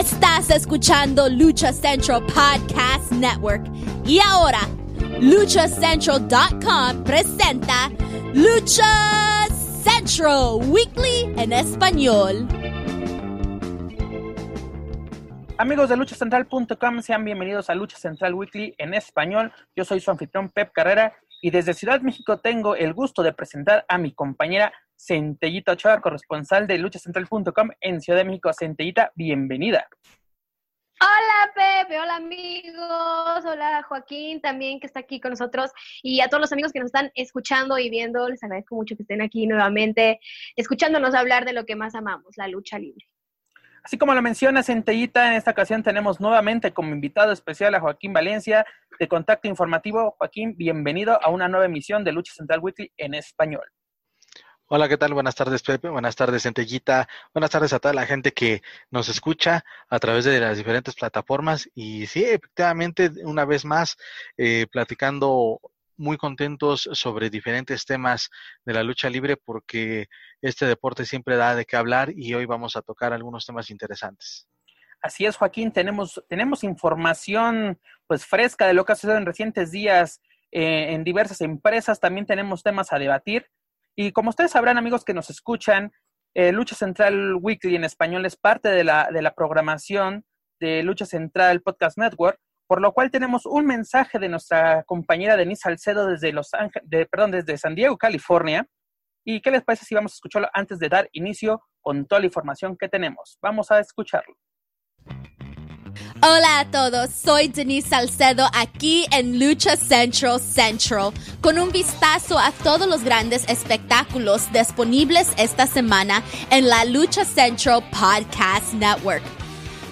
Estás escuchando Lucha Central Podcast Network. Y ahora, luchacentral.com presenta Lucha Central Weekly en español. Amigos de luchacentral.com, sean bienvenidos a Lucha Central Weekly en español. Yo soy su anfitrión Pep Carrera y desde Ciudad México tengo el gusto de presentar a mi compañera Centellita Ochoa, corresponsal de luchacentral.com en Ciudad de México. Centellita, bienvenida. Hola Pepe, hola amigos, hola Joaquín también que está aquí con nosotros y a todos los amigos que nos están escuchando y viendo, les agradezco mucho que estén aquí nuevamente escuchándonos hablar de lo que más amamos, la lucha libre. Así como lo menciona Centellita, en esta ocasión tenemos nuevamente como invitado especial a Joaquín Valencia de Contacto Informativo. Joaquín, bienvenido a una nueva emisión de Lucha Central Weekly en español. Hola, ¿qué tal? Buenas tardes, Pepe. Buenas tardes, Centellita. Buenas tardes a toda la gente que nos escucha a través de las diferentes plataformas. Y sí, efectivamente, una vez más, eh, platicando muy contentos sobre diferentes temas de la lucha libre porque este deporte siempre da de qué hablar y hoy vamos a tocar algunos temas interesantes. Así es, Joaquín, tenemos, tenemos información pues fresca de lo que ha sucedido en recientes días eh, en diversas empresas, también tenemos temas a debatir y como ustedes sabrán, amigos que nos escuchan, eh, Lucha Central Weekly en español es parte de la, de la programación de Lucha Central Podcast Network, por lo cual tenemos un mensaje de nuestra compañera Denise Salcedo desde Los Ángeles, de, perdón, desde San Diego, California. ¿Y qué les parece si vamos a escucharlo antes de dar inicio con toda la información que tenemos? Vamos a escucharlo. Hola a todos, soy Denise Salcedo aquí en Lucha Central Central con un vistazo a todos los grandes espectáculos disponibles esta semana en la Lucha Central Podcast Network,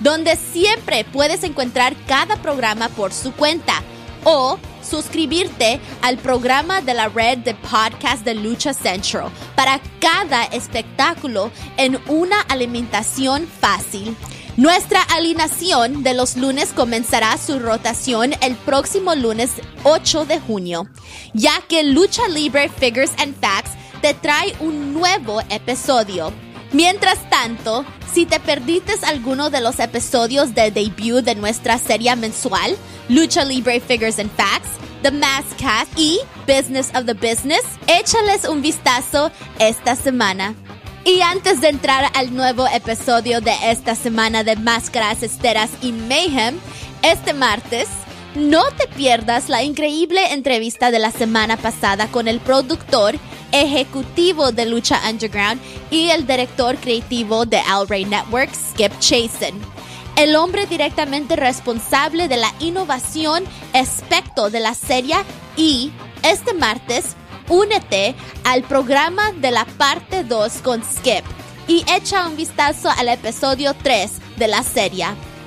donde siempre puedes encontrar cada programa por su cuenta o suscribirte al programa de la red de podcast de Lucha Central para cada espectáculo en una alimentación fácil. Nuestra alineación de los lunes comenzará su rotación el próximo lunes 8 de junio, ya que Lucha Libre Figures and Facts te trae un nuevo episodio. Mientras tanto, si te perdiste alguno de los episodios de debut de nuestra serie mensual, Lucha Libre Figures and Facts, The Mask Cast y Business of the Business, échales un vistazo esta semana. Y antes de entrar al nuevo episodio de esta semana de Máscaras, Esteras y Mayhem, este martes, no te pierdas la increíble entrevista de la semana pasada con el productor ejecutivo de Lucha Underground y el director creativo de Al Ray Network, Skip Chasen. El hombre directamente responsable de la innovación aspecto de la serie y este martes únete al programa de la parte 2 con Skip y echa un vistazo al episodio 3 de la serie.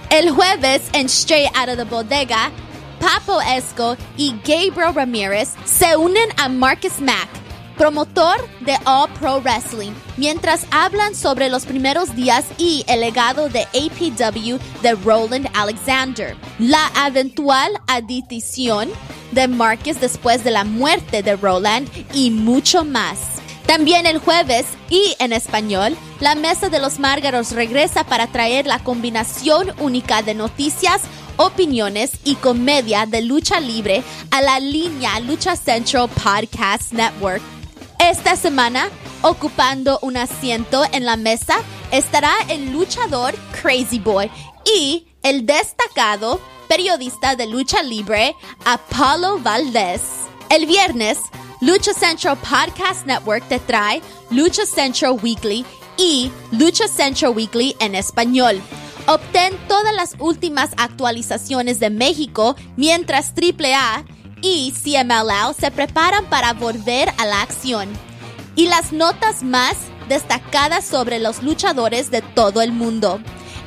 El jueves en Straight Out of the Bodega, Papo Esco y Gabriel Ramírez se unen a Marcus Mack, promotor de All Pro Wrestling, mientras hablan sobre los primeros días y el legado de APW de Roland Alexander, la eventual adición de Marcus después de la muerte de Roland y mucho más. También el jueves y en español, la Mesa de los Márgaros regresa para traer la combinación única de noticias, opiniones y comedia de lucha libre a la línea Lucha Central Podcast Network. Esta semana, ocupando un asiento en la mesa, estará el luchador Crazy Boy y el destacado periodista de lucha libre Apollo Valdez. El viernes, Lucha Central Podcast Network te trae Lucha Central Weekly y Lucha Central Weekly en español. Obtén todas las últimas actualizaciones de México mientras AAA y CMLL se preparan para volver a la acción. Y las notas más destacadas sobre los luchadores de todo el mundo,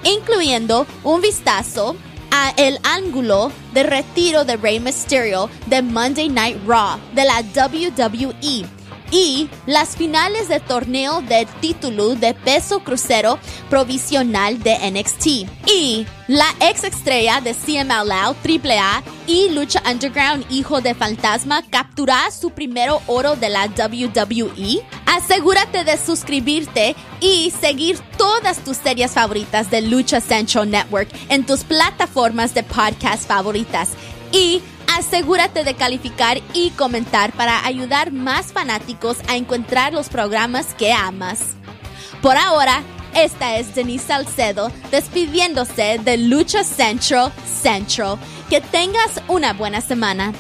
incluyendo un vistazo a el ángulo de retiro de Rey Mysterio de Monday Night Raw de la WWE y las finales de torneo de título de peso crucero provisional de NXT. Y la ex estrella de CMLL AAA y Lucha Underground Hijo de Fantasma capturará su primer oro de la WWE. Asegúrate de suscribirte y seguir todas tus series favoritas de Lucha Central Network en tus plataformas de podcast favoritas. Y asegúrate de calificar y comentar para ayudar más fanáticos a encontrar los programas que amas. Por ahora, esta es Denise Salcedo despidiéndose de Lucha Central Central. Que tengas una buena semana.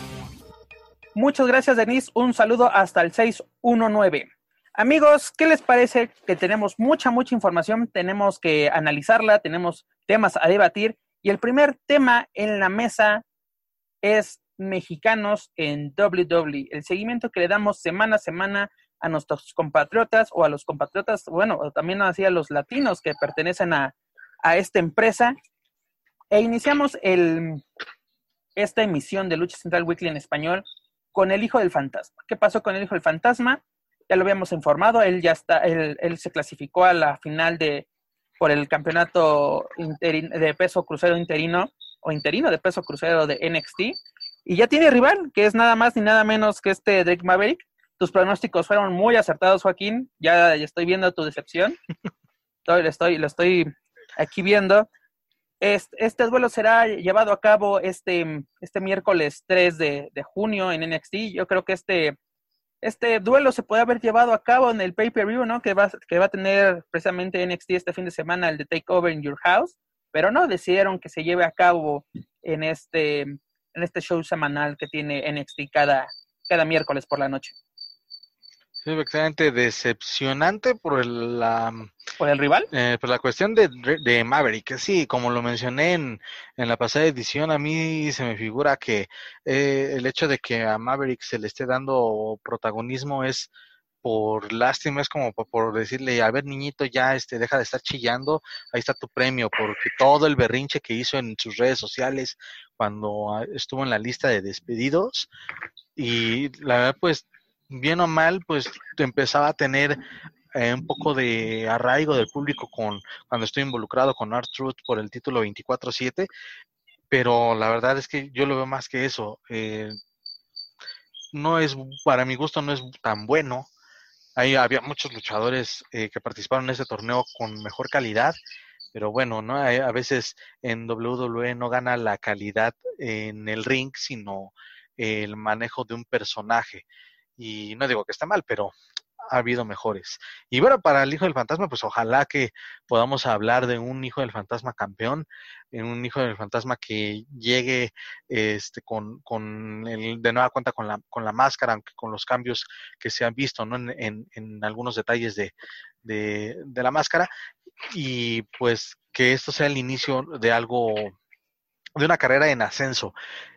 Muchas gracias, Denise. Un saludo hasta el 619. Amigos, ¿qué les parece que tenemos mucha, mucha información? Tenemos que analizarla, tenemos temas a debatir. Y el primer tema en la mesa es mexicanos en WWE, el seguimiento que le damos semana a semana a nuestros compatriotas o a los compatriotas, bueno, también así a los latinos que pertenecen a, a esta empresa. E iniciamos el, esta emisión de Lucha Central Weekly en español con el Hijo del Fantasma. ¿Qué pasó con el Hijo del Fantasma? Ya lo habíamos informado, él ya está, él, él se clasificó a la final de por el campeonato de peso crucero interino o interino de peso crucero de NXT y ya tiene rival, que es nada más ni nada menos que este Drake Maverick. Tus pronósticos fueron muy acertados, Joaquín. Ya, estoy viendo tu decepción. lo, estoy, lo estoy aquí viendo. Este, este, duelo será llevado a cabo este, este miércoles 3 de, de, junio en NXT. Yo creo que este, este duelo se puede haber llevado a cabo en el pay-per-view, ¿no? Que va, que va a tener precisamente NXT este fin de semana, el de Takeover in Your House. Pero no, decidieron que se lleve a cabo en este, en este show semanal que tiene NXT cada, cada miércoles por la noche. Sí, efectivamente decepcionante por el, la, ¿Por el rival. Eh, por la cuestión de, de Maverick. Sí, como lo mencioné en, en, la pasada edición, a mí se me figura que eh, el hecho de que a Maverick se le esté dando protagonismo es por lástima, es como por, decirle, a ver niñito, ya este, deja de estar chillando, ahí está tu premio, porque todo el berrinche que hizo en sus redes sociales cuando ah, estuvo en la lista de despedidos, y la verdad, pues, bien o mal, pues empezaba a tener eh, un poco de arraigo del público con cuando estoy involucrado con Art Truth por el título 24-7, pero la verdad es que yo lo veo más que eso. Eh, no es, para mi gusto, no es tan bueno Ahí había muchos luchadores eh, que participaron en ese torneo con mejor calidad, pero bueno, ¿no? A veces en WWE no gana la calidad en el ring, sino el manejo de un personaje. Y no digo que está mal, pero ha habido mejores. Y bueno, para el Hijo del Fantasma, pues ojalá que podamos hablar de un Hijo del Fantasma campeón, en un Hijo del Fantasma que llegue este, con, con el, de nueva cuenta con la, con la máscara, aunque con los cambios que se han visto ¿no? en, en, algunos detalles de, de, de la máscara, y pues que esto sea el inicio de algo, de una carrera en ascenso.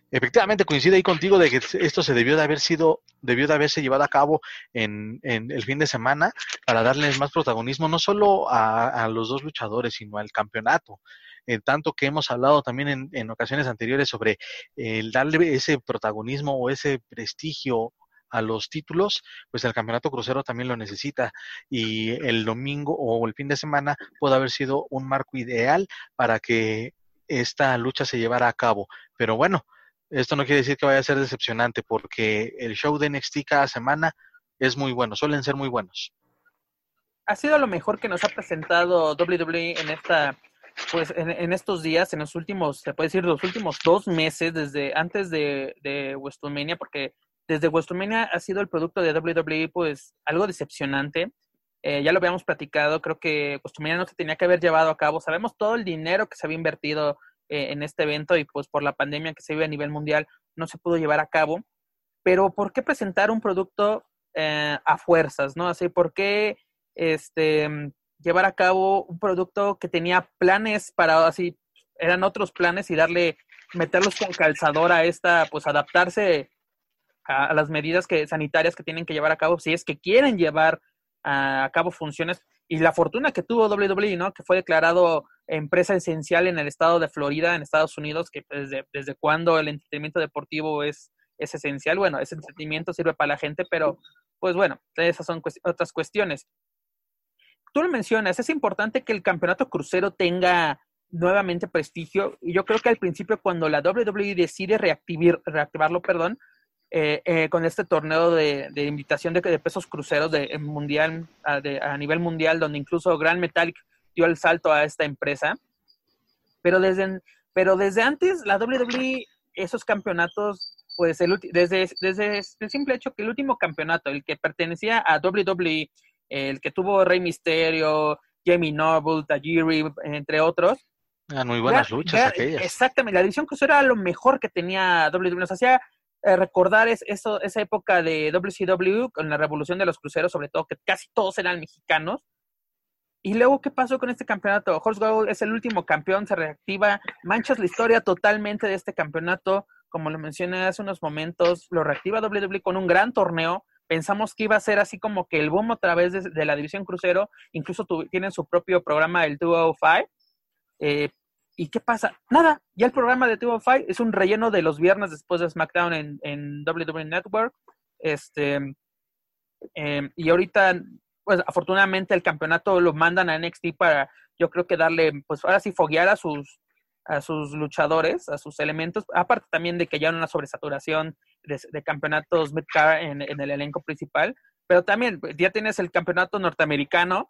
Efectivamente, coincide ahí contigo de que esto se debió de haber sido, debió de haberse llevado a cabo en, en el fin de semana para darles más protagonismo, no solo a, los dos luchadores, sino al campeonato. En tanto que hemos hablado también en, en ocasiones anteriores sobre el darle ese protagonismo o ese prestigio a los títulos, pues el campeonato crucero también lo necesita y el domingo o el fin de semana puede haber sido un marco ideal para que esta lucha se llevara a cabo. Pero bueno, esto no quiere decir que vaya a ser decepcionante porque el show de NXT cada semana es muy bueno, suelen ser muy buenos. Ha sido lo mejor que nos ha presentado WWE en esta, pues en, estos días, en los últimos, se puede decir, los últimos dos meses, desde antes de, de porque desde WrestleMania ha sido el producto de WWE, pues algo decepcionante. Eh, ya lo habíamos platicado, creo que WrestleMania no se tenía que haber llevado a cabo. Sabemos todo el dinero que se había invertido eh, en este evento y pues por la pandemia que se vive a nivel mundial no se pudo llevar a cabo. Pero ¿por qué presentar un producto eh, a fuerzas, no? Así, ¿por qué este, llevar a cabo un producto que tenía planes para, así, eran otros planes y darle, meterlos con calzador a esta, pues adaptarse a, las medidas que, sanitarias que tienen que llevar a cabo si es que quieren llevar a cabo funciones y la fortuna que tuvo WWE, ¿no? Que fue declarado empresa esencial en el estado de Florida, en Estados Unidos, que desde, desde cuando el entretenimiento deportivo es, es esencial. Bueno, ese entretenimiento sirve para la gente, pero pues bueno, esas son otras cuestiones. Tú lo mencionas, es importante que el campeonato crucero tenga nuevamente prestigio y yo creo que al principio cuando la WWE decide reactivar, reactivarlo, perdón, eh, eh, con este torneo de, invitación de, de, pesos cruceros de, mundial, a, a, nivel mundial, donde incluso Grand Metallic dio el salto a esta empresa. Pero desde, pero desde antes, la WWE, esos campeonatos, pues el, desde, desde el simple hecho que el último campeonato, el que pertenecía a WWE, el que tuvo Rey Misterio, Jamie Noble, Tajiri, entre otros. Eran muy buenas luchas aquellas. Exactamente, la división crucero era lo mejor que tenía WWE. Nos hacía eh, recordar es, eso, esa época de WCW con la revolución de los cruceros, sobre todo que casi todos eran mexicanos. Y luego, ¿qué pasó con este campeonato? Horse Gold es el último campeón, se reactiva, manchas la historia totalmente de este campeonato. Como lo mencioné hace unos momentos, lo reactiva WWE con un gran torneo pensamos que iba a ser así como que el boom otra vez de, la división crucero, incluso tienen su propio programa, el 205. Eh, ¿Y qué pasa? Nada, ya el programa de 205 es un relleno de los viernes después de SmackDown en, en WWE Network. Este, em, y ahorita, pues afortunadamente el campeonato lo mandan a NXT para, yo creo que darle, pues ahora sí, foguear a sus, a sus luchadores, a sus elementos, aparte también de que ya hay una sobresaturación de, campeonatos mid-car en, el elenco principal, pero también pues, ya tienes el campeonato norteamericano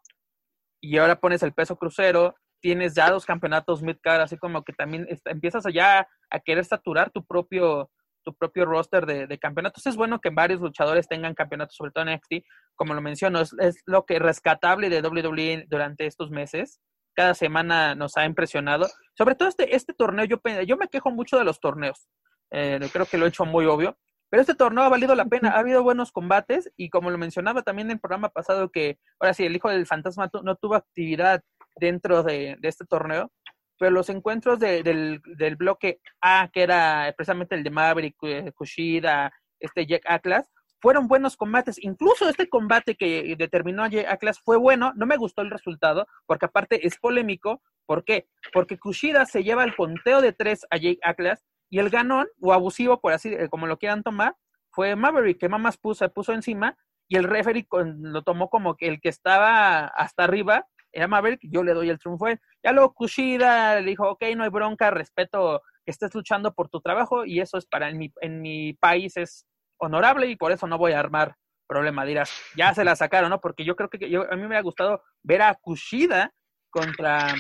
y ahora pones el peso crucero, tienes ya dos campeonatos mid-car, así como que también empiezas ya a querer saturar tu propio tu propio roster de, campeonatos. Es bueno que varios luchadores tengan campeonatos, sobre todo en NXT, como lo menciono, es, es lo que rescatable de WWE durante estos meses cada semana nos ha impresionado. Sobre todo este, este torneo, yo, yo me quejo mucho de los torneos. Eh, creo que lo he hecho muy obvio. Pero este torneo ha valido la pena, ha habido buenos combates y como lo mencionaba también en el programa pasado que ahora sí, el Hijo del Fantasma no tuvo actividad dentro de, este torneo, pero los encuentros del, del, bloque A, que era precisamente el de Maverick, eh, Kushida, este Jack Atlas, fueron buenos combates. Incluso este combate que determinó a Atlas fue bueno. No me gustó el resultado, porque aparte es polémico. ¿Por qué? Porque Kushida se lleva el conteo de tres a Jake Atlas y el ganón, o abusivo, por así eh, como lo quieran tomar, fue Maverick, que más puso, puso encima y el referee lo tomó como que el que estaba hasta arriba era Maverick, yo le doy el triunfo. Ya luego Kushida le dijo, ok, no hay bronca, respeto que estés luchando por tu trabajo y eso es para en mi, en mi país es honorable y por eso no voy a armar problema. Dirás, ya se la sacaron, ¿no? Porque yo creo que yo, a mí me ha gustado ver a Kushida contra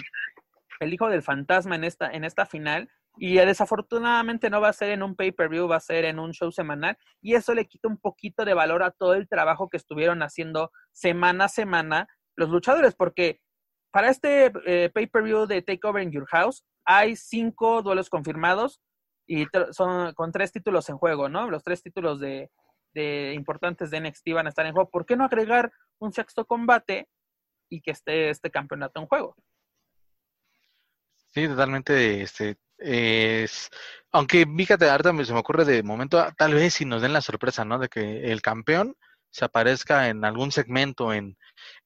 el hijo del fantasma en esta, en esta final. Y desafortunadamente no va a ser en un pay-per-view, va a ser en un show semanal. Y eso le quita un poquito de valor a todo el trabajo que estuvieron haciendo semana a semana los luchadores, porque para este eh, pay-per-view de Takeover in Your House hay cinco duelos confirmados y son con tres títulos en juego, ¿no? Los tres títulos de, importantes de NXT van a estar en juego. ¿Por qué no agregar un sexto combate y que esté este campeonato en juego? Sí, totalmente. Este, es, aunque fíjate, ahorita se me ocurre de momento, tal vez si nos den la sorpresa, ¿no? De que el campeón se aparezca en algún segmento en,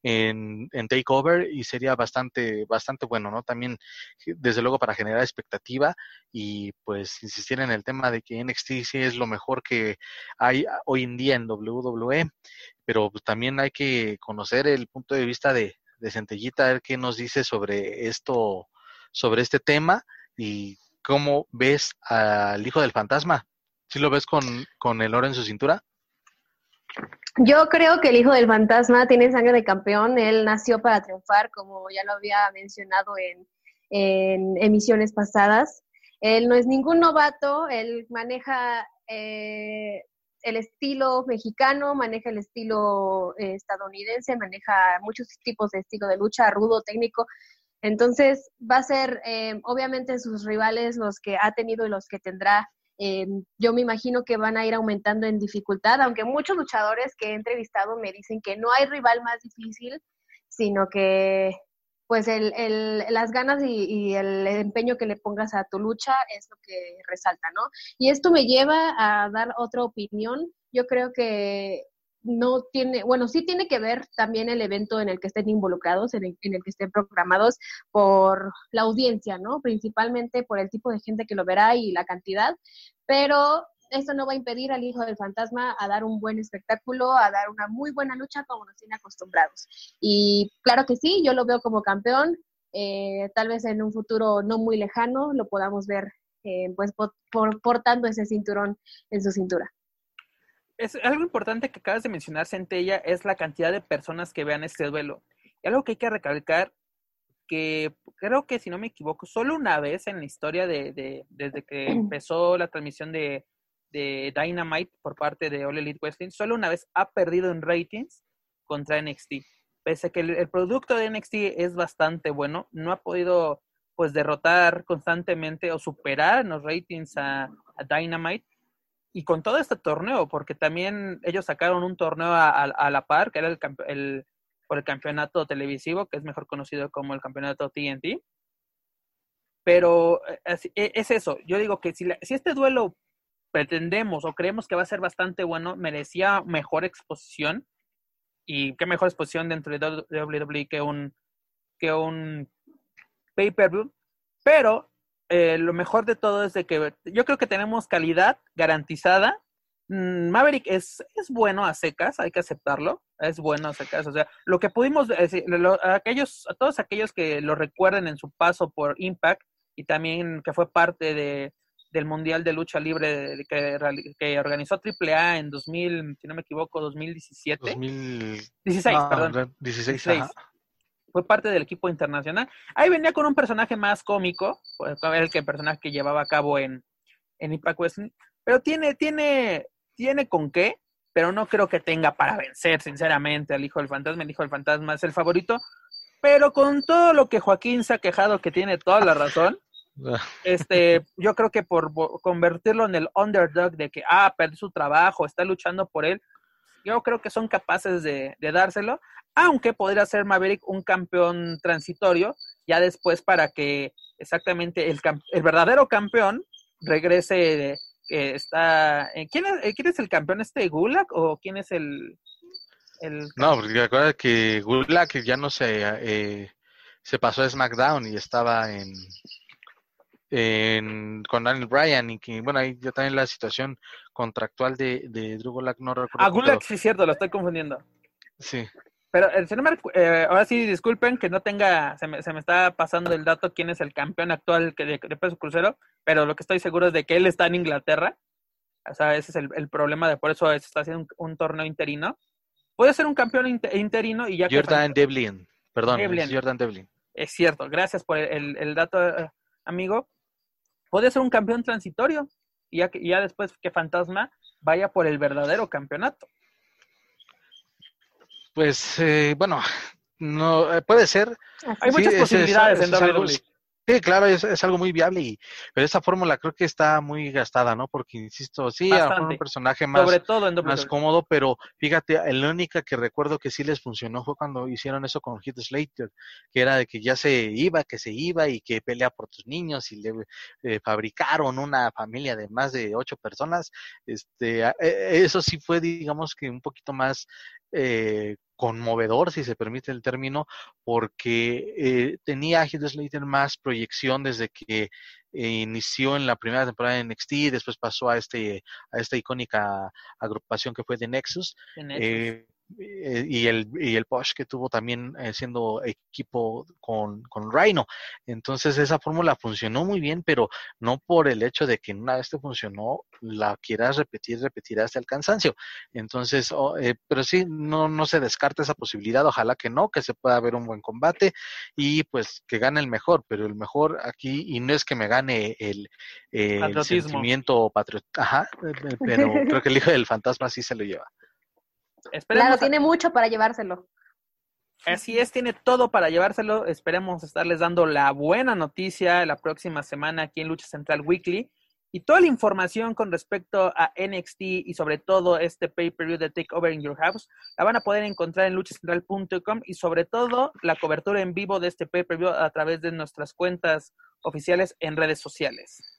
en, en, Takeover y sería bastante, bastante bueno, ¿no? También, desde luego, para generar expectativa y pues insistir en el tema de que NXT sí es lo mejor que hay hoy en día en WWE, pero pues, también hay que conocer el punto de vista de, de Centellita, a ver qué nos dice sobre esto, sobre este tema y cómo ves al hijo del fantasma. ¿Sí lo ves con, con el oro en su cintura? Yo creo que el hijo del fantasma tiene sangre de campeón. Él nació para triunfar, como ya lo había mencionado en, emisiones pasadas. Él no es ningún novato, él maneja eh, el estilo mexicano, maneja el estilo eh, estadounidense, maneja muchos tipos de estilo de lucha, rudo, técnico. Entonces va a ser eh, obviamente sus rivales los que ha tenido y los que tendrá eh, yo me imagino que van a ir aumentando en dificultad, aunque muchos luchadores que he entrevistado me dicen que no hay rival más difícil, sino que pues el, el, las ganas y, el empeño que le pongas a tu lucha es lo que resalta, ¿no? Y esto me lleva a dar otra opinión. Yo creo que no tiene, bueno, sí tiene que ver también el evento en el que estén involucrados, en el, en el, que estén programados por la audiencia, ¿no? Principalmente por el tipo de gente que lo verá y la cantidad, pero esto no va a impedir al Hijo del Fantasma a dar un buen espectáculo, a dar una muy buena lucha como nos tiene acostumbrados. Y claro que sí, yo lo veo como campeón, eh, tal vez en un futuro no muy lejano lo podamos ver eh, pues portando ese cinturón en su cintura. Es algo importante que acabas de mencionar, Centella, es la cantidad de personas que vean este duelo. Y algo que hay que recalcar, que creo que si no me equivoco, solo una vez en la historia de, desde que empezó la transmisión de, de Dynamite por parte de All Elite Wrestling, solo una vez ha perdido en ratings contra NXT. Pese a que el, producto de NXT es bastante bueno, no ha podido pues derrotar constantemente o superar en los ratings a, Dynamite. Y con todo este torneo, porque también ellos sacaron un torneo a, la par, que era el, el, por el campeonato televisivo, que es mejor conocido como el campeonato TNT. Pero eh, e, es, eso, yo digo que si, si este duelo pretendemos o creemos que va a ser bastante bueno, merecía mejor exposición. Y qué mejor exposición dentro de WWE que un, que un pay-per-view. Pero eh, lo mejor de todo es de que yo creo que tenemos calidad garantizada. Mm, Maverick es, es bueno a secas, hay que aceptarlo, es bueno a secas. O sea, lo que pudimos decir, aquellos, a todos aquellos que lo recuerden en su paso por Impact y también que fue parte de, del Mundial de Lucha Libre que, que organizó AAA en 2000, si no me equivoco, 2017. 2016, perdón. 16, Fue parte del equipo internacional. Ahí venía con un personaje más cómico, pues, el que el personaje que llevaba a cabo en, en Impact Wrestling, pero tiene, tiene, tiene con qué, pero no creo que tenga para vencer, sinceramente, al Hijo del Fantasma. El Hijo del Fantasma es el favorito, pero con todo lo que Joaquín se ha quejado, que tiene toda la razón, este, yo creo que por convertirlo en el underdog de que, ah, perdió su trabajo, está luchando por él, yo creo que son capaces de, dárselo, aunque podría ser Maverick un campeón transitorio, ya después para que exactamente el, el verdadero campeón regrese, que está, eh, ¿quién es, eh, ¿quién es el campeón este, Gulag o quién es el... el no, porque recuerda que Gulag ya no se, eh, se pasó a SmackDown y estaba en con Daniel Bryan y que, bueno, ahí ya también la situación contractual de, de Drew Gulak, no recuerdo. Ah, Gulak, sí, cierto, lo estoy confundiendo. Sí. Pero el señor eh, ahora sí, disculpen que no tenga, se me, se me, está pasando el dato quién es el campeón actual de, de, peso crucero, pero lo que estoy seguro es de que él está en Inglaterra. O sea, ese es el, problema de por eso está haciendo un, torneo interino. Puede ser un campeón interino y ya Jordan Devlin, perdón, Jordan Devlin. Es cierto, gracias por el, el dato, eh, amigo puede ser un campeón transitorio y ya, ya después que Fantasma vaya por el verdadero campeonato. Pues eh, bueno, no eh, puede ser. Hay muchas posibilidades en WWE. Sí, claro, es, algo muy viable, y, pero esta fórmula creo que está muy gastada, ¿no? Porque, insisto, sí, a un personaje más, más cómodo, pero fíjate, la única que recuerdo que sí les funcionó fue cuando hicieron eso con Heath Slater, que era de que ya se iba, que se iba y que pelea por tus niños y le eh, fabricaron una familia de más de ocho personas. Este, e, eso sí fue, digamos que un poquito más eh, conmovedor, si se permite el término, porque eh, tenía a Heath Slater más proyección desde que eh, inició en la primera temporada de NXT, después pasó a este a esta icónica agrupación que fue de Nexus. Eh, eh, y el, y el Bosch que tuvo también eh, siendo equipo con, con Rhino. Entonces esa fórmula funcionó muy bien, pero no por el hecho de que una vez te funcionó, la quieras repetir, repetir hasta el cansancio. Entonces, oh, eh, pero sí, no, no se descarta esa posibilidad, ojalá que no, que se pueda ver un buen combate y pues que gane el mejor, pero el mejor aquí, y no es que me gane el, el sentimiento patriota, ajá, pero creo que el hijo del fantasma sí se lo lleva. Claro, tiene mucho para llevárselo. Así es, tiene todo para llevárselo. Esperemos estarles dando la buena noticia la próxima semana aquí en Lucha Central Weekly. Y toda la información con respecto a NXT y sobre todo este pay-per-view de Takeover in Your House la van a poder encontrar en luchacentral.com y sobre todo la cobertura en vivo de este pay-per-view a través de nuestras cuentas oficiales en redes sociales.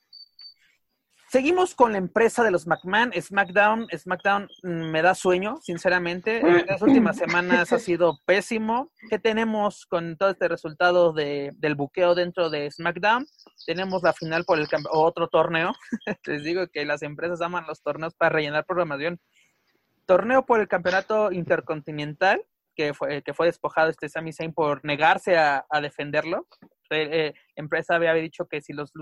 Seguimos con la empresa de los McMahon, SmackDown. SmackDown mm, me da sueño, sinceramente. En las últimas semanas ha sido pésimo. ¿Qué tenemos con todo este resultado de, del buqueo dentro de SmackDown? Tenemos la final por el otro torneo. Les digo que las empresas aman los torneos para rellenar programación. Torneo por el campeonato intercontinental, que fue, que fue despojado este Sami Zayn por negarse a, defenderlo. La eh, empresa había dicho que si los,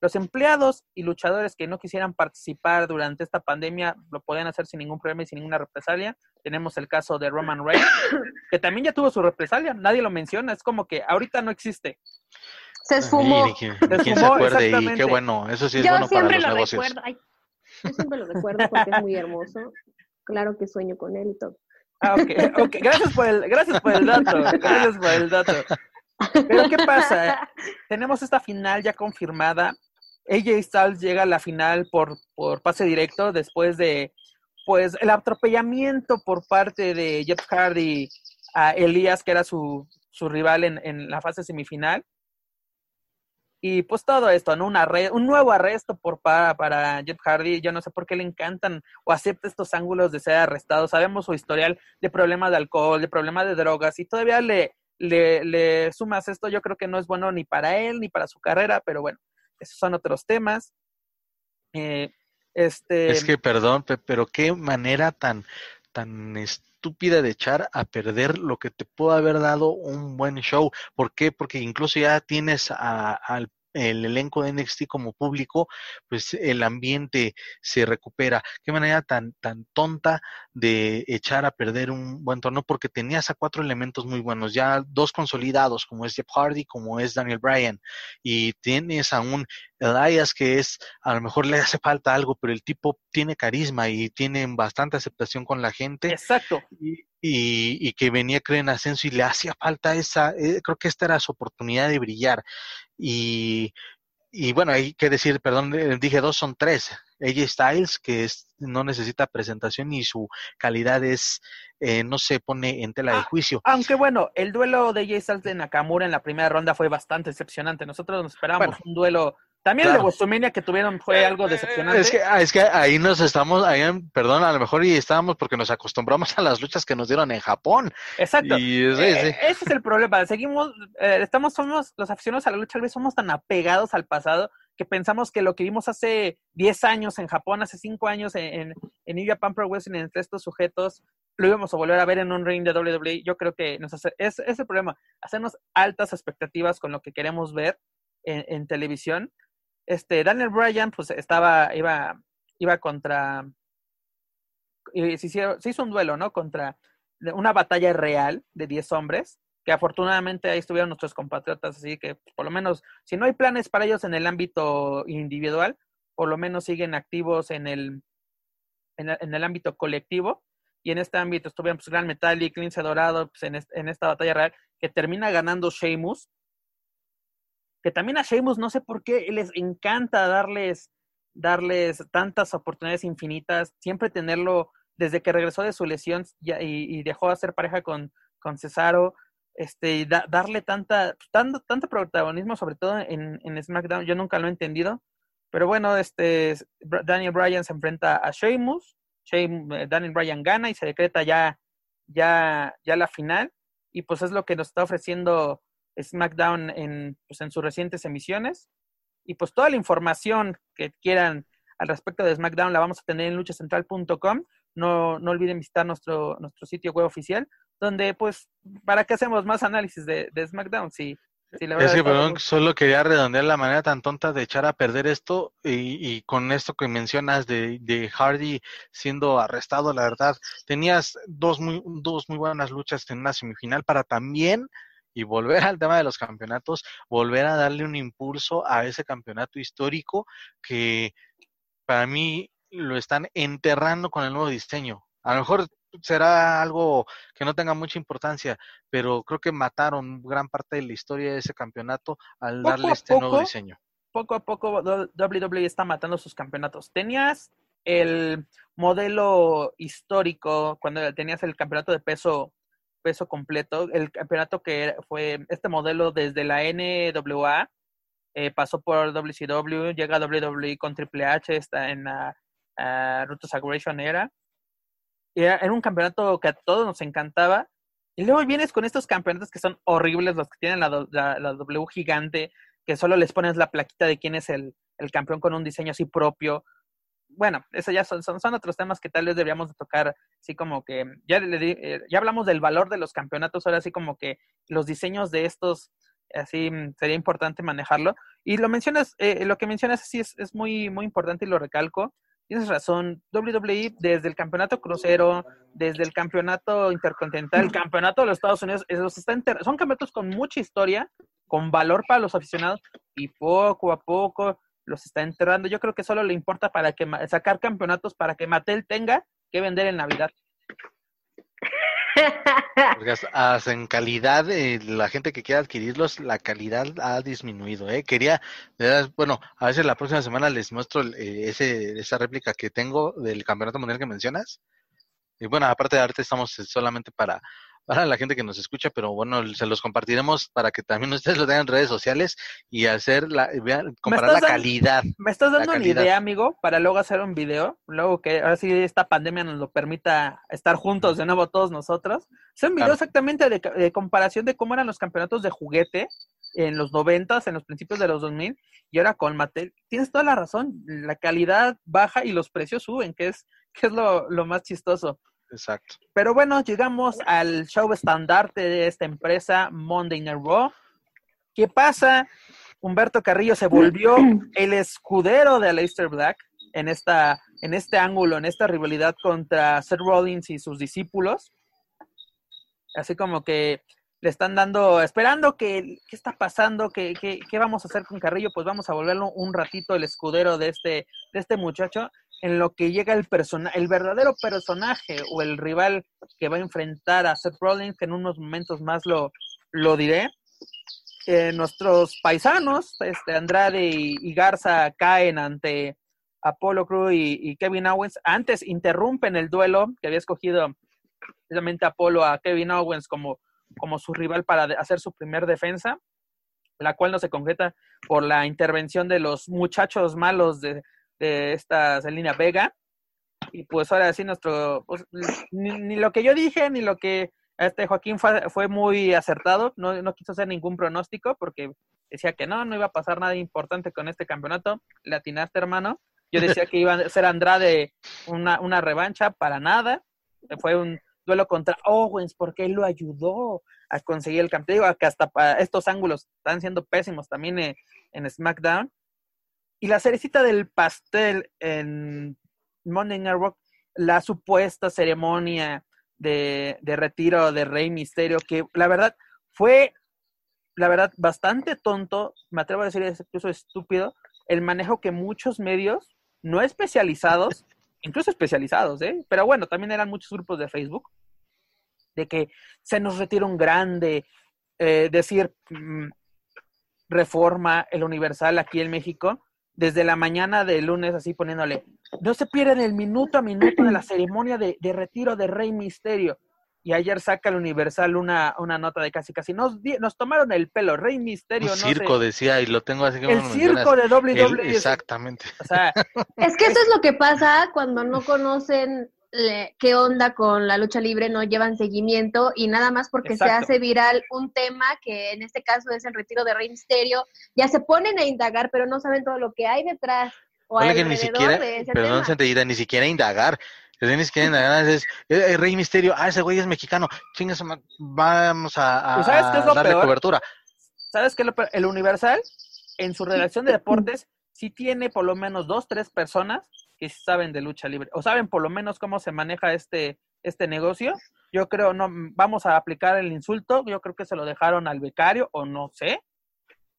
Los empleados y luchadores que no quisieran participar durante esta pandemia lo podían hacer sin ningún problema y sin ninguna represalia. Tenemos el caso de Roman Reigns, que también ya tuvo su represalia, nadie lo menciona, es como que ahorita no existe. Se esfumó. Ni, quién, se acuerde y qué bueno, eso sí es yo bueno para los lo negocios. Recuerdo. Ay, yo siempre lo recuerdo porque es muy hermoso. Claro que sueño con él y todo. Ah, ok, ok, gracias por el, gracias por el dato, gracias por el dato. Pero ¿qué pasa? Tenemos esta final ya confirmada. AJ Styles llega a la final por, por pase directo después de pues el atropellamiento por parte de Jeff Hardy a Elías, que era su, su rival en, en, la fase semifinal. Y pues todo esto, ¿no? Un, un nuevo arresto por para, para Jeff Hardy. Yo no sé por qué le encantan o acepta estos ángulos de ser arrestado. Sabemos su historial de problemas de alcohol, de problemas de drogas, y todavía le, le, le sumas esto. Yo creo que no es bueno ni para él ni para su carrera, pero bueno, esos son otros temas. Eh, este... Es que, perdón, pero qué manera tan, tan estúpida de echar a perder lo que te pudo haber dado un buen show. ¿Por qué? Porque incluso ya tienes a, al el elenco de NXT como público, pues el ambiente se recupera. Qué manera tan, tan tonta de echar a perder un buen torneo, porque tenías a cuatro elementos muy buenos, ya dos consolidados, como es Jeff Hardy, como es Daniel Bryan, y tienes a un Elias que es, a lo mejor le hace falta algo, pero el tipo tiene carisma y tiene bastante aceptación con la gente. Exacto. Y, y, que venía creo en ascenso y le hacía falta esa, eh, creo que esta era su oportunidad de brillar. Y, y bueno, hay que decir, perdón, eh, dije dos, son tres. AJ Styles, que es, no necesita presentación y su calidad es, eh, no se pone en tela de Ah, juicio. Aunque bueno, el duelo de AJ Styles de Nakamura en la primera ronda fue bastante decepcionante. Nosotros nos esperábamos Bueno, un duelo. También el de WrestleMania que tuvieron fue algo decepcionante. Es que, ah, es que ahí nos estamos, ahí, perdón, a lo mejor y estábamos porque nos acostumbramos a las luchas que nos dieron en Japón. Exacto. Y Eh, sí. Ese es el problema. Seguimos, eh, estamos, somos los aficionados a la lucha libre, somos tan apegados al pasado que pensamos que lo que vimos hace 10 años en Japón, hace 5 años en, en, en New Japan Pro Wrestling entre estos sujetos, lo íbamos a volver a ver en un ring de WWE. Yo creo que nos hace, es, es el problema, hacernos altas expectativas con lo que queremos ver en, en televisión. Este, Daniel Bryan, pues estaba, iba, iba contra, se, hizo un duelo, ¿no? Contra una batalla real de 10 hombres, que afortunadamente ahí estuvieron nuestros compatriotas, así que por lo menos, si no hay planes para ellos en el ámbito individual, por lo menos siguen activos en el, en el, en el ámbito colectivo. Y en este ámbito estuvieron pues, Gran Metallic, Lince Dorado, pues, en, est- en esta batalla real, que termina ganando Sheamus. Que también a Sheamus no sé por qué les encanta darles, darles tantas oportunidades infinitas, siempre tenerlo desde que regresó de su lesión y, dejó de hacer pareja con, con Cesaro, este, darle tanta, tanto, tanto protagonismo, sobre todo en, en SmackDown, yo nunca lo he entendido. Pero bueno, este Daniel Bryan se enfrenta a Sheamus, Sheam- eh, Daniel Bryan gana y se decreta ya, ya, ya la final. Y pues es lo que nos está ofreciendo SmackDown en, pues, en sus recientes emisiones. Y pues toda la información que quieran al respecto de SmackDown la vamos a tener en luchacentral.com. No, no olviden visitar nuestro, nuestro sitio web oficial, donde pues, ¿para qué hacemos más análisis de, de SmackDown? Si, la Es que, perdón, solo quería redondear la manera tan tonta de echar a perder esto y, y con esto que mencionas de, de Hardy siendo arrestado, la verdad, tenías dos muy, dos muy buenas luchas en una semifinal para también, y volver al tema de los campeonatos, volver a darle un impulso a ese campeonato histórico que para mí lo están enterrando con el nuevo diseño. A lo mejor será algo que no tenga mucha importancia, pero creo que mataron gran parte de la historia de ese campeonato al Poco darle este nuevo diseño. poco a poco WWE está matando sus campeonatos. Tenías el modelo histórico cuando tenías el campeonato de peso peso completo, el campeonato que fue este modelo desde la NWA eh, pasó por WCW, llega a WWE con Triple H, está en la uh, Root to Aggression era. Era, un campeonato que a todos nos encantaba. Y luego vienes con estos campeonatos que son horribles, los que tienen la, la- la W gigante, que solo les pones la plaquita de quién es el, el campeón con un diseño así propio. Bueno, eso ya son, son, son otros temas que tal vez deberíamos de tocar, así como que ya, le di- eh, ya hablamos del valor de los campeonatos, ahora así como que los diseños de estos Así mm, sería importante manejarlo. Y lo mencionas, eh, lo que mencionas sí es, es muy, muy importante y lo recalco. Tienes razón, WWE desde el campeonato crucero, desde el campeonato intercontinental, el campeonato de los Estados Unidos, los está son campeonatos con mucha historia, con valor para los aficionados y poco a poco los está enterrando. Yo creo que solo le importa para que sacar campeonatos para que Mattel tenga que vender en Navidad. Porque hasta en calidad, eh, la gente que quiera adquirirlos, la calidad ha disminuido. ¿eh? Quería, bueno, a veces la próxima semana les muestro eh, ese, esa réplica que tengo del campeonato mundial que mencionas. Y bueno, aparte de arte, estamos solamente para para la gente que nos escucha, pero bueno, se los compartiremos para que también ustedes lo tengan en redes sociales y hacer la, vean, comparar la calidad. Me estás dando una idea, amigo, para luego hacer un video, luego que ahora sí esta pandemia nos lo permita estar juntos de nuevo todos nosotros. Hacer un video exactamente de, comparación de cómo eran los campeonatos de juguete en los noventas, en los principios de los 2000 y ahora con Mattel. Tienes toda la razón, la calidad baja y los precios suben, que es, que es lo, lo más chistoso. Exacto. Pero bueno, llegamos al show estandarte de esta empresa, Monday Night Raw. ¿Qué pasa? Humberto Carrillo se volvió el escudero de Aleister Black en, esta, en este ángulo, en esta rivalidad contra Seth Rollins y sus discípulos. Así como que le están dando, esperando que, ¿qué está pasando? ¿Qué, ¿Qué, qué, vamos a hacer con Carrillo? Pues vamos a volverlo un ratito el escudero de este, de este muchacho en lo que llega el persona el verdadero personaje o el rival que va a enfrentar a Seth Rollins, que en unos momentos más lo, lo diré. Eh, nuestros paisanos, este, Andrade y, Garza, caen ante Apolo Cruz y, Kevin Owens. Antes interrumpen el duelo que había escogido precisamente Apolo a Kevin Owens como, como su rival para hacer su primer defensa, la cual no se concreta por la intervención de los muchachos malos de, de esta Selina Vega. Y pues ahora sí, nuestro, pues, ni, lo que yo dije, ni lo que este Joaquín fue, fue muy acertado, no, no, quiso hacer ningún pronóstico porque decía que no, no iba a pasar nada importante con este campeonato. Le atinaste, hermano. Yo decía que iba a ser Andrade una, una revancha, para nada. Fue un duelo contra Owens porque él lo ayudó a conseguir el campeonato. Digo, que hasta para estos ángulos están siendo pésimos también en, en SmackDown. Y la cerecita del pastel en Monday Night Rock, la supuesta ceremonia de, retiro de Rey Misterio, que la verdad fue, la verdad, bastante tonto, me atrevo a decir incluso estúpido, el manejo que muchos medios, no especializados, incluso especializados, ¿eh? pero bueno, también eran muchos grupos de Facebook, de que se nos retira un grande, eh, decir mm, reforma, el Universal aquí en México, desde la mañana de lunes así poniéndole, no se pierden el minuto a minuto de la ceremonia de, retiro de Rey Misterio. Y ayer saca el Universal una, una nota de casi casi, nos, nos tomaron el pelo, Rey Misterio. Un circo decía, y lo tengo así como El circo de WWE. exactamente. O sea, es que eso es lo que pasa cuando no conocen qué onda con la lucha libre, no llevan seguimiento y nada más porque se hace viral un tema que en este caso es el retiro de Rey Misterio, ya se ponen a indagar, pero no saben todo lo que hay detrás. O que ni siquiera, perdón, tema. ni siquiera indagar. Ni siquiera indagar, es, eh, Rey Misterio, ah, ese güey es mexicano, chingas, vamos a, a, ¿Sabes qué es lo darle cobertura. ¿Sabes qué? El Universal, en su redacción de deportes, sí tiene por lo menos dos, tres personas que saben de lucha libre o saben por lo menos cómo se maneja este, este negocio. Yo creo, no, vamos a aplicar el insulto, yo creo que se lo dejaron al becario o no sé,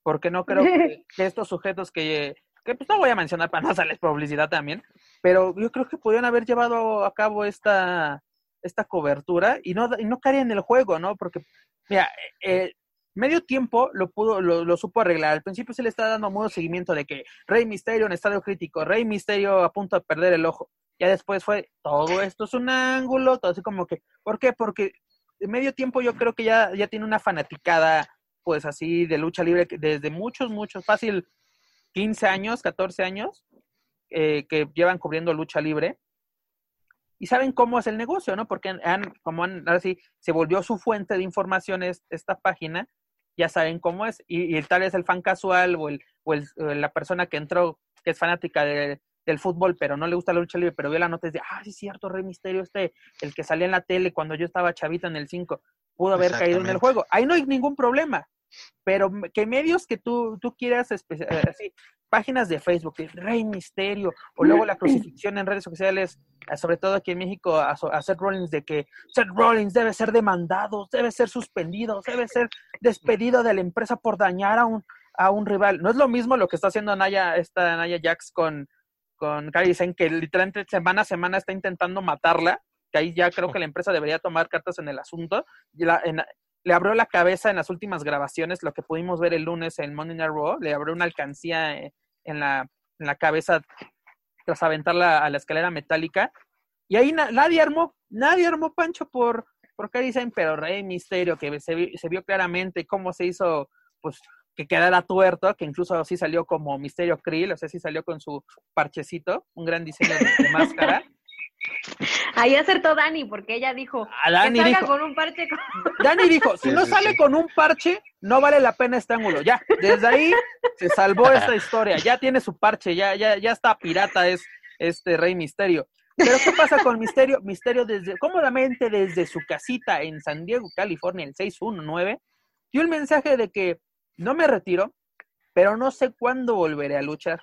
porque no creo que, estos sujetos que, que pues no voy a mencionar para no hacerles publicidad también, pero yo creo que podrían haber llevado a cabo esta, esta cobertura y no, y no caería en el juego, ¿no? Porque, mira, eh, medio tiempo lo pudo, lo, supo arreglar. Al principio se le estaba dando modo seguimiento de que Rey Misterio en estadio crítico, Rey Misterio a punto de perder el ojo. Ya después fue, todo esto es un ángulo, todo así como que, ¿por qué? Porque medio tiempo yo creo que ya, ya tiene una fanaticada, pues así, de lucha libre desde muchos, muchos, fácil 15 años, 14 años, eh, que llevan cubriendo lucha libre y saben cómo es el negocio, ¿no? Porque han, como han, ahora sí, se volvió su fuente de información esta página ya saben cómo es. Y, tal vez el fan casual o, el, o, el, la persona que entró, que es fanática del fútbol, pero no le gusta la lucha libre, pero vio la nota y dice, ah, sí es cierto, Rey Misterio, este, el que salía en la tele cuando yo estaba chavita en el 5, pudo haber caído en el juego. Ahí no hay ningún problema. Pero que medios que tú, tú quieras, eh, así, páginas de Facebook, Rey Misterio, o luego la crucifixión en redes sociales, eh, sobre todo aquí en México, a, Seth Rollins, de que Seth Rollins debe ser demandado, debe ser suspendido, debe ser despedido de la empresa por dañar a un, a un rival. No es lo mismo lo que está haciendo Naya, esta Naya Jax con, con dicen que literalmente semana a semana está intentando matarla, que ahí ya creo que la empresa debería tomar cartas en el asunto. Y la, le abrió la cabeza en las últimas grabaciones, lo que pudimos ver el lunes en Monday Night Raw, le abrió una alcancía eh, en la, en la cabeza tras aventarla a la escalera metálica. Y ahí nadie armó, nadie armó Pancho por, por dicen, pero Rey Misterio, que se, se, vio claramente cómo se hizo, pues, que quedara tuerto, que incluso así salió como Misterio Krill, o sea, sí salió con su parchecito, un gran diseño de máscara. Ahí acertó Dani, porque ella dijo ah, que salga con un parche. Dani dijo, si no sale con un parche, no vale la pena este ángulo. Ya, desde ahí se salvó esta historia. Ya tiene su parche, ya, ya, ya está pirata, es este Rey Misterio. Pero ¿qué pasa con Misterio? Misterio desde, cómodamente desde su casita en San Diego, California, el 619, dio el mensaje de que no me retiro, pero no sé cuándo volveré a luchar.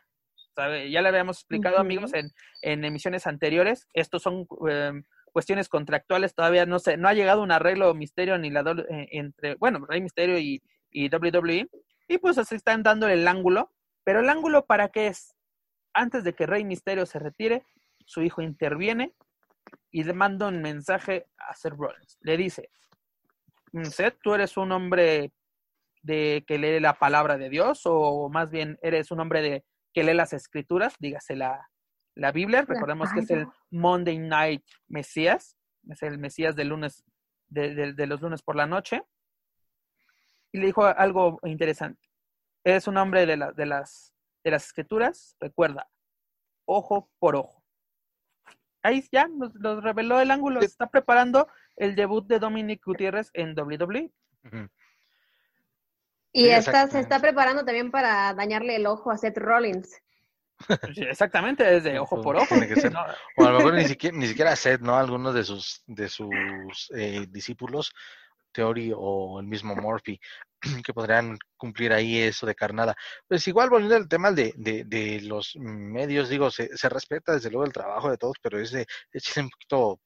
Ya le habíamos explicado, amigos, en, en, emisiones anteriores. Estos son em, cuestiones contractuales, todavía no sé, no ha llegado un arreglo misterio ni la eh, entre, bueno, Rey Misterio y, y WWE. Y pues así están dando el ángulo. Pero el ángulo para qué es? Antes de que Rey Misterio se retire, su hijo interviene y le manda un mensaje a Seth Rollins. Le dice, mm, Seth, tú eres un hombre de que lee la palabra de Dios o más bien eres un hombre de que lee las escrituras, dígase la, la Biblia, recordemos que es el Monday Night Mesías, es el Mesías de lunes, de, de, los lunes por la noche. Y le dijo algo interesante. Es un hombre de, la, de, las, de las escrituras, recuerda, ojo por ojo. Ahí ya nos, reveló el ángulo, está preparando el debut de Dominic Gutiérrez en WWE. Y esta se está preparando también para dañarle el ojo a Seth Rollins. exactamente, desde ojo por ojo. O a lo mejor ni siquiera, ni siquiera Seth, ¿no? Algunos de sus, de sus eh, discípulos, Theory o el mismo Murphy, que podrían cumplir ahí eso de carnada. Pues igual volviendo al tema de, de, de los medios, digo, se, se, respeta desde luego el trabajo de todos, pero es de, es un poquito,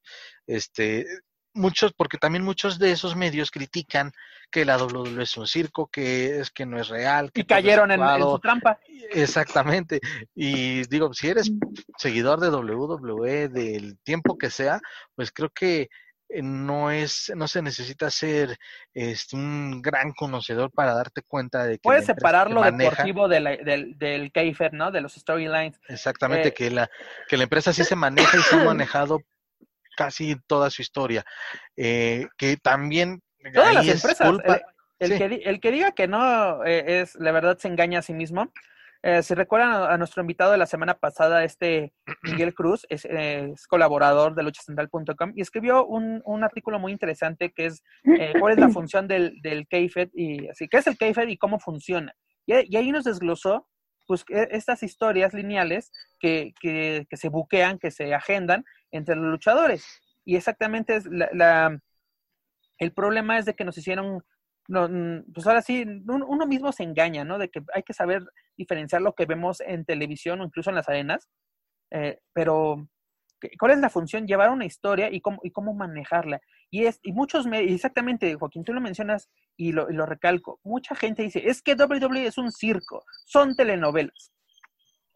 este, muchos, porque también muchos de esos medios critican que la WWE es un circo, que es que no es real. y cayeron en, su trampa. Exactamente. Y digo, si eres seguidor de WWE del tiempo que sea, pues creo que eh, no es no se necesita ser este, un gran conocedor para darte cuenta de que puedes separar lo deportivo del del kayfabe, ¿no? De los storylines. Exactamente eh, que la que la empresa sí se maneja y se ha manejado casi toda su historia. Eh, que también... Todas las empresas. El, que, el, que, diga que no eh, es, la verdad, se engaña a sí mismo. Eh, si recuerdan a, nuestro invitado de la semana pasada, este Miguel Cruz, es, colaborador de luchacentral.com y escribió un, un, artículo muy interesante que es cuál es la función del, del y así, qué es el KFED y cómo funciona. Y, y, ahí nos desglosó pues e, estas historias lineales que, que, que se buquean, que se agendan entre los luchadores. Y exactamente es la, el problema es de que nos hicieron, no, pues ahora sí, uno mismo se engaña, ¿no? De que hay que saber diferenciar lo que vemos en televisión o incluso en las arenas, eh, pero ¿cuál es la función? Llevar una historia y cómo, y cómo manejarla. Y, es, y muchos, me, exactamente, Joaquín, tú lo mencionas y lo, y lo recalco, mucha gente dice, es que WWE es un circo, son telenovelas.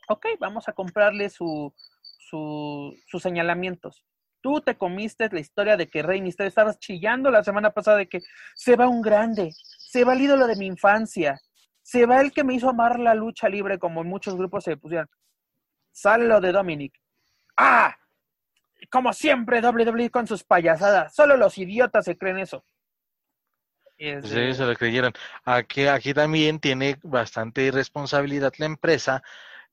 Ok, vamos a comprarle su, sus señalamientos. Tú te comiste la historia de que Rey Misterio estabas chillando la semana pasada de que se va un grande, se va el ídolo de mi infancia, se va el que me hizo amar la lucha libre como en muchos grupos se pusieron. Sale lo de Dominic. ¡Ah! Como siempre, WWE con sus payasadas. Solo los idiotas se creen eso. Sí, se lo creyeron. Aquí, aquí también tiene bastante responsabilidad la empresa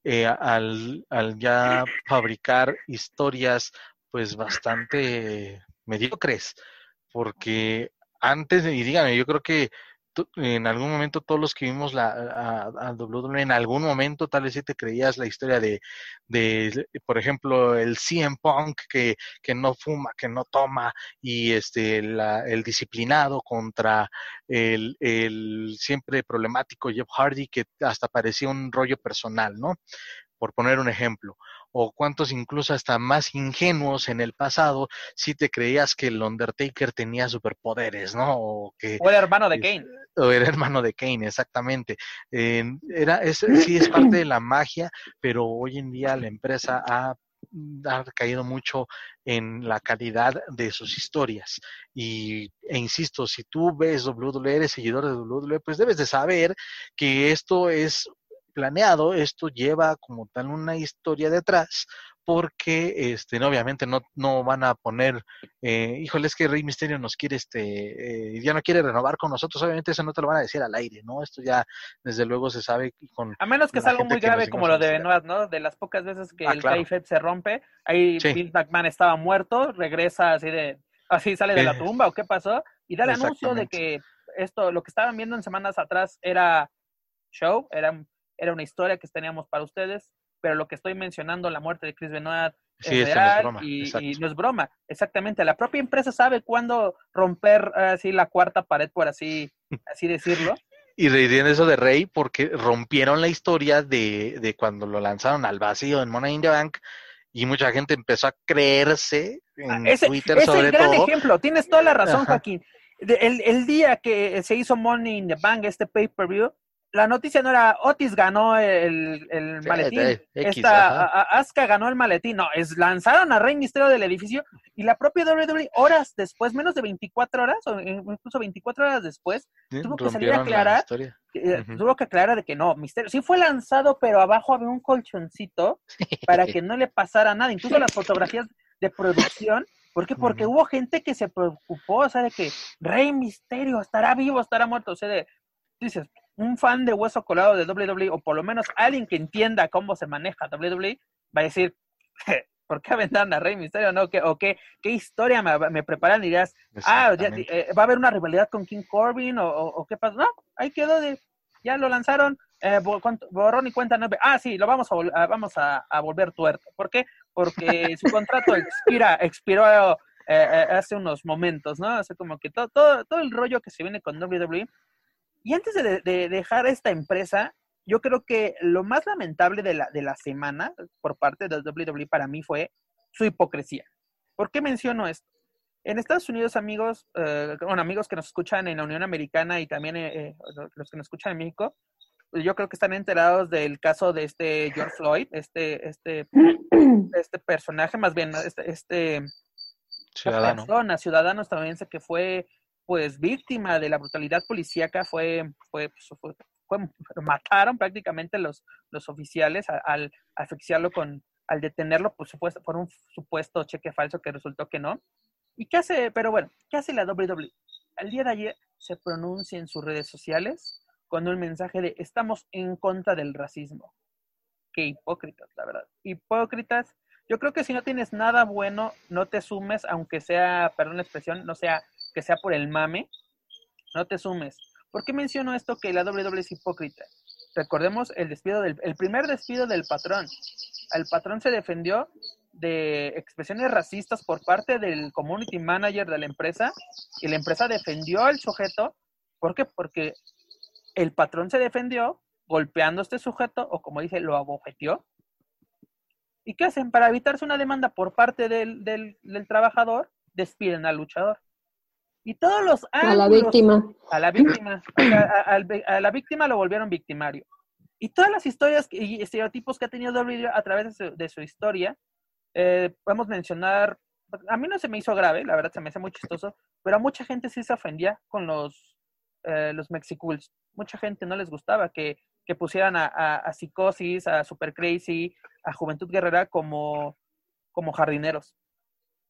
eh, al, al ya fabricar historias pues bastante mediocres, porque antes, y díganme, yo creo que en algún momento todos los que vimos la a, WWE en algún momento tal vez sí te creías la historia de, de por ejemplo el CM Punk que, que no fuma que no toma y este el disciplinado contra el, el siempre problemático Jeff Hardy que hasta parecía un rollo personal no por poner un ejemplo o cuántos incluso hasta más ingenuos en el pasado si te creías que el Undertaker tenía superpoderes, ¿no? O, que, o era hermano de Kane. O era hermano de Kane, exactamente. era, es, sí es parte de la magia, pero hoy en día la empresa ha ha caído mucho en la calidad de sus historias. Y, e insisto, si tú ves WWE, eres seguidor de WWE, pues debes de saber que esto es planeado, esto lleva como tal una historia detrás, porque este obviamente no, no van a poner, eh, híjole, es que Rey Misterio nos quiere, este, eh, ya no quiere renovar con nosotros, obviamente eso no te lo van a decir al aire, ¿no? Esto ya desde luego se sabe con... A menos que sea algo muy grave como lo de Benoit, ¿no? De las pocas veces que ah, el claro. se rompe, ahí Bill McMahon estaba muerto, regresa así de, así sale de la tumba, ¿o qué pasó? Y da el anuncio de que esto, lo que estaban viendo en semanas atrás era show, era era una historia que teníamos para ustedes, pero lo que estoy mencionando, la muerte de Chris Benoit, es real y, no es broma. Exactamente, la propia empresa sabe cuándo romper así la cuarta pared, por así, así decirlo. Y de eso de Rey porque rompieron la historia de, de cuando lo lanzaron al vacío en Money in the Bank y mucha gente empezó a creerse en ah, Twitter ese sobre gran ejemplo, tienes toda la razón, Joaquín. El, el, día que se hizo Money in the Bank, este pay-per-view, la noticia no era Otis ganó el, el maletín, esta Asuka ganó el maletín, no, es lanzaron a Rey Misterio del edificio y la propia WWE horas después, menos de 24 horas o incluso 24 horas después, tuvo que salir a aclarar, eh, tuvo que aclarar de que no, Misterio sí fue lanzado, pero abajo había un colchoncito para que no le pasara nada, incluso las fotografías de producción ¿Por qué? Porque hubo gente que se preocupó, o sea, de que Rey Misterio estará vivo, estará muerto. O sea, de, dices, un fan de hueso colado de WWE, o por lo menos alguien que entienda cómo se maneja WWE, va a decir, ¿por qué aventan a Rey Misterio? ¿No? ¿Qué, ¿O qué, qué historia me, preparan? Y dirás, ah, eh, va a haber una rivalidad con King Corbin, o, qué pasa. No, ahí quedó de, ya lo lanzaron, eh, borrón y cuenta nueve. Ah, sí, lo vamos a, vamos a, volver tuerto. ¿Por qué? Porque su contrato expira, expiró eh, hace unos momentos, ¿no? Hace como que todo, todo, todo el rollo que se viene con WWE y antes de, dejar esta empresa, yo creo que lo más lamentable de la, de la semana por parte de WWE para mí fue su hipocresía. ¿Por qué menciono esto? En Estados Unidos, amigos, eh, bueno, amigos que nos escuchan en la Unión Americana y también eh, eh, los que nos escuchan en México, yo creo que están enterados del caso de este George Floyd, este, este, este personaje, más bien, este, este ciudadano. persona, ciudadano estadounidense que fue pues víctima de la brutalidad policíaca fue, fue, pues, mataron prácticamente los, los oficiales al, asfixiarlo con, al detenerlo por supuesto, por un supuesto cheque falso que resultó que no. ¿Y qué hace? Pero bueno, ¿qué hace la WWE? Al día de ayer se pronuncia en sus redes sociales con un mensaje de estamos en contra del racismo. Qué hipócritas, la verdad. Hipócritas. Yo creo que si no tienes nada bueno, no te sumes, aunque sea, perdón la expresión, no sea que sea por el mame, no te sumes. ¿Por qué menciono esto que la WWE es hipócrita? Recordemos el despido del el primer despido del patrón. El patrón se defendió de expresiones racistas por parte del community manager de la empresa y la empresa defendió al sujeto. ¿Por qué? Porque el patrón se defendió golpeando a este sujeto o como dice, lo abofeteó. ¿Y qué hacen? Para evitarse una demanda por parte del, del trabajador, despiden al luchador. Y todos los A la víctima. A la víctima. A, la víctima lo volvieron victimario. Y todas las historias y estereotipos que ha tenido WWE a través de su, historia, eh, podemos mencionar, a mí no se me hizo grave, la verdad se me hace muy chistoso, pero a mucha gente sí se ofendía con los, eh, los Mexicools. Mucha gente no les gustaba que, que pusieran a, a, Psicosis, a Super Crazy, a Juventud Guerrera como, como jardineros.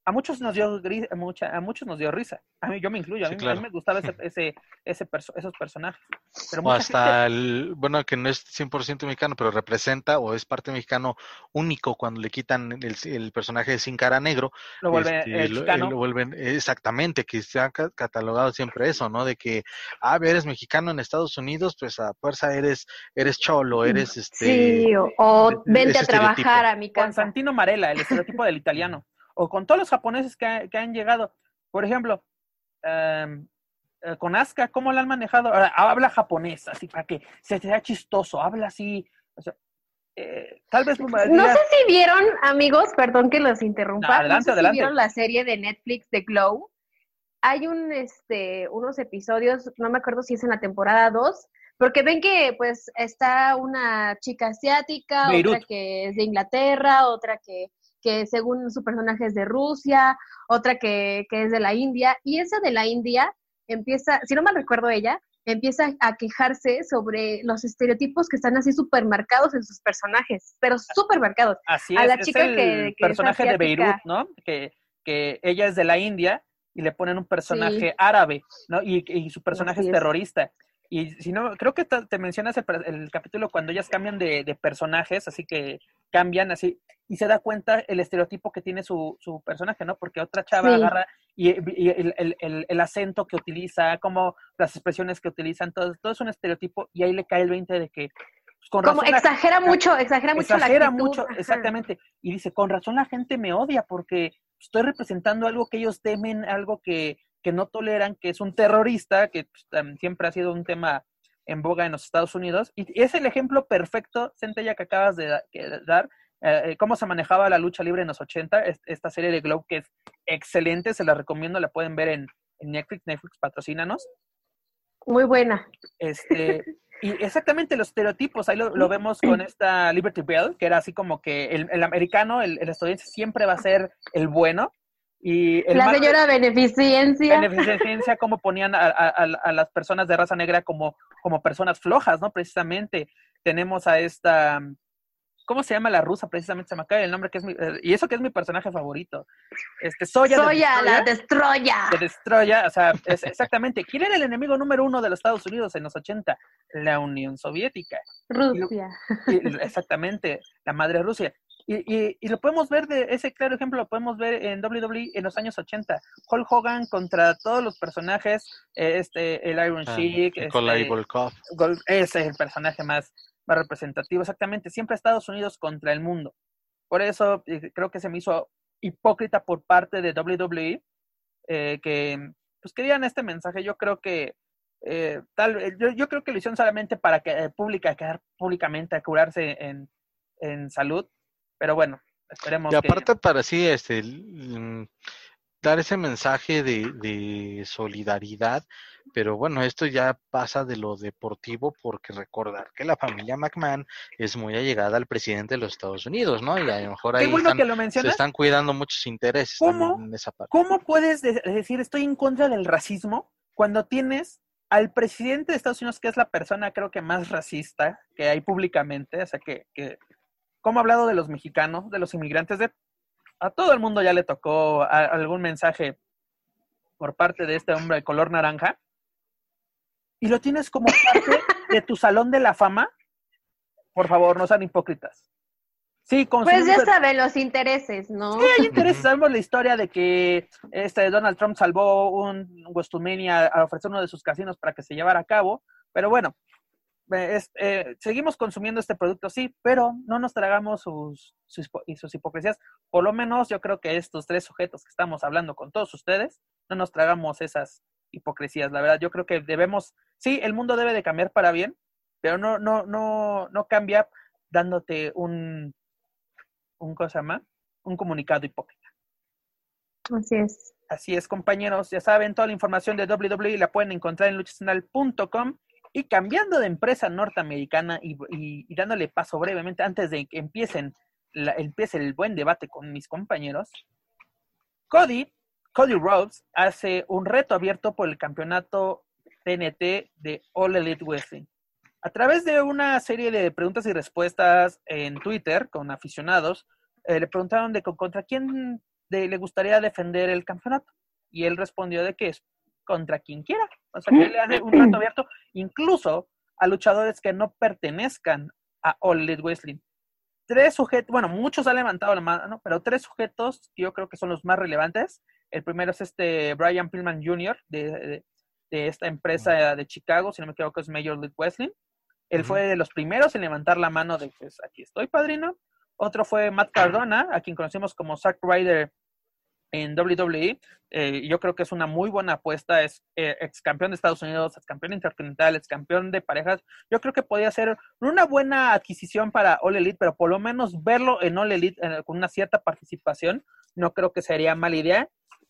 A muchos nos dio a, mucha, a muchos nos dio risa. A mí yo me incluyo, a, mí, me gustaba ese, ese, ese esos personajes. o hasta el, bueno, que no es 100% mexicano, pero representa o es parte mexicano único cuando le quitan el, el personaje de sin cara negro. Lo vuelven este, lo, vuelven exactamente, que se ha catalogado siempre eso, ¿no? De que, ah, eres mexicano en Estados Unidos, pues a fuerza eres eres cholo, eres este Sí, o, vente a trabajar a mi casa. Constantino Marella, el estereotipo del italiano o con todos los japoneses que, han llegado. Por ejemplo, em, eh, con Asuka, ¿cómo la han manejado? habla japonés, así para que se te chistoso, habla así. Eh, tal vez. No sé si vieron, amigos, perdón que los interrumpa. adelante, no sé Si vieron la serie de Netflix de Glow. Hay un, este, unos episodios, no me acuerdo si es en la temporada 2, porque ven que pues está una chica asiática, otra que es de Inglaterra, otra que que según su personaje es de Rusia, otra que, es de la India, y esa de la India empieza, si no mal recuerdo ella, empieza a quejarse sobre los estereotipos que están así súper marcados en sus personajes, pero súper marcados. Así es, la chica el personaje de Beirut, ¿no? Que, ella es de la India y le ponen un personaje árabe, ¿no? Y, su personaje es terrorista. Y si no, creo que te, mencionas el, capítulo cuando ellas cambian de, personajes, así que cambian así, y se da cuenta el estereotipo que tiene su, su personaje, ¿no? Porque otra chava agarra y, el, acento que utiliza, como las expresiones que utilizan, todo, todo es un estereotipo, y ahí le cae el 20 de que. Pues, con como exagera mucho, exagera mucho exagera mucho, exactamente. Y dice, con razón la gente me odia porque estoy representando algo que ellos temen, algo que que no toleran, que es un terrorista, que pues, siempre ha sido un tema en boga en los Estados Unidos. Y es el ejemplo perfecto, Centella, que acabas de dar, eh, eh, cómo se manejaba la lucha libre en los 80, esta serie de Globe que es excelente, se la recomiendo, la pueden ver en, Netflix, Netflix patrocínanos. Muy buena. Este, y exactamente los estereotipos, ahí lo, vemos con esta Liberty Bell, que era así como que el, americano, el, el, estudiante siempre va a ser el bueno, y la señora beneficencia. Beneficencia, como ponían a, las personas de raza negra como, como personas flojas, ¿no? Precisamente tenemos a esta, ¿cómo se llama la rusa? Precisamente se me acaba el nombre, que es mi, eh, y eso que es mi personaje favorito. Este, Soya. Soya, la Destroya. De Destroya, o sea, es, exactamente. ¿Quién era el enemigo número uno de los Estados Unidos en los 80? La Unión Soviética. Rusia. exactamente, la madre Rusia. Y, y, lo podemos ver, de ese claro ejemplo lo podemos ver en WWE en los años 80. Hulk Hogan contra todos los personajes, eh, este, el Iron ah, Sheik. Este, ese es el personaje más, más representativo, exactamente. Siempre Estados Unidos contra el mundo. Por eso eh, creo que se me hizo hipócrita por parte de WWE eh, que pues querían este mensaje. Yo creo que tal, yo, yo, creo que lo hicieron solamente para que pública quedar públicamente a curarse en, en salud pero bueno, esperemos. Y aparte para sí, este, mm, dar ese mensaje de, solidaridad, pero bueno, esto ya pasa de lo deportivo porque recordar que la familia McMahon es muy allegada al presidente de los Estados Unidos, ¿no? Y a lo mejor ahí están, se están cuidando muchos intereses ¿Cómo, en esa parte. ¿Cómo puedes decir estoy en contra del racismo cuando tienes al presidente de Estados Unidos, que es la persona creo que más racista que hay públicamente, o sea, que, que ¿Cómo ha hablado de los mexicanos, de los inmigrantes? De, a todo el mundo ya le tocó algún mensaje por parte de este hombre de color naranja. Y lo tienes como parte de tu salón de la fama. Por favor, no sean hipócritas. Sí, pues ya saben los intereses, ¿no? Sí, hay intereses. Sabemos la historia de que este Donald Trump salvó un WrestleMania a ofrecer uno de sus casinos para que se llevara a cabo. Pero bueno, eh, seguimos consumiendo este producto, sí, pero no nos tragamos sus, sus, hipocresías. Por lo menos yo creo que estos tres sujetos que estamos hablando con todos ustedes, no nos tragamos esas hipocresías. La verdad, yo creo que debemos, sí, el mundo debe de cambiar para bien, pero no, no, no, no cambia dándote un, un cosa más, un comunicado hipócrita. Así es. Así es, compañeros. Ya saben, toda la información de WWE la pueden encontrar en luchacional.com y cambiando de empresa norteamericana y, dándole paso brevemente antes de que empiecen empiece el buen debate con mis compañeros, Cody, Cody Rhodes hace un reto abierto por el campeonato TNT de All Elite Wrestling. A través de una serie de preguntas y respuestas en Twitter con aficionados, eh, le preguntaron de contra quién le gustaría defender el campeonato. Y él respondió de que es contra quien quiera. O sea, que le hace un trato abierto, incluso a luchadores que no pertenezcan a All Elite Wrestling. Tres sujetos, bueno, muchos han levantado la mano, pero tres sujetos que yo creo que son los más relevantes. El primero es este Brian Pillman Jr. de, de, esta empresa de Chicago, si no me equivoco es Major League Wrestling. Él fue de los primeros en levantar la mano de, pues aquí estoy, padrino. Otro fue Matt Cardona, a quien conocemos como Zack Ryder en WWE. Eh, yo creo que es una muy buena apuesta. Es eh, ex campeón de Estados Unidos, ex campeón intercontinental, ex campeón de parejas. Yo creo que podría ser una buena adquisición para All Elite, pero por lo menos verlo en All Elite con una cierta participación, no creo que sería mala idea.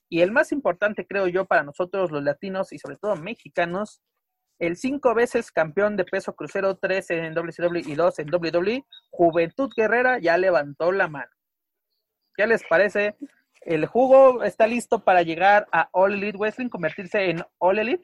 Y el más importante, creo yo, para nosotros los latinos y sobre todo mexicanos, el cinco veces campeón de peso crucero, tres en WCW y dos en WWE, Juventud Guerrera ya levantó la mano. ¿Qué les parece? ¿El jugo está listo para llegar a All Elite Wrestling, convertirse en All Elite?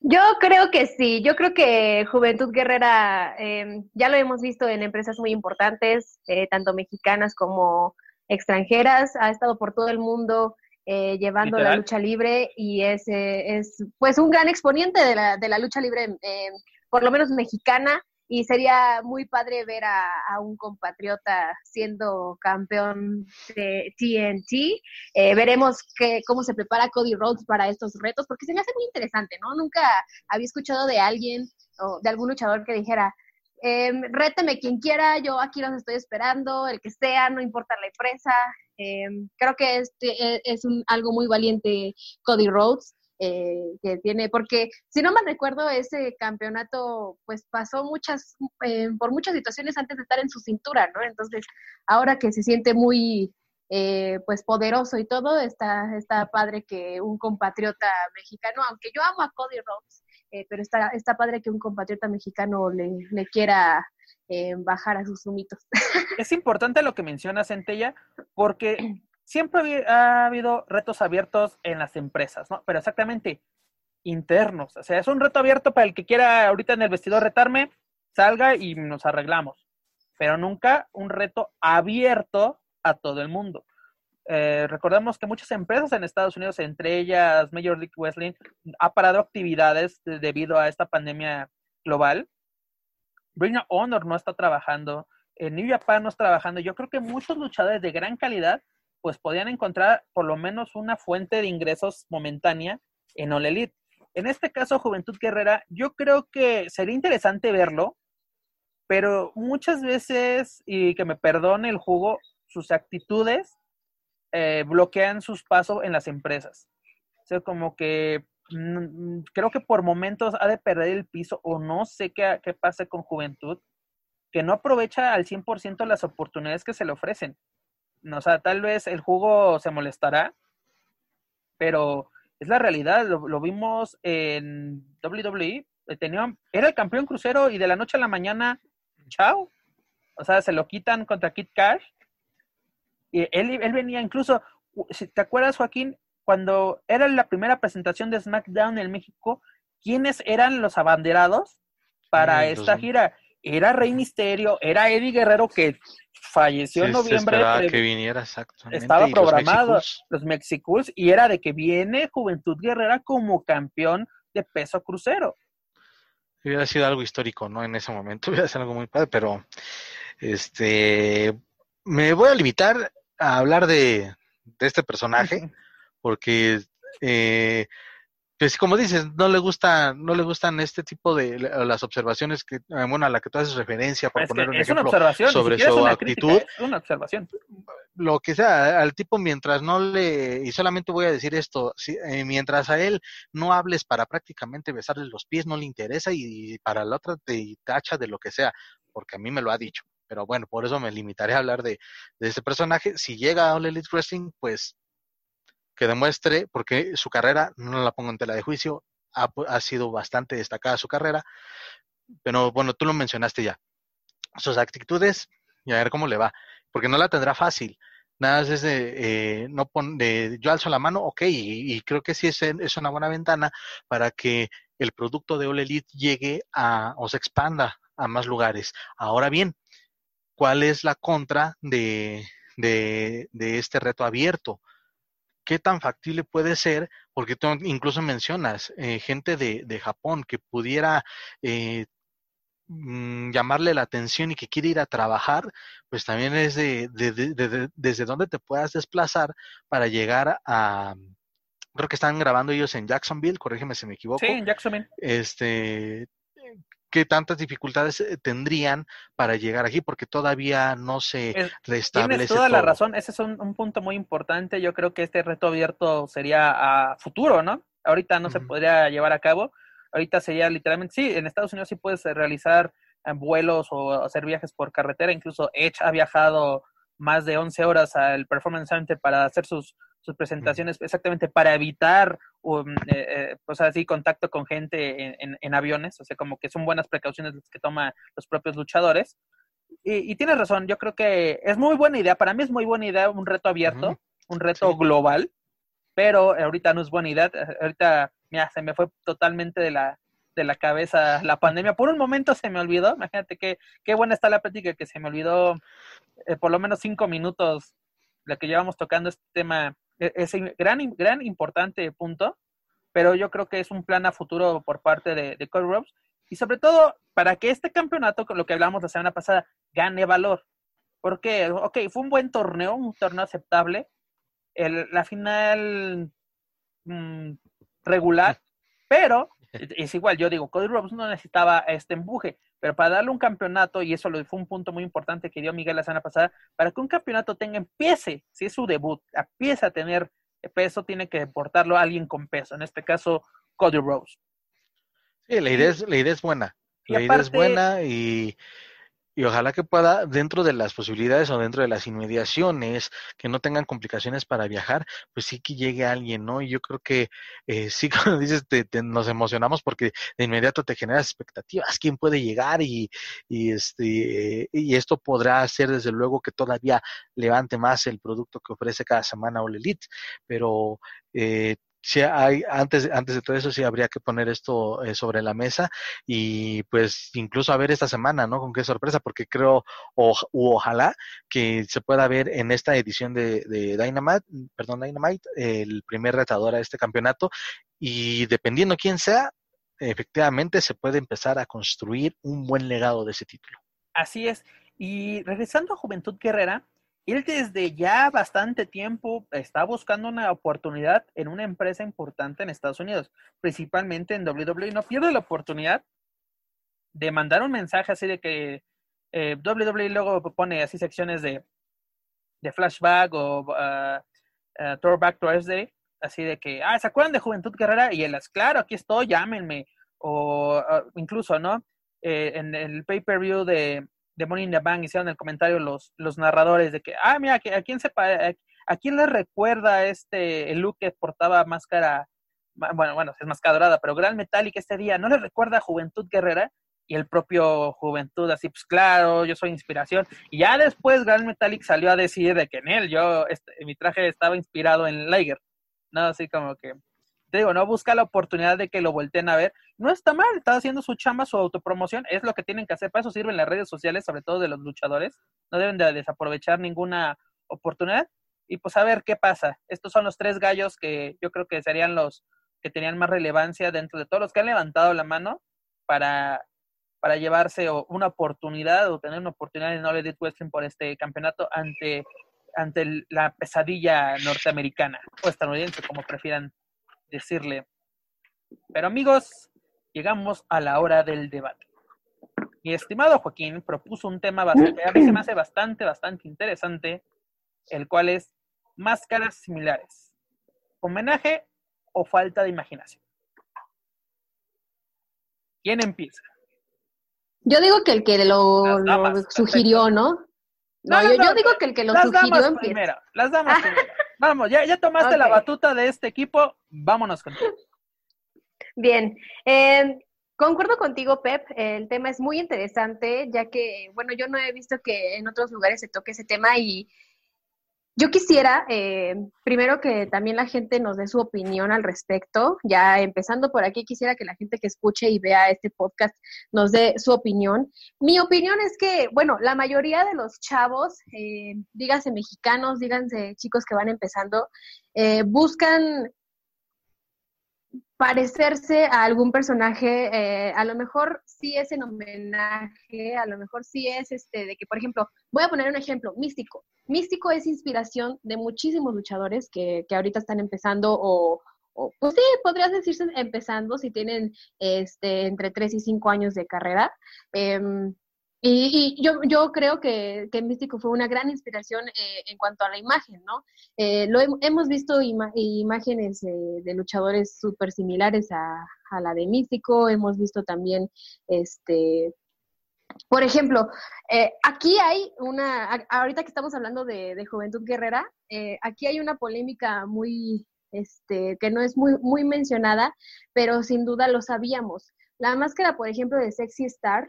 Yo creo que sí, yo creo que Juventud Guerrera em, ya lo hemos visto en empresas muy importantes, eh, tanto mexicanas como extranjeras, ha estado por todo el mundo eh, llevando la lucha libre y es, eh, es pues un gran exponente de la, de la lucha libre, em, por lo menos mexicana, y sería muy padre ver a, un compatriota siendo campeón de TNT. Eh, veremos que, cómo se prepara Cody Rhodes para estos retos, porque se me hace muy interesante, ¿no? Nunca había escuchado de alguien o de algún luchador que dijera, eh, réteme quien quiera, yo aquí los estoy esperando, el que sea, no importa la empresa. Em, creo que este e, es, un, algo muy valiente Cody Rhodes. Eh, que tiene, porque si no me recuerdo, ese campeonato pues pasó muchas, eh, por muchas situaciones antes de estar en su cintura, ¿no? Entonces, ahora que se siente muy, eh, pues poderoso y todo, está, está padre que un compatriota mexicano, aunque yo amo a Cody Rhodes, pero está, está padre que un compatriota mexicano le, le quiera bajar a sus sumitos. Es importante lo que mencionas, Centella, porque siempre ha habido retos abiertos en las empresas, ¿no? Pero exactamente internos. O sea, es un reto abierto para el que quiera ahorita en el vestidor retarme, salga y nos arreglamos. Pero nunca un reto abierto a todo el mundo. Eh, recordemos que muchas empresas en Estados Unidos, entre ellas Major League Wrestling, ha parado actividades debido a esta pandemia global. Ring of Honor no está trabajando, en New Japan no está trabajando. Yo creo que muchos luchadores de gran calidad pues podían encontrar por lo menos una fuente de ingresos momentánea en All Elite. En este caso, Juventud Guerrera, yo creo que sería interesante verlo, pero muchas veces, y que me perdone el jugo, sus actitudes eh, bloquean sus pasos en las empresas. O sea, como que mm, creo que por momentos ha de perder el piso o no sé qué, qué pasa con Juventud, que no aprovecha al 100% las oportunidades que se le ofrecen o sea, tal vez el jugo se molestará, pero es la realidad, lo, vimos en WWE, eh, era el campeón crucero y de la noche a la mañana, chao. O sea, se lo quitan contra Kit Cash. Y él, él venía incluso, si te acuerdas, Joaquín, cuando era la primera presentación de SmackDown en México, ¿quiénes eran los abanderados para esta gira? Era Rey Misterio, era Eddie Guerrero, que falleció en noviembre. que viniera exactamente. Estaba programado los Mexicools y era de que viene Juventud Guerrera como campeón de peso crucero. Hubiera sido algo histórico, ¿no? En ese momento hubiera sido algo muy padre, pero este me voy a limitar a hablar de, de este personaje porque eh, pues como dices, no le gusta, no le gustan este tipo de las observaciones que, eh, bueno, a la que tú haces referencia por poner un ejemplo sobre su actitud. es una observación. Lo que sea, al tipo mientras no le, y solamente voy a decir esto, si, eh, mientras a él no hables para prácticamente besarle los pies, no le interesa y, para la otra te tacha de lo que sea, porque a mí me lo ha dicho. Pero bueno, por eso me limitaré a hablar de, de ese personaje. Si llega a All Elite Wrestling, pues que demuestre, porque su carrera, no la pongo en tela de juicio, ha, sido bastante destacada su carrera, pero bueno, tú lo mencionaste ya. Sus actitudes, y a ver cómo le va, porque no la tendrá fácil. Nada es de, eh, no pon, de, yo alzo la mano, ok, y, creo que sí es, es, una buena ventana para que el producto de Ole Elite llegue a, o se expanda a más lugares. Ahora bien, ¿cuál es la contra de, de este reto abierto. ¿Qué tan factible puede ser? Porque tú incluso mencionas eh, gente de, de, Japón que pudiera eh, mm, llamarle la atención y que quiere ir a trabajar, pues también es de, de, desde dónde te puedas desplazar para llegar a, creo que están grabando ellos en Jacksonville, corrígeme si me equivoco. Sí, en Jacksonville. Este, qué tantas dificultades eh, tendrían para llegar aquí, porque todavía no se restablece. Tienes toda la razón, ese es un, punto muy importante. Yo creo que este reto abierto sería a futuro, ¿no? Ahorita no se podría llevar a cabo. Ahorita sería literalmente, sí, en Estados Unidos sí puedes realizar eh, vuelos o hacer viajes por carretera. Incluso Edge ha viajado más de 11 horas al Performance Center para hacer sus, sus presentaciones exactamente para evitar um, eh, eh, pues así contacto con gente en, aviones, o sea, como que son buenas precauciones las que toman los propios luchadores. Y, tienes razón, yo creo que es muy buena idea, para mí es muy buena idea un reto abierto, un reto global, pero ahorita no es buena idea, ahorita, mira, se me fue totalmente de la, de la cabeza la pandemia. Por un momento se me olvidó, imagínate qué, qué buena está la plática que se me olvidó eh, por lo menos cinco minutos la que llevamos tocando este tema ese gran, gran importante punto, pero yo creo que es un plan a futuro por parte de, de Cody Rhodes y sobre todo para que este campeonato, con lo que hablamos la semana pasada, gane valor. Porque, ok, fue un buen torneo, un torneo aceptable. El, la final mm, regular, pero es igual, yo digo, Cody Rhodes no necesitaba este empuje, pero para darle un campeonato, y eso fue un punto muy importante que dio Miguel la semana pasada, para que un campeonato tenga, empiece, si es su debut, empiece a tener peso, tiene que portarlo a alguien con peso, en este caso, Cody Rhodes. Sí, la idea es, la idea es buena. La idea es buena y y ojalá que pueda, dentro de las posibilidades o dentro de las inmediaciones, que no tengan complicaciones para viajar, pues sí que llegue alguien, ¿no? Y yo creo que eh, sí, como dices, te, nos emocionamos porque de inmediato te generas expectativas, quién puede llegar y, y, este, y esto podrá hacer desde luego que todavía levante más el producto que ofrece cada semana All Elite, pero eh, sí hay, antes, antes de todo eso sí habría que poner esto eh, sobre la mesa y pues incluso a ver esta semana, ¿no? Con qué sorpresa, porque creo, o, ojalá que se pueda ver en esta edición de, de Dynamite, perdón, Dynamite, el primer retador a este campeonato y dependiendo quién sea, efectivamente se puede empezar a construir un buen legado de ese título. Así es. Y regresando a Juventud Guerrera, él desde ya bastante tiempo está buscando una oportunidad en una empresa importante en Estados Unidos, principalmente en WWE. No pierde la oportunidad de mandar un mensaje así de que eh, WWE luego pone así secciones de, de flashback o uh, uh, throwback Thursday, así de que, ah, ¿se acuerdan de Juventud Guerrera? Y él es, claro, aquí estoy, llámenme. O uh, incluso, ¿no? Eh, en el pay-per-view de, de Money in the Bank hicieron el comentario los, los narradores de que, ah, mira, ¿a quién, se, a, quién le recuerda este, el look que portaba máscara, bueno, bueno, es máscara dorada, pero Gran Metallic este día, ¿no le recuerda a Juventud Guerrera? Y el propio Juventud, así, pues claro, yo soy inspiración. Y ya después Gran Metallic salió a decir de que en él, yo, este, mi traje estaba inspirado en Liger. No, así como que te digo, no busca la oportunidad de que lo volteen a ver. No está mal, está haciendo su chamba, su autopromoción, es lo que tienen que hacer. Para eso sirven las redes sociales, sobre todo de los luchadores. No deben de desaprovechar ninguna oportunidad. Y pues a ver qué pasa. Estos son los tres gallos que yo creo que serían los que tenían más relevancia dentro de todos los que han levantado la mano para, para llevarse una oportunidad o tener una oportunidad en All Elite Wrestling por este campeonato ante, ante la pesadilla norteamericana o estadounidense, como prefieran decirle. Pero amigos, llegamos a la hora del debate. Mi estimado Joaquín propuso un tema bastante, a mí se me hace bastante, bastante interesante, el cual es máscaras similares. ¿Homenaje o falta de imaginación? ¿Quién empieza? Yo digo que el que lo, sugirió, ¿no? No, yo, digo que el que lo sugirió empieza. las damas primero. Vamos, ya, ya tomaste la batuta de este equipo, vámonos contigo. Bien, eh, concuerdo contigo, Pep, el tema es muy interesante, ya que, bueno, yo no he visto que en otros lugares se toque ese tema y yo quisiera, eh, primero que también la gente nos dé su opinión al respecto. Ya empezando por aquí, quisiera que la gente que escuche y vea este podcast nos dé su opinión. Mi opinión es que, bueno, la mayoría de los chavos, eh, díganse mexicanos, díganse chicos que van empezando, eh, buscan parecerse a algún personaje, eh, a lo mejor sí es en homenaje, a lo mejor sí es este, de que, por ejemplo, voy a poner un ejemplo, Místico. Místico es inspiración de muchísimos luchadores que, que ahorita están empezando o, pues sí, podrías decirse empezando si tienen este, entre 3 y 5 años de carrera. Em, y, yo, yo creo que, que, Místico fue una gran inspiración eh, en cuanto a la imagen, ¿no? Eh, lo hemos visto imágenes de luchadores súper similares a, a, la de Místico, hemos visto también, este, por ejemplo, eh, aquí hay una, ahorita que estamos hablando de, de Juventud Guerrera, aquí hay una polémica muy, este, que no es muy, muy mencionada, pero sin duda lo sabíamos. La máscara, por ejemplo, de Sexy Star,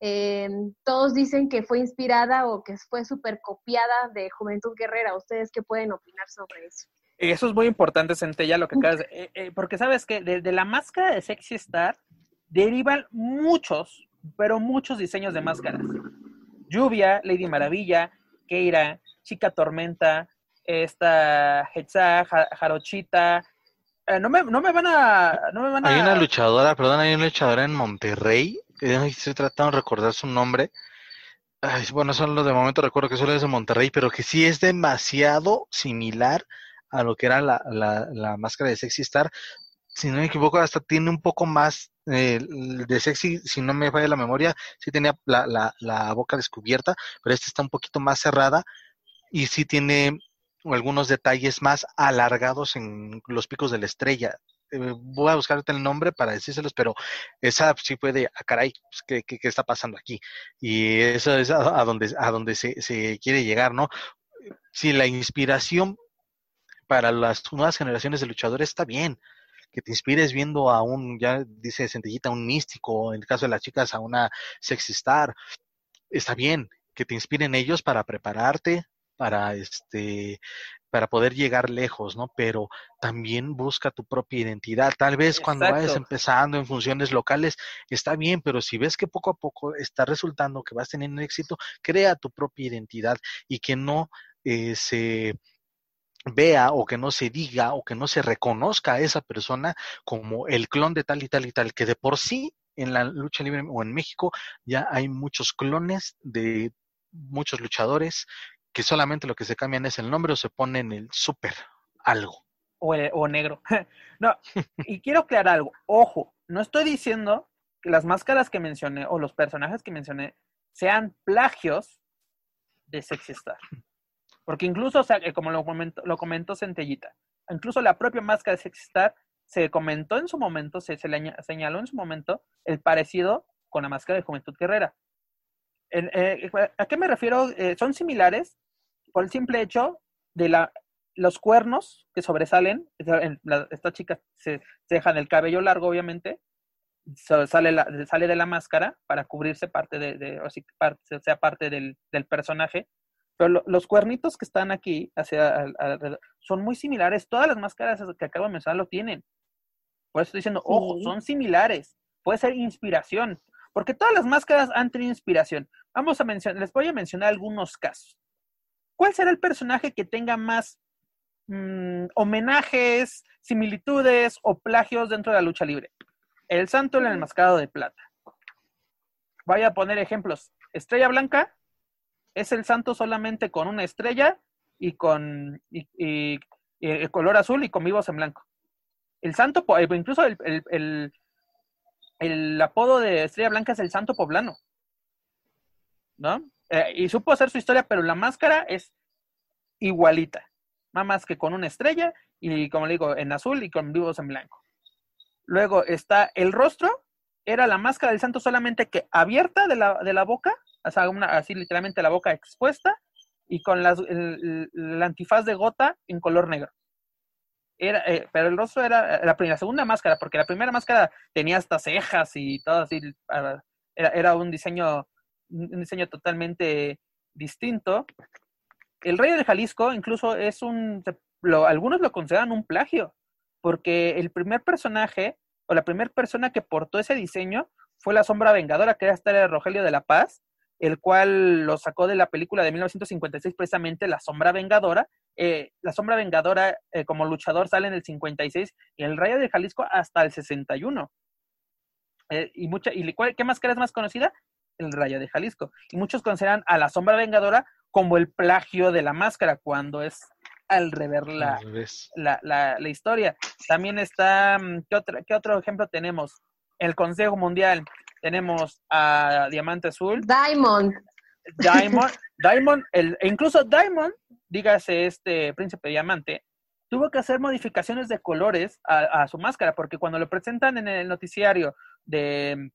eh, todos dicen que fue inspirada o que fue súper copiada de Juventud Guerrera. ¿Ustedes qué pueden opinar sobre eso? Eso es muy importante, Centella, lo que acabas de... Eh, eh, porque sabes que de, la máscara de Sexy Star derivan muchos, pero muchos diseños de máscaras. Lluvia, Lady Maravilla, Keira, Chica Tormenta, esta Hetza, Jarochita. no, me, no, me, van a, no me van a... Hay una luchadora, perdón, hay una luchadora en Monterrey estoy tratando de recordar su nombre. bueno, solo de momento recuerdo que solo es de Monterrey, pero que sí es demasiado similar a lo que era la, la, máscara de Sexy Star. Si no me equivoco, hasta tiene un poco más eh, de sexy, si no me falla la memoria, sí tenía la, la, la boca descubierta, pero esta está un poquito más cerrada y sí tiene algunos detalles más alargados en los picos de la estrella. Eh, voy a buscarte el nombre para decírselos, pero esa sí puede, a ah, caray, pues, ¿qué, está pasando aquí? Y eso es a, donde, a donde se, se quiere llegar, ¿no? Si la inspiración para las nuevas generaciones de luchadores está bien, que te inspires viendo a un, ya dice Centellita, un místico, en el caso de las chicas, a una sexy star, está bien, que te inspiren ellos para prepararte, para este para poder llegar lejos, ¿no? Pero también busca tu propia identidad. Tal vez cuando vayas empezando en funciones locales está bien, pero si ves que poco a poco está resultando que vas teniendo éxito, crea tu propia identidad y que no eh, se vea o que no se diga o que no se reconozca a esa persona como el clon de tal y tal y tal, que de por sí en la lucha libre o en México ya hay muchos clones de muchos luchadores que solamente lo que se cambian es el nombre o se ponen el super algo. O, o negro. no, y quiero aclarar algo. Ojo, no estoy diciendo que las máscaras que mencioné o los personajes que mencioné sean plagios de Sexy Star. Porque incluso, o sea, como lo comentó, lo comentó Centellita, incluso la propia máscara de Sexy Star se comentó en su momento, se, se le señaló en su momento el parecido con la máscara de Juventud Guerrera. Eh, ¿A qué me refiero? Eh, son similares por el simple hecho de la, los cuernos que sobresalen. Esta chica se, se dejan el cabello largo, obviamente. sale, la, sale de la máscara para cubrirse parte de, o sea parte del, personaje. Pero los cuernitos que están aquí hacia, son muy similares. Todas las máscaras que acabo de mencionar lo tienen. Por eso estoy diciendo, ojo, son similares. Puede ser inspiración. Porque todas las máscaras han tenido inspiración. Vamos a mencionar, les voy a mencionar algunos casos. ¿Cuál será el personaje que tenga más mm, homenajes, similitudes o plagios dentro de la lucha libre? El santo el enmascarado de plata. Voy a poner ejemplos. Estrella Blanca es el santo solamente con una estrella y con el color azul y con vivos en blanco. El santo, incluso el, el apodo de Estrella Blanca es el Santo Poblano. ¿No? Eh, y supo hacer su historia, pero la máscara es igualita. Nada más que con una estrella y, como le digo, en azul y con vivos en blanco. Luego está el rostro, era la máscara del santo solamente que abierta de la, de la boca, o sea, así literalmente la boca expuesta, y con las, el, antifaz de gota en color negro. Era, eh, pero el rostro era la, primera, segunda máscara, porque la primera máscara tenía hasta cejas y todo así. Era, era un diseño, un diseño totalmente distinto. el Rayo de Jalisco incluso es un, algunos lo consideran un plagio, porque el primer personaje o la primera persona que portó ese diseño fue la sombra vengadora, que era este Rogelio de la Paz, el cual lo sacó de la película de 1956, precisamente La Sombra Vengadora. Eh, la Sombra Vengadora eh, como luchador sale en el 56 y el Rayo de Jalisco hasta el 61. Eh, y mucha, y ¿Qué máscara es más conocida? El Rayo de Jalisco. Y muchos consideran a la Sombra Vengadora como el plagio de la máscara, cuando es al rever la, la, la, historia. También está, mm, ¿qué otro, ¿qué otro ejemplo tenemos? El Consejo Mundial tenemos a Diamante Azul. Diamond. Diamond, Diamond, el, incluso Diamond, dígase este príncipe diamante, tuvo que hacer modificaciones de colores a, su máscara, porque cuando lo presentan en el noticiario de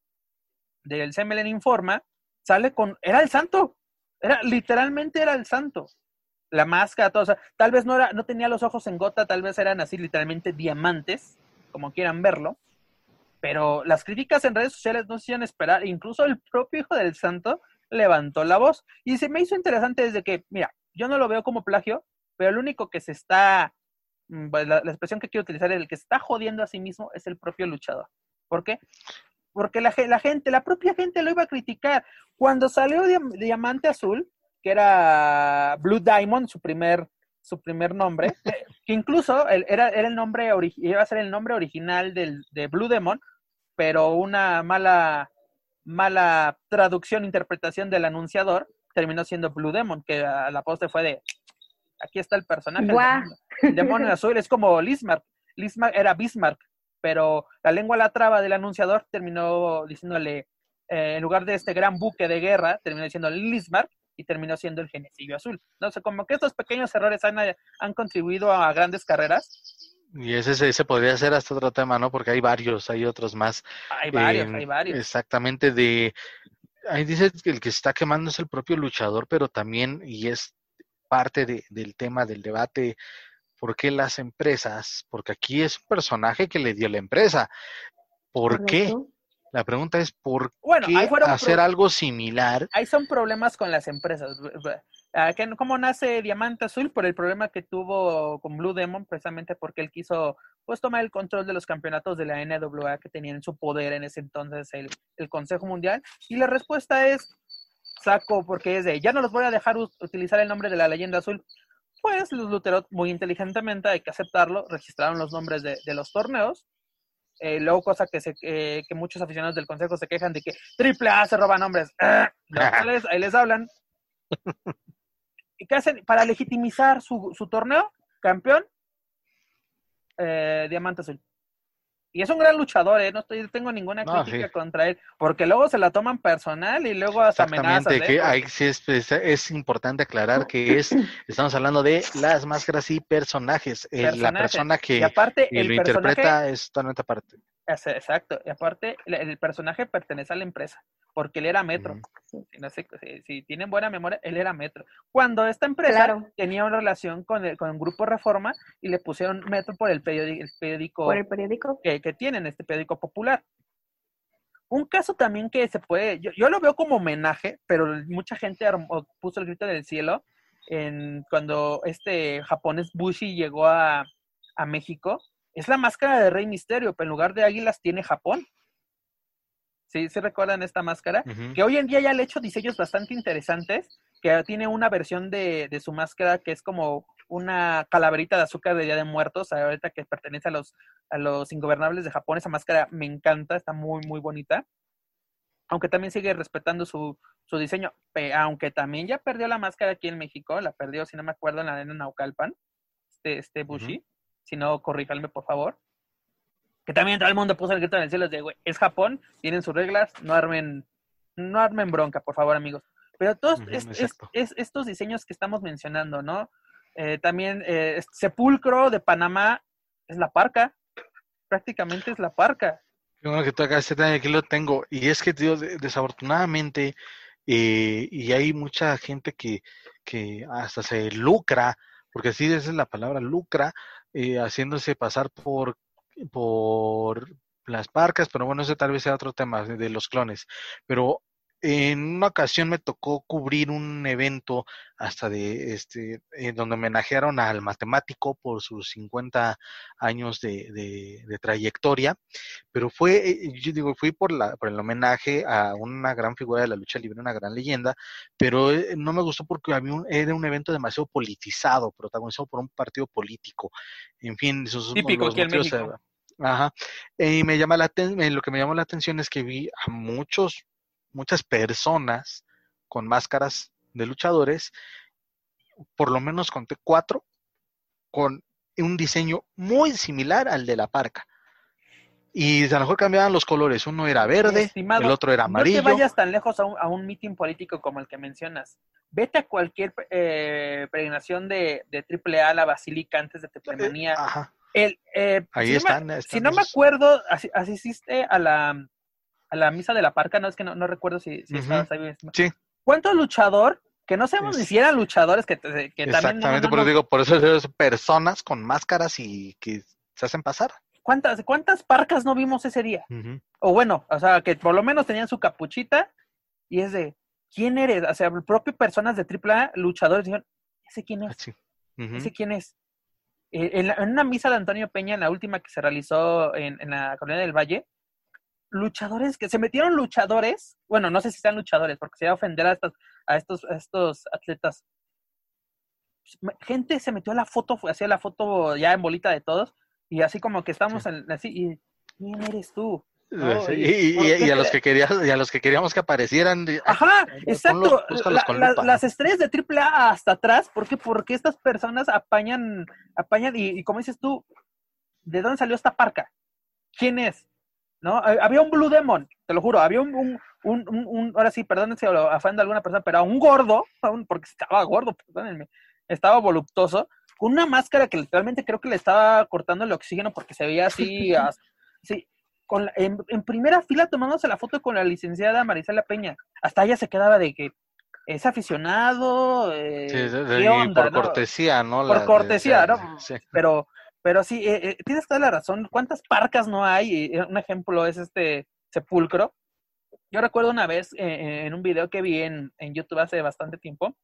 del CMLN Informa, sale con, era el santo, era, literalmente era el santo. La máscara, todo, tal vez no era, no tenía los ojos en gota, tal vez eran así literalmente diamantes, como quieran verlo, pero las críticas en redes sociales no se hicieron esperar, incluso el propio hijo del santo levantó la voz y se me hizo interesante desde que, mira, yo no lo veo como plagio, pero el único que se está, mm, pues, la, expresión que quiero utilizar es el que está jodiendo a sí mismo es el propio luchador. ¿Por qué? Porque la, la gente, la propia gente lo iba a criticar. Cuando salió Diamante Azul, que era Blue Diamond, su primer, su primer nombre, que incluso era, era el nombre, iba a ser el nombre original del, de Blue Demon, pero una mala, mala traducción, interpretación del anunciador terminó siendo Blue Demon, que a la poste fue de, aquí está el personaje. El demonio azul es como Lismark. Lismark era Bismarck, pero la lengua la traba del anunciador terminó diciéndole, eh, en lugar de este gran buque de guerra, terminó diciendo Lismark y terminó siendo el genecillo azul. No sé, como que estos pequeños errores han, han contribuido a grandes carreras y ese, ese podría ser hasta otro tema, ¿no? Porque hay varios, hay otros más. Hay varios, hay varios. Exactamente, de... Ahí dice que el que está quemando es el propio luchador, pero también, y es parte de, del tema del debate, ¿por qué las empresas? Porque aquí es un personaje que le dio la empresa. ¿Por qué? La pregunta es, ¿por qué hacer algo similar? Ahí son problemas con las empresas. Ah, ¿Cómo nace Diamante Azul? Por el problema que tuvo con Blue Demon, precisamente porque él quiso pues tomar el control de los campeonatos de la NWA que tenían en su poder en ese entonces el, Consejo Mundial. Y la respuesta es, saco, porque es de, ya no los voy a dejar utilizar el nombre de la leyenda azul. Pues los Luterot, muy inteligentemente, hay que aceptarlo, registraron los nombres de, los torneos. Eh, luego, cosa que, se, que muchos aficionados del consejo se quejan de que Triple A se roba nombres. ahí les hablan. ¿qué hacen? Para legitimizar su, su torneo, campeón, eh, Diamante Azul. Y es un gran luchador, ¿eh? No estoy, tengo ninguna crítica contra él, porque luego se la toman personal y luego hasta amenazas. Que ahí sí es, es, importante aclarar que es, estamos hablando de las máscaras y personajes. la persona que aparte, lo interpreta es totalmente aparte. Exacto, y aparte el personaje pertenece a la empresa porque él era metro. Si, tienen buena memoria, él era metro. Cuando esta empresa tenía una relación con el, con el grupo Reforma y le pusieron metro por el periódico, ¿Por el periódico? Que, tienen, este periódico popular. Un caso también que se puede, yo, lo veo como homenaje, pero mucha gente puso el grito del cielo en cuando este japonés Bushi llegó a, a México. Es la máscara de Rey Misterio, pero en lugar de águilas tiene Japón. ¿Sí, ¿Sí recuerdan esta máscara? Que hoy en día ya le he hecho diseños bastante interesantes, que tiene una versión de, de, su máscara que es como una calaverita de azúcar de Día de Muertos, ahorita que pertenece a los, a los ingobernables de Japón. Esa máscara me encanta, está muy, muy bonita. Aunque también sigue respetando su, su diseño, aunque también ya perdió la máscara aquí en México, la perdió, si no me acuerdo, en la arena Naucalpan, este, este Bushi. Si no, corríjanme, por favor que también todo el mundo puso el grito en el cielo de, güey, es Japón, tienen sus reglas, no armen, no armen bronca, por favor, amigos. Pero todos estos diseños que estamos mencionando, ¿no? Eh, también eh, Sepulcro de Panamá es la parca, prácticamente es la parca. Qué bueno que tú acá aquí lo tengo. Y es que, tío, desafortunadamente, eh, y hay mucha gente que, que hasta se lucra, porque así es la palabra, lucra, haciéndose pasar por por las parcas, pero bueno, ese tal vez sea otro tema de los clones. Pero en una ocasión me tocó cubrir un evento hasta de este en donde homenajearon al matemático por sus 50 años de, de, trayectoria, pero fue, eh, yo digo, fui por la por el homenaje a una gran figura de la lucha libre, una gran leyenda, pero eh, no me gustó porque había un, era un evento demasiado politizado, protagonizado por un partido político. En fin, esos Típico aquí en México. Ajá. Y me llama la lo que me llamó la atención es que vi a muchos muchas personas con máscaras de luchadores, por lo menos conté cuatro, con un diseño muy similar al de la parca. Y a lo mejor cambiaban los colores. Uno era verde, el otro era amarillo. No te vayas tan lejos a un, a mitin político como el que mencionas. Vete a cualquier eh, peregrinación de, de AAA, la Basílica, antes de Tepemanía. El, eh, Ahí si están, no me, Si no me acuerdo, asististe a la, a la misa de la parca, no es que no, no recuerdo si, si estabas ahí. Sí. ¿Cuánto luchador? Que no sabemos ni si eran luchadores que, que Exactamente, también. por eso digo, por eso son personas con máscaras y que se hacen pasar. ¿Cuántas, cuántas parcas no vimos ese día? O bueno, o sea, que por lo menos tenían su capuchita y es de, ¿quién eres? O sea, propio personas de AAA, luchadores, dijeron, ¿ese quién es? Sí. ¿Ese quién es? Eh, en, en, una misa de Antonio Peña, en la última que se realizó en, en la Colonia del Valle, luchadores que se metieron luchadores, bueno, no sé si sean luchadores, porque se iba a ofender a estos, a estos, estos atletas. Gente se metió a la foto, hacía la foto ya en bolita de todos, y así como que estamos en, así, y ¿quién eres tú? y, a los que querías, y a los que queríamos que aparecieran. Ajá, exacto. las estrellas de AAA hasta atrás, ¿por qué? Porque estas personas apañan, apañan, y, y como dices tú, ¿de dónde salió esta parca? ¿Quién es? ¿No? Había un Blue Demon, te lo juro, había un, un, un, un ahora sí, perdónenme si lo ofendo a alguna persona, pero un gordo, porque estaba gordo, perdónenme, estaba voluptuoso, con una máscara que literalmente creo que le estaba cortando el oxígeno porque se veía así, así con en, primera fila tomándose la foto con la licenciada Marisela Peña. Hasta ella se quedaba de que es aficionado, eh, ¿qué onda, por cortesía, ¿no? Por cortesía, ¿no? Sí. Pero pero sí, eh, eh, tienes toda la razón. ¿Cuántas parcas no hay? Eh, un ejemplo es este sepulcro. Yo recuerdo una vez en un video que vi en, en, YouTube hace bastante tiempo,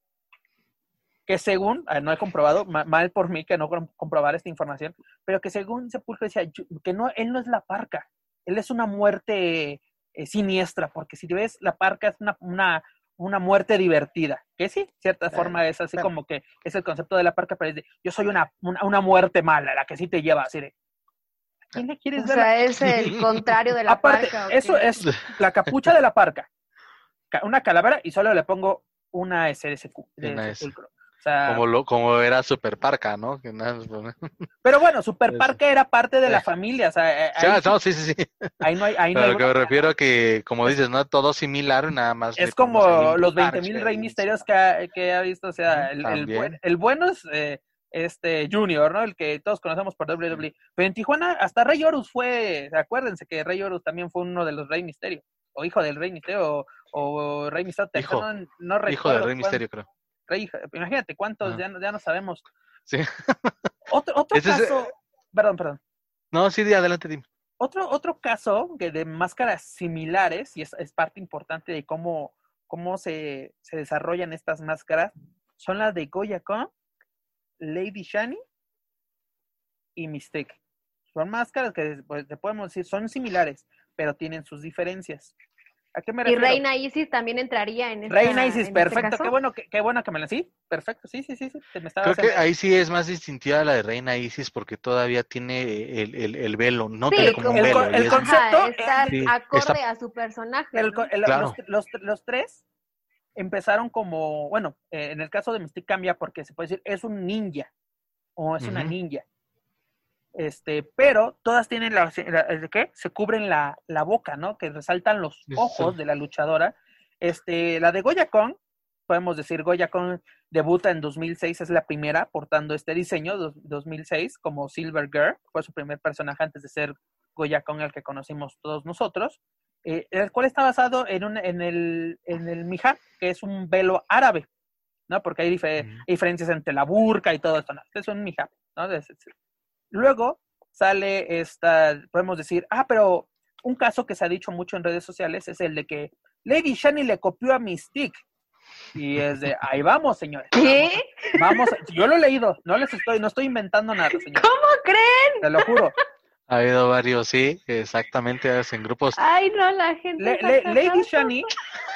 que según, ah, no he comprobado, mal por mí que no comprobar esta información, pero que según Sepulcro decía que no, él no es la parca, él es una muerte siniestra, porque si ves, la parca es una, una muerte divertida, que sí, cierta forma es así como que es el concepto de la parca, pero es de, yo soy una, una, muerte mala, la que sí te lleva así de, ¿a quién le quieres o sea, es el contrario de la Aparte, parca. Eso es la capucha de la parca, una calavera y solo le pongo una S como, lo, como era Super Parca, ¿no? Pero bueno, Super Parca era parte de la familia, o sea, eh, sí, sí, sí. Ahí no hay, ahí Pero que me refiero a que, como dices, no todo similar, nada más. Es como los 20.000 Rey Misterios que ha, que ha visto, o sea, el, el, el bueno es eh, este Junior, ¿no? El que todos conocemos por WWE. Pero en Tijuana, hasta Rey Horus fue, acuérdense que Rey Horus también fue uno de los Rey Misterio, o hijo del Rey Misterio, o, Rey Misterio, hijo, no, no hijo del Rey Misterio, creo imagínate cuántos, ya, ya no sabemos. Sí. Otro, otro caso, perdón, perdón. No, sí, adelante, dime. Otro, otro caso que de máscaras similares, y es, parte importante de cómo, cómo se, se, desarrollan estas máscaras, son las de Goya Con, Lady Shani y Mistake. Son máscaras que pues, te podemos decir, son similares, pero tienen sus diferencias. ¿A qué me refiero? Y Reina Isis también entraría en esta, Reina Isis, este perfecto, qué bueno, qué, qué, bueno que me la sí, perfecto, sí, sí, sí, sí. me Creo que ahí sí es más distintiva la de Reina Isis porque todavía tiene el, el, el velo, no tiene como, un velo. El, concepto está acorde a su personaje. Claro. Los, los, los, tres empezaron como, bueno, eh, en el caso de Mystic cambia porque se puede decir es un ninja o es una ninja. Este, pero todas tienen la, ¿de qué? Se cubren la, la, boca, ¿no? Que resaltan los ojos de la luchadora. Este, la de Goya Kong, podemos decir, Goya Kong debuta en 2006, es la primera portando este diseño, 2006, como Silver Girl, fue su primer personaje antes de ser Goya Kong, el que conocimos todos nosotros, eh, el cual está basado en, un, en, el, en el mija, que es un velo árabe, ¿no? Porque hay, diferencias entre la burka y todo esto, ¿no? Este es un mija, ¿no? Luego sale esta, podemos decir, ah, pero un caso que se ha dicho mucho en redes sociales es el de que Lady Shani le copió a Mystique. Y es de, ahí vamos, señores. ¿Qué? Vamos, yo lo he leído, no les estoy, no estoy inventando nada, señores. ¿Cómo creen? Te lo juro. Ha habido varios, sí, exactamente, en grupos. Ay, no, la gente. Le- está le- Lady. Shani,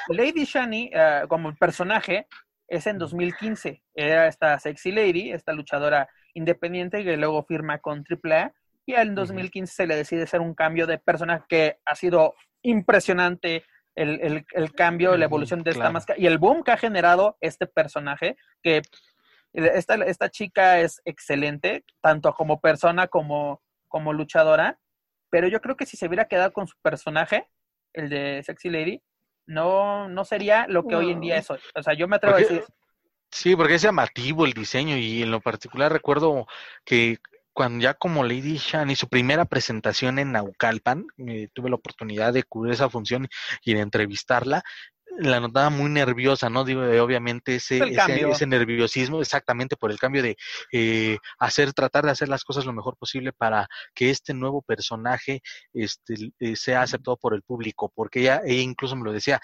Lady Shani, eh, como personaje, es en 2015. Era esta sexy lady, esta luchadora independiente que luego firma con AAA. Y en 2015 se le decide hacer un cambio de personaje que ha sido impresionante el, el- el cambio, la evolución de esta máscara y el boom que ha generado este personaje, que esta, esta chica es excelente, tanto como persona como, como luchadora, pero yo creo que si se hubiera quedado con su personaje, el de Sexy Lady, no, no sería lo que hoy en día es hoy. O sea, yo me atrevo a decir, Sí, porque es llamativo el diseño y en lo particular recuerdo que cuando ya como Lady Shani, su primera presentación en Naucalpan, eh, tuve la oportunidad de cubrir esa función y de entrevistarla, la notaba muy nerviosa, ¿no? Digo, eh, obviamente ese, ese, ese nerviosismo, exactamente por el cambio de eh, hacer, tratar de hacer las cosas lo mejor posible para que este nuevo personaje este, eh, sea aceptado por el público, porque ella, ella incluso me lo decía,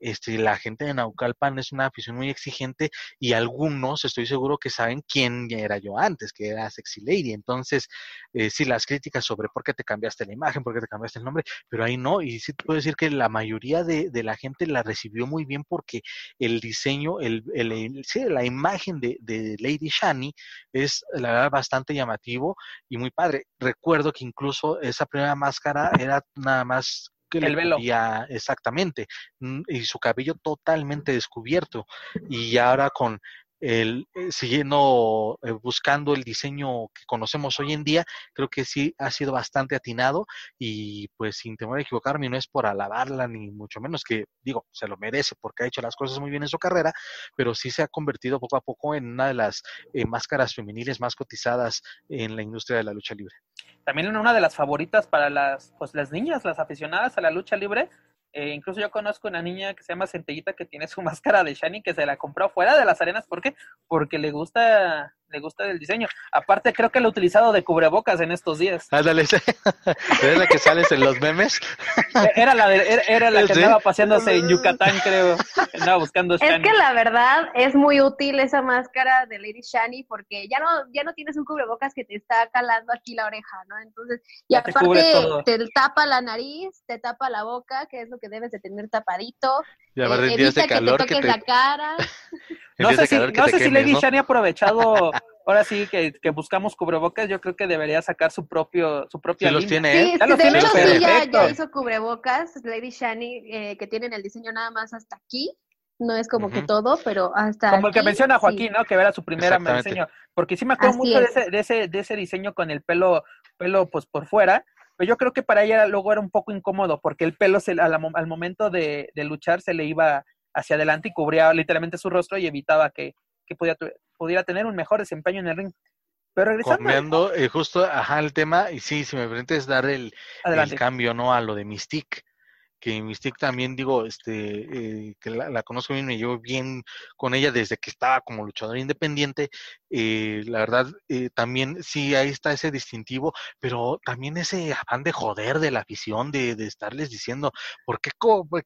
este, la gente de Naucalpan es una afición muy exigente y algunos estoy seguro que saben quién era yo antes, que era Sexy Lady. Entonces, eh, sí, las críticas sobre por qué te cambiaste la imagen, por qué te cambiaste el nombre, pero ahí no, y sí puedo decir que la mayoría de, la gente la recibió muy bien porque el diseño, el- el- sí, la imagen de, de Lady Shani es la verdad bastante llamativo y muy padre. Recuerdo que incluso esa primera máscara era nada más que le El velo. cubría exactamente mm, y su cabello totalmente descubierto y ahora con el eh, siguiendo eh, buscando el diseño que conocemos hoy en día creo que sí ha sido bastante atinado y pues sin temor a equivocarme no es por alabarla ni mucho menos que digo se lo merece porque ha hecho las cosas muy bien en su carrera pero sí se ha convertido poco a poco en una de las eh, máscaras femeniles más cotizadas en la industria de la lucha libre también una de las favoritas para las, pues, las niñas, las aficionadas a la lucha libre. Eh, incluso yo conozco una niña que se llama Centellita que tiene su máscara de Shani que se la compró fuera de las arenas. ¿Por qué? Porque le gusta, le gusta el diseño. Aparte, creo que lo ha utilizado de cubrebocas en estos días. ándale ¿eres la que sales en los memes? Era la, de- era, era la que Sí. andaba paseándose en Yucatán, creo. Andaba buscando Es Shani. que la verdad es muy útil esa máscara de Lady Shani porque ya no, ya no tienes un cubrebocas que te está calando aquí la oreja, ¿no? Entonces, y Ya te aparte te tapa la nariz, te tapa la boca, que es lo que debes de tener tapadito. Y eh, aparte en días de calor que que te la cara. No sé de si, que no sé si Lady ¿no? Shani ha aprovechado, ahora sí que, que buscamos cubrebocas, yo creo que debería sacar su propio, su propia Sí los línea. tiene, ¿eh? Sí, Ya los de tiene hecho sí, ya, ya hizo cubrebocas, Lady Shani, eh, que tienen el diseño nada más hasta aquí. No es como que Ujú. todo, pero hasta Como el que aquí, menciona sí. Joaquín, ¿no? Que era su primera diseño. Porque sí me acuerdo Así mucho de es. ese, de, ese, de ese diseño con el pelo, pelo pues por fuera. Pero yo creo que para ella luego era un poco incómodo, porque el pelo se, a la mo- al momento de, de luchar se le iba hacia adelante y cubría literalmente su rostro y evitaba que, que pudiera, tener un mejor desempeño en el ring. Pero regresando, Comiendo, eh, justo, ajá, el tema, y sí, si me permites dar el cambio, ¿no? A lo de Mystique. Que Mystique también, digo, este, eh, que la, la conozco bien, me llevo bien con ella desde que estaba como luchadora independiente. eh, la verdad, eh, también sí, ahí está ese distintivo, pero también ese afán de joder de la afición, de, de estarles diciendo, ¿por qué?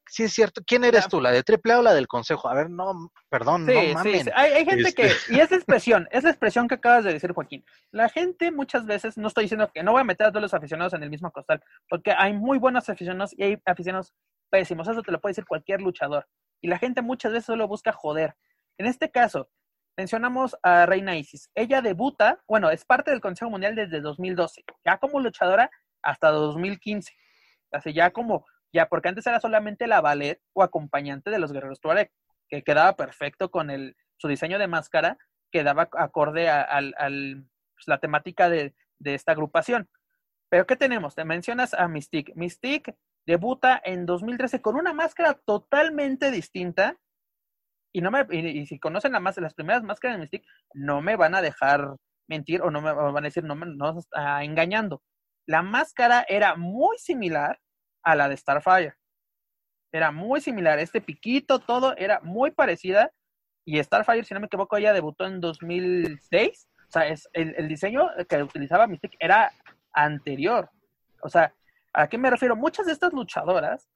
Sí, es cierto, ¿quién eres tú? ¿La de triple A o la del consejo? A ver, no, perdón, Sí, no mamen. sí. Hay, hay gente Este- que, y es la expresión, es la expresión que acabas de decir, Joaquín. La gente muchas veces, no estoy diciendo que no voy a meter a todos los aficionados en el mismo costal, porque hay muy buenos aficionados y hay aficionados pésimos, eso te lo puede decir cualquier luchador. Y la gente muchas veces solo busca joder. En este caso, mencionamos a Reina Isis. Ella debuta, bueno, es parte del Consejo Mundial desde 2012, ya como luchadora hasta 2015. Así ya como, ya porque antes era solamente la ballet o acompañante de los guerreros Tuareg que quedaba perfecto con el, su diseño de máscara, quedaba acorde a, pues, la temática de, de esta agrupación. Pero ¿qué tenemos? Te mencionas a Mystique. Mystique debuta en 2013 con una máscara totalmente distinta. Y, no me, y, si conocen la las primeras máscaras de Mystique, no me van a dejar mentir o no me van a decir, no me no está engañando. La máscara era muy similar a la de Starfire. Era muy similar. Este piquito, todo era muy parecida. Y Starfire, si no me equivoco, ella debutó en 2006. O sea, es, el, el diseño que utilizaba Mystique era anterior. O sea, ¿a qué me refiero? Muchas de estas luchadoras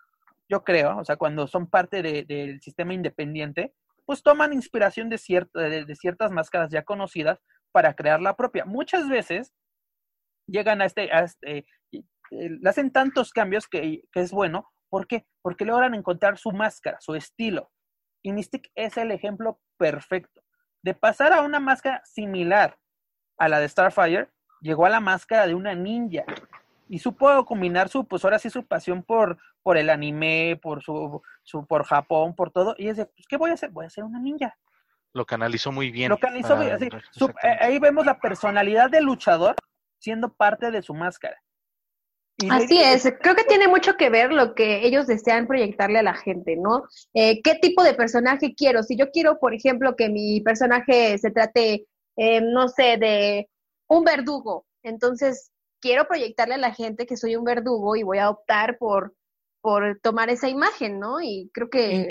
yo creo, o sea, cuando son parte del sistema independiente, pues toman inspiración de, ciertas máscaras ya conocidas para crear la propia. Muchas veces llegan a este, a este eh, hacen tantos cambios que, que, es bueno. ¿Por qué? Porque logran encontrar su máscara, su estilo. Y Mystic es el ejemplo perfecto. De pasar a una máscara similar a la de Starfire, llegó a la máscara de una ninja y supo combinar su, pues ahora sí su pasión por, por el anime, por su, su, por Japón, por todo, y es de, pues, ¿qué voy a hacer? Voy a ser una ninja. Lo canalizó muy bien. Lo canalizó muy bien, eh, ahí vemos la personalidad del luchador siendo parte de su máscara. Así es, creo que tiene mucho que ver lo que ellos desean proyectarle a la gente, ¿no? Eh, ¿Qué tipo de personaje quiero? Si yo quiero, por ejemplo, que mi personaje se trate, eh, no sé, de un verdugo, entonces quiero proyectarle a la gente que soy un verdugo y voy a optar por, por tomar esa imagen, ¿no? Y creo que,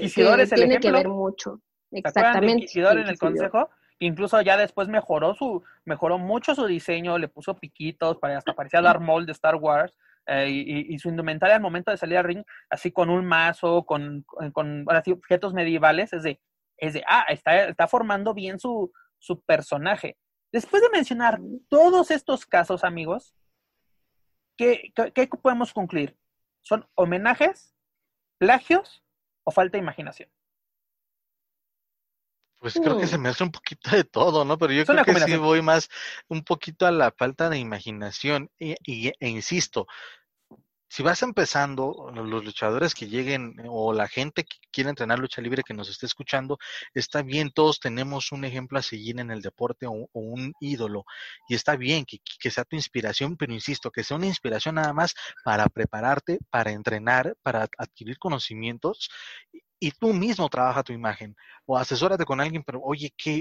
tiene que ver mucho. Exactamente. Inquisidor en el consejo, incluso ya después mejoró su, mejoró mucho su diseño, le puso piquitos, para hasta parecía Darth Maul de Star Wars. Eh, y, su indumentaria al momento de salir al ring, así con un mazo, con, con objetos medievales, es de, es de, ah, está, está formando bien su, su personaje. Después de mencionar todos estos casos, amigos, ¿qué, podemos concluir? ¿Son homenajes, plagios o falta de imaginación? Pues creo que se me hace un poquito de todo, ¿no? Pero yo creo que sí voy más un poquito a la falta de imaginación. Y, e insisto, si vas empezando, los luchadores que lleguen o la gente que quiere entrenar lucha libre que nos esté escuchando, está bien, todos tenemos un ejemplo a seguir en el deporte o, un ídolo y está bien que, que, sea tu inspiración, pero insisto, que sea una inspiración nada más para prepararte, para entrenar, para adquirir conocimientos y tú mismo trabaja tu imagen o asesórate con alguien, pero oye, ¿qué,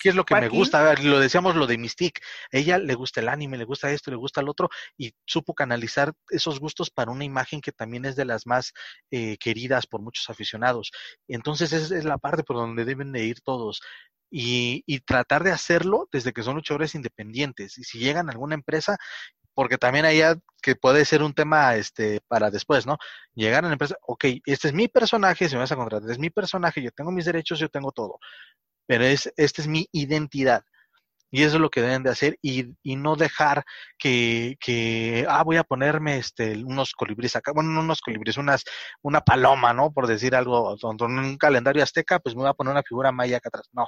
¿qué es lo que me gusta? A ver, lo decíamos lo de Mystique, ella le gusta el anime, le gusta esto, le gusta el otro y supo canalizar esos gustos para una imagen que también es de las más eh, queridas por muchos aficionados. Entonces esa es la parte por donde deben de ir todos. Y, y, tratar de hacerlo desde que son luchadores independientes. Y si llegan a alguna empresa, porque también allá que puede ser un tema este para después, ¿no? Llegar a la empresa, ok, este es mi personaje, si me vas a contratar, es mi personaje, yo tengo mis derechos, yo tengo todo, pero es, esta es mi identidad. Y eso es lo que deben de hacer y, y no dejar que, que, ah, voy a ponerme este, unos colibríes acá, bueno, no unos colibríes, unas, una paloma, ¿no? Por decir algo, en un calendario azteca, pues me voy a poner una figura maya acá atrás. No,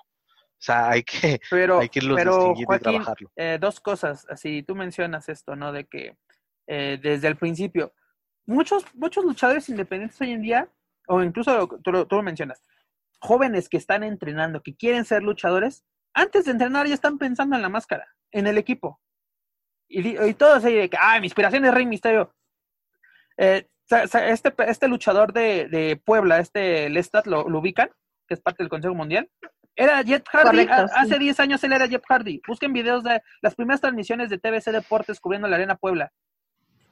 o sea, hay que, pero, hay que irlos pero, y trabajarlo. Eh, dos cosas, así tú mencionas esto, ¿no? De que eh, desde el principio, muchos, muchos luchadores independientes hoy en día, o incluso tú, lo mencionas, jóvenes que están entrenando, que quieren ser luchadores, antes de entrenar ya están pensando en la máscara, en el equipo. Y, y todos ahí de que, ah, mi inspiración es Rey Misterio. Eh, este, este luchador de, de Puebla, este Lestat, ¿lo, ¿lo ubican? Que es parte del Consejo Mundial. Era Jeff Hardy. Hace 10 años él era Jeff Hardy. Busquen videos de las primeras transmisiones de TBC Deportes cubriendo la Arena Puebla.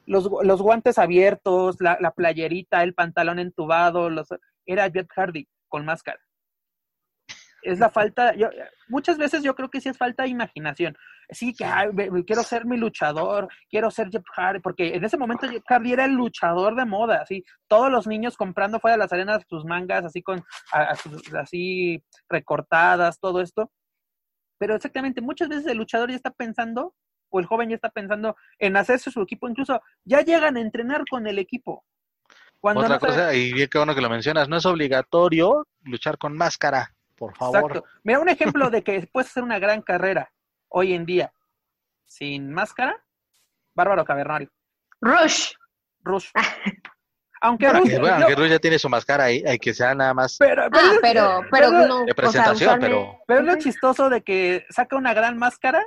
Los, los guantes abiertos, la, la, playerita, el pantalón entubado, los, era Jeff Hardy con máscara es la falta, yo, muchas veces yo creo que sí es falta de imaginación. Sí, que quiero ser mi luchador, quiero ser Jeff Hardy, porque en ese momento Jeff Hardy era el luchador de moda, así, todos los niños comprando fuera de las arenas sus mangas así con, así recortadas, todo esto. Pero exactamente, muchas veces el luchador ya está pensando, o el joven ya está pensando en hacerse su equipo, incluso ya llegan a entrenar con el equipo. Cuando Otra cosa, y bien que bueno que lo mencionas, no es obligatorio luchar con máscara por favor. Mira, un ejemplo de que puedes hacer una gran carrera hoy en día sin máscara, Bárbaro Cavernario. Rush. Rush. aunque, Rush, ya tiene su máscara ahí, hay que sea nada más. Pero, pero, ah, pero, no. De presentación, pero. Pero es lo chistoso de que saca una gran máscara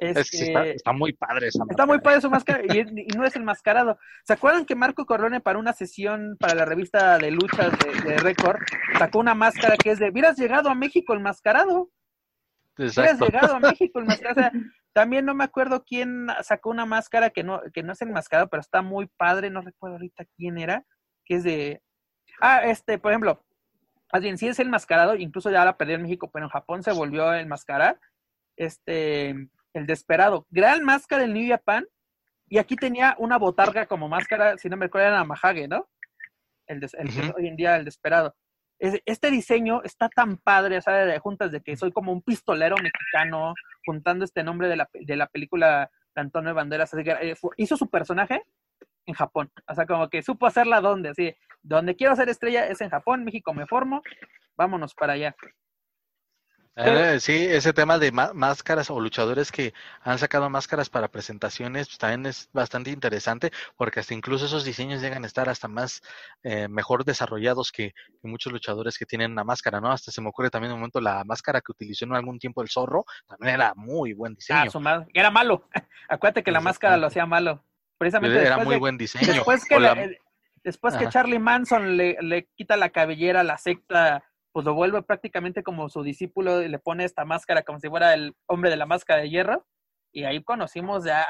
está, muy padre esa Está muy padre su máscara y, no es el mascarado. ¿Se acuerdan que Marco Corleone para una sesión para la revista de luchas de, de Record sacó una máscara que es de, hubieras llegado a México el llegado a México el también no me acuerdo quién sacó una máscara que no, que no es el mascarado, pero está muy padre, no recuerdo ahorita quién era, que es de... Ah, este, por ejemplo, más bien, sí es el mascarado, incluso ya la perdió en México, pero en Japón se volvió el mascarar. Este, el desesperado. Gran máscara del New Japan. Y aquí tenía una botarga como máscara, si no me acuerdo, era Mahage, ¿no? el, hoy en día el desesperado. Este diseño está tan padre, ¿sabes? De juntas de que soy como un pistolero mexicano, juntando este nombre de la, de la película de Antonio Banderas. Eh, hizo su personaje en Japón. O sea, como que supo hacerla donde, así, donde quiero ser estrella es en Japón, México me formo, vámonos para allá. Eh, sí, ese tema de máscaras o luchadores que han sacado máscaras para presentaciones pues, también es bastante interesante porque hasta incluso esos diseños llegan a estar hasta más eh, mejor desarrollados que, muchos luchadores que tienen una máscara, ¿no? Hasta se me ocurre también un momento la máscara que utilizó en algún tiempo el zorro, también era muy buen ah, diseño. era malo. Acuérdate que la máscara lo hacía malo. Precisamente era muy buen diseño. Después que, después que Charlie Manson le, le quita la cabellera a la secta pues lo vuelve prácticamente como su discípulo y le pone esta máscara como si fuera el hombre de la máscara de hierro. Y ahí conocimos ya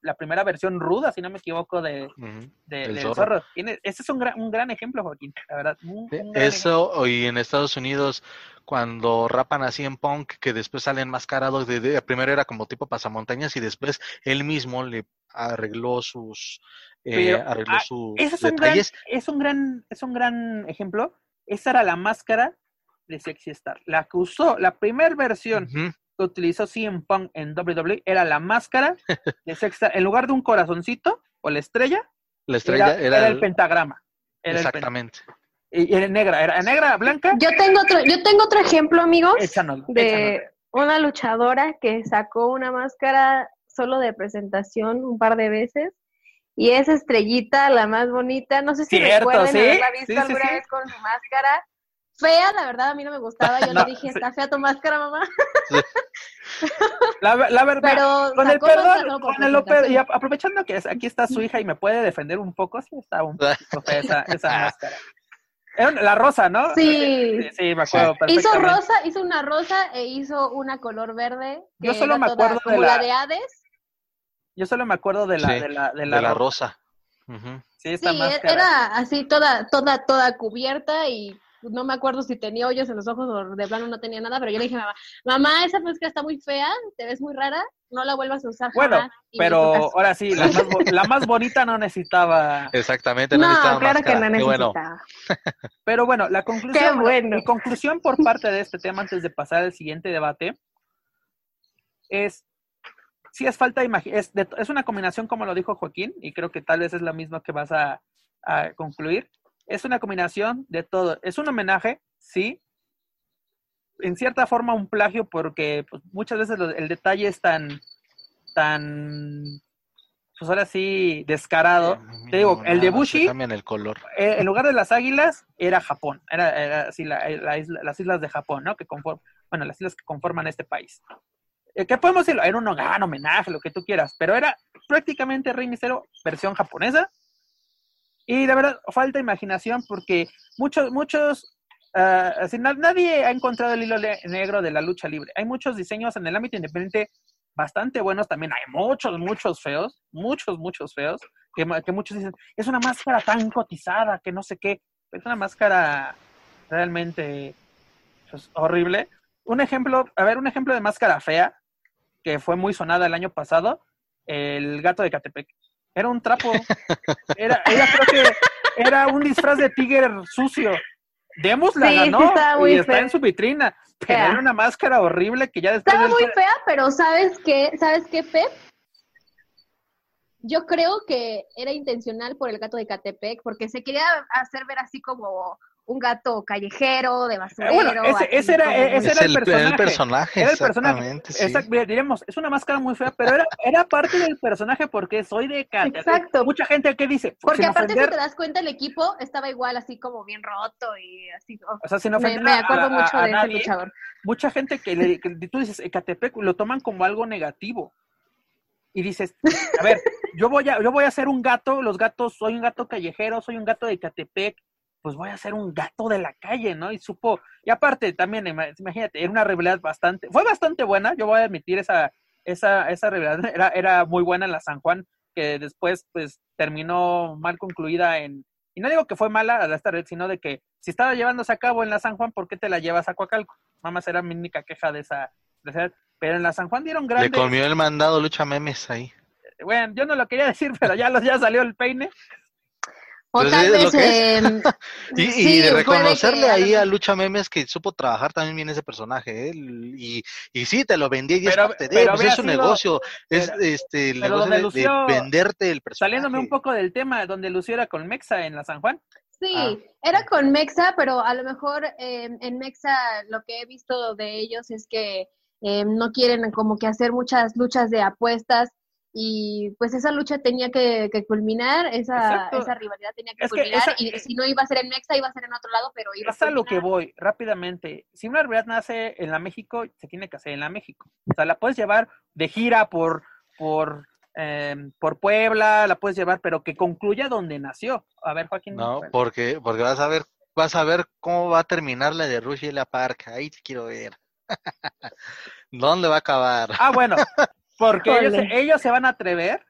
la primera versión ruda, si no me equivoco, de, del zorro. ese es un gran, un gran ejemplo, Joaquín, la verdad. Eso, y en Estados Unidos, cuando rapan así en punk, que después salen mascarados, de, primero era como tipo pasamontañas y después él mismo le arregló sus, eh, arregló ah, sus es detalles. es, un gran, es un gran ejemplo. Esa era la máscara de Sexy Star. La que usó, la primera versión que utilizó CM Punk en WWE era la máscara de Sexy Star. En lugar de un corazoncito o la estrella, la estrella era, el, pentagrama. exactamente. y era negra, era negra, blanca. Yo tengo otro, yo tengo otro ejemplo, amigos, de una luchadora que sacó una máscara solo de presentación un par de veces y esa estrellita, la más bonita, no sé si recuerden haberla visto alguna vez con su máscara, fea, la verdad a mí no me gustaba. Yo le dije, está fea tu máscara, mamá. La, verdad, Pero con el perdón, con el y aprovechando que aquí está su hija y me puede defender un poco, sí está un poquito fea esa, esa máscara. Era la rosa, ¿no? Sí. Sí, me acuerdo Hizo rosa, hizo una rosa e hizo una color verde. Yo solo me acuerdo de la... de Hades. Yo solo me acuerdo de la, de la, de la, rosa. Sí, esta sí era así toda, toda, toda cubierta y no me acuerdo si tenía hoyos en los ojos o de plano no tenía nada, pero yo le dije a mamá, mamá, esa máscara está muy fea, te ves muy rara, no la vuelvas a usar. Bueno, pero ahora sí, la más, la más, bonita no necesitaba. Exactamente, no, necesitaba claro que no necesitaba. Pero bueno, la conclusión, mi conclusión por parte de este tema antes de pasar al siguiente debate es si es falta de es, es una combinación como lo dijo Joaquín y creo que tal vez es la misma que vas a, a concluir es una combinación de todo. Es un homenaje, sí. En cierta forma un plagio porque pues, muchas veces el detalle es tan, tan, pues ahora sí, descarado. Te digo, el de Bushi, el color. Eh, en lugar de las águilas, era Japón. Era, así las islas de Japón, ¿no? Que conforman, bueno, las islas que conforman este país. Eh, ¿Qué podemos decirlo? Era un gran homenaje, lo que tú quieras, pero era prácticamente Rey Misterio versión japonesa y de verdad, falta imaginación porque muchos, muchos, uh, así, nadie ha encontrado el hilo negro de la lucha libre. Hay muchos diseños en el ámbito independiente bastante buenos, también hay muchos, muchos feos, muchos, muchos feos, que, que muchos dicen, es una máscara tan cotizada, que no sé qué, es una máscara realmente pues, horrible. Un ejemplo, a ver, un ejemplo de máscara fea, que fue muy sonada el año pasado, el gato de Catepec. Era un trapo. Era, ella creo que era un disfraz de tigre sucio. Demos la ganó y está en su vitrina. Pero era una máscara horrible que ya después. Estaba muy fea, pero ¿sabes qué? ¿Sabes qué, Pep? Yo creo que era intencional por el gato de Catepec, porque se quería hacer ver así como un gato callejero, de basurero. Bueno, ese, era, ese era el, personaje. el personaje. Era el personaje. diríamos, es una máscara muy fea, pero era, era parte del personaje porque soy de Exacto. Mucha gente que dice. Porque aparte, si te das cuenta, el equipo estaba igual, así como bien roto y así. o sea, si no me, me acuerdo mucho de ese luchador. Mucha gente que, le, que tú dices, Ecatepec, lo toman como algo negativo. Y dices, a ver, yo voy a, yo voy a ser un gato, los gatos, soy un gato callejero, soy un gato de Ecatepec, pues voy a ser un gato de la calle, ¿no? Y supo, y aparte también, imagínate, era una realidad bastante, fue bastante buena, yo voy a admitir esa, esa, esa era, era muy buena en la San Juan, que después pues terminó mal concluida en, y no digo que fue mala a esta red, sino de que si estaba llevándose a cabo en la San Juan, ¿por qué te la llevas a Coacalco? Mamá era mi única queja de esa, pero en la San Juan dieron grandes... Le comió el mandado lucha memes ahí. Bueno, yo no lo quería decir, pero ya, ya salió el peine. O tal es lo vez. es. em, Y, y sí, de puede reconocerle que lo ahí a Lucha Memes que supo trabajar también bien ese personaje, ¿eh? Y, y sí, te lo vendía y es Pero- parte de, pero pues es sido- negocio, es pero- este el negocio de, de venderte el personaje. Saliéndome un poco del tema donde Lucio era con Mexa en la San Juan. Sí, Ah. era con Mexa, pero a lo mejor em, en Mexa lo que he visto de ellos es que em, no quieren como que hacer muchas luchas de apuestas y pues esa lucha tenía que, que culminar, esa, rivalidad tenía que Es que culminar esa- y si no iba a ser en Mexa iba a ser en otro lado, pero iba Es a lo que voy, rápidamente. Si una rivalidad nace en la México, se tiene que hacer en la México. O sea, la puedes llevar de gira por, por, em, por Puebla, la puedes llevar, pero que concluya donde nació. A ver, Joaquín. No, bueno. porque porque vas a ver vas a ver cómo va a terminar la de Rush y la Park, ahí te quiero ver. ¿Dónde va a acabar? Ah, bueno, porque ellos, ellos se van a atrever,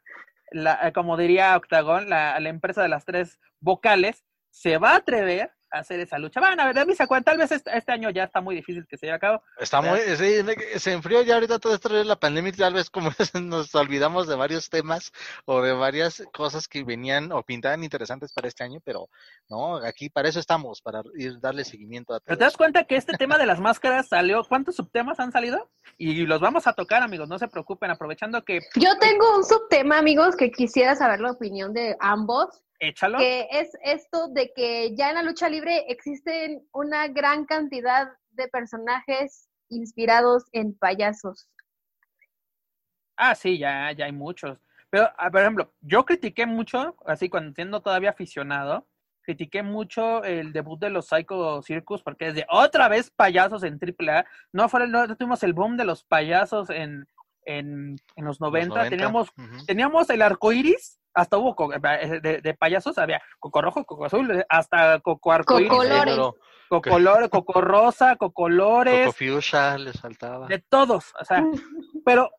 la- eh, como diría Octagon, la, la empresa de las tres vocales, se va a atrever hacer esa lucha. Van a ver, de mí se acuerdan, tal vez este, este año ya está muy difícil que se lleve a cabo. Está muy, sí, se enfrió ya ahorita todo esto de la pandemia y tal vez como nos olvidamos de varios temas o de varias cosas que venían o pintaban interesantes para este año, pero no, aquí para eso estamos, para ir darle seguimiento a todo. Pero te das cuenta que este tema de las máscaras salió, ¿cuántos subtemas han salido? Y los vamos a tocar, amigos, no se preocupen, aprovechando que Yo tengo un subtema, amigos, que quisiera saber la opinión de ambos, échalo. que es esto de que ya en la lucha libre existen una gran cantidad de personajes inspirados en payasos. Ah, sí, ya, ya hay muchos. Pero, ah, por ejemplo, yo critiqué mucho, así cuando siendo todavía aficionado, critiqué mucho el debut de los Psycho Circus porque es de otra vez payasos en AAA. No, fue, no tuvimos el boom de los payasos en, en, en los 90. 90, Teníamos, teníamos el arco iris, hasta hubo co- eh, de, de payasos, había coco rojo, coco azul, hasta coco arco iris, Cocolores. Coco, rosa, cocolores, Coco Fuchsia les faltaba. de todos. O sea, pero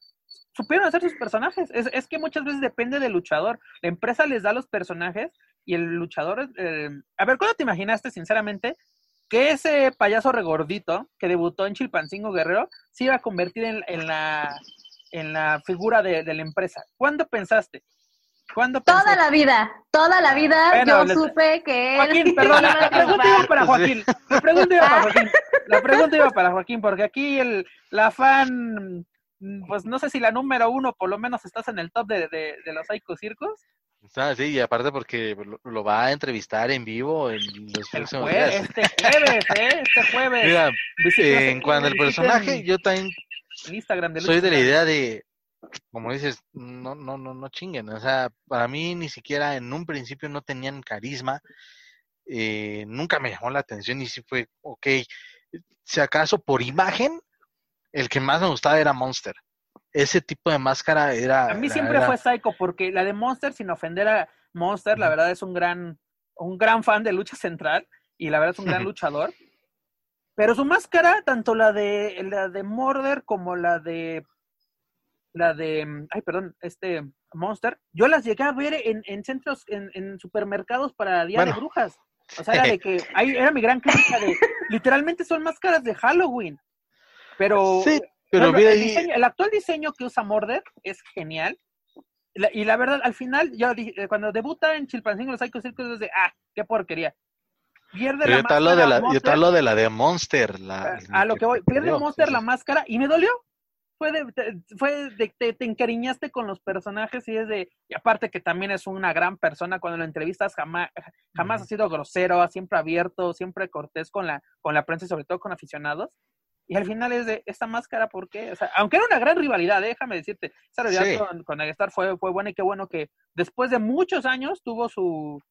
supieron hacer sus personajes. Es, es que muchas veces depende del luchador. La empresa les da los personajes y el luchador. eh, a ver, ¿cuándo te imaginaste, sinceramente, que ese payaso regordito que debutó en Chilpancingo Guerrero se iba a convertir en, en la, en la figura de, de la empresa? ¿Cuándo pensaste? ¿Cuándo Toda la vida, toda la vida Bueno, yo les- supe que él Joaquín, perdón, la, pregunta iba para Joaquín. La pregunta iba para Joaquín. La pregunta iba para Joaquín, porque aquí el, la fan, pues no sé si la número uno, por lo menos estás en el top de, de, de los Psycho Circus. Ah, sí, y aparte porque lo, lo va a entrevistar en vivo en los El próximos jue- días. este jueves, ¿eh? Este jueves. Mira, en cuanto al personaje, yo también Instagram de soy de la idea de, como dices, no, no, no, no chinguen. O sea, para mí ni siquiera en un principio no tenían carisma. eh, nunca me llamó la atención y sí fue, ok, si acaso por imagen, el que más me gustaba era Monster. Ese tipo de máscara era... A mí siempre era- fue Psycho, porque la de Monster, sin ofender a Monster, la verdad es un gran, un gran fan de lucha central y la verdad es un gran luchador. Pero su máscara, tanto la de la de Murder como la de la de mm, ay perdón, este Monster, yo las llegué a ver en, en centros, en, en supermercados para Día de. Brujas. O sea, era de que ahí era mi gran crítica de literalmente son máscaras de Halloween. Pero Sí, pero por ejemplo, mira el, diseño- el actual diseño que usa Morder es genial. La- y la verdad, al final, yo dije, eh, cuando debuta en Chilpancingo los Psycho Circus, de, ah, qué porquería. Pierde la yo te hablo de la, máscara yo te hablo de la de Monster. La, a, a lo que voy, pierde Monster la máscara y me dolió. Fue de, te- fue de te, te encariñaste con los personajes y es de, y aparte que también es una gran persona, cuando lo entrevistas jamás, jamás ha sido grosero, siempre abierto, siempre cortés con la, con la prensa y sobre todo con aficionados. Y al final es de esta máscara, ¿por qué? O sea, aunque era una gran rivalidad, déjame decirte, esa rivalidad Sí. con, con Aguestar fue, fue buena y qué bueno que después de muchos años tuvo su...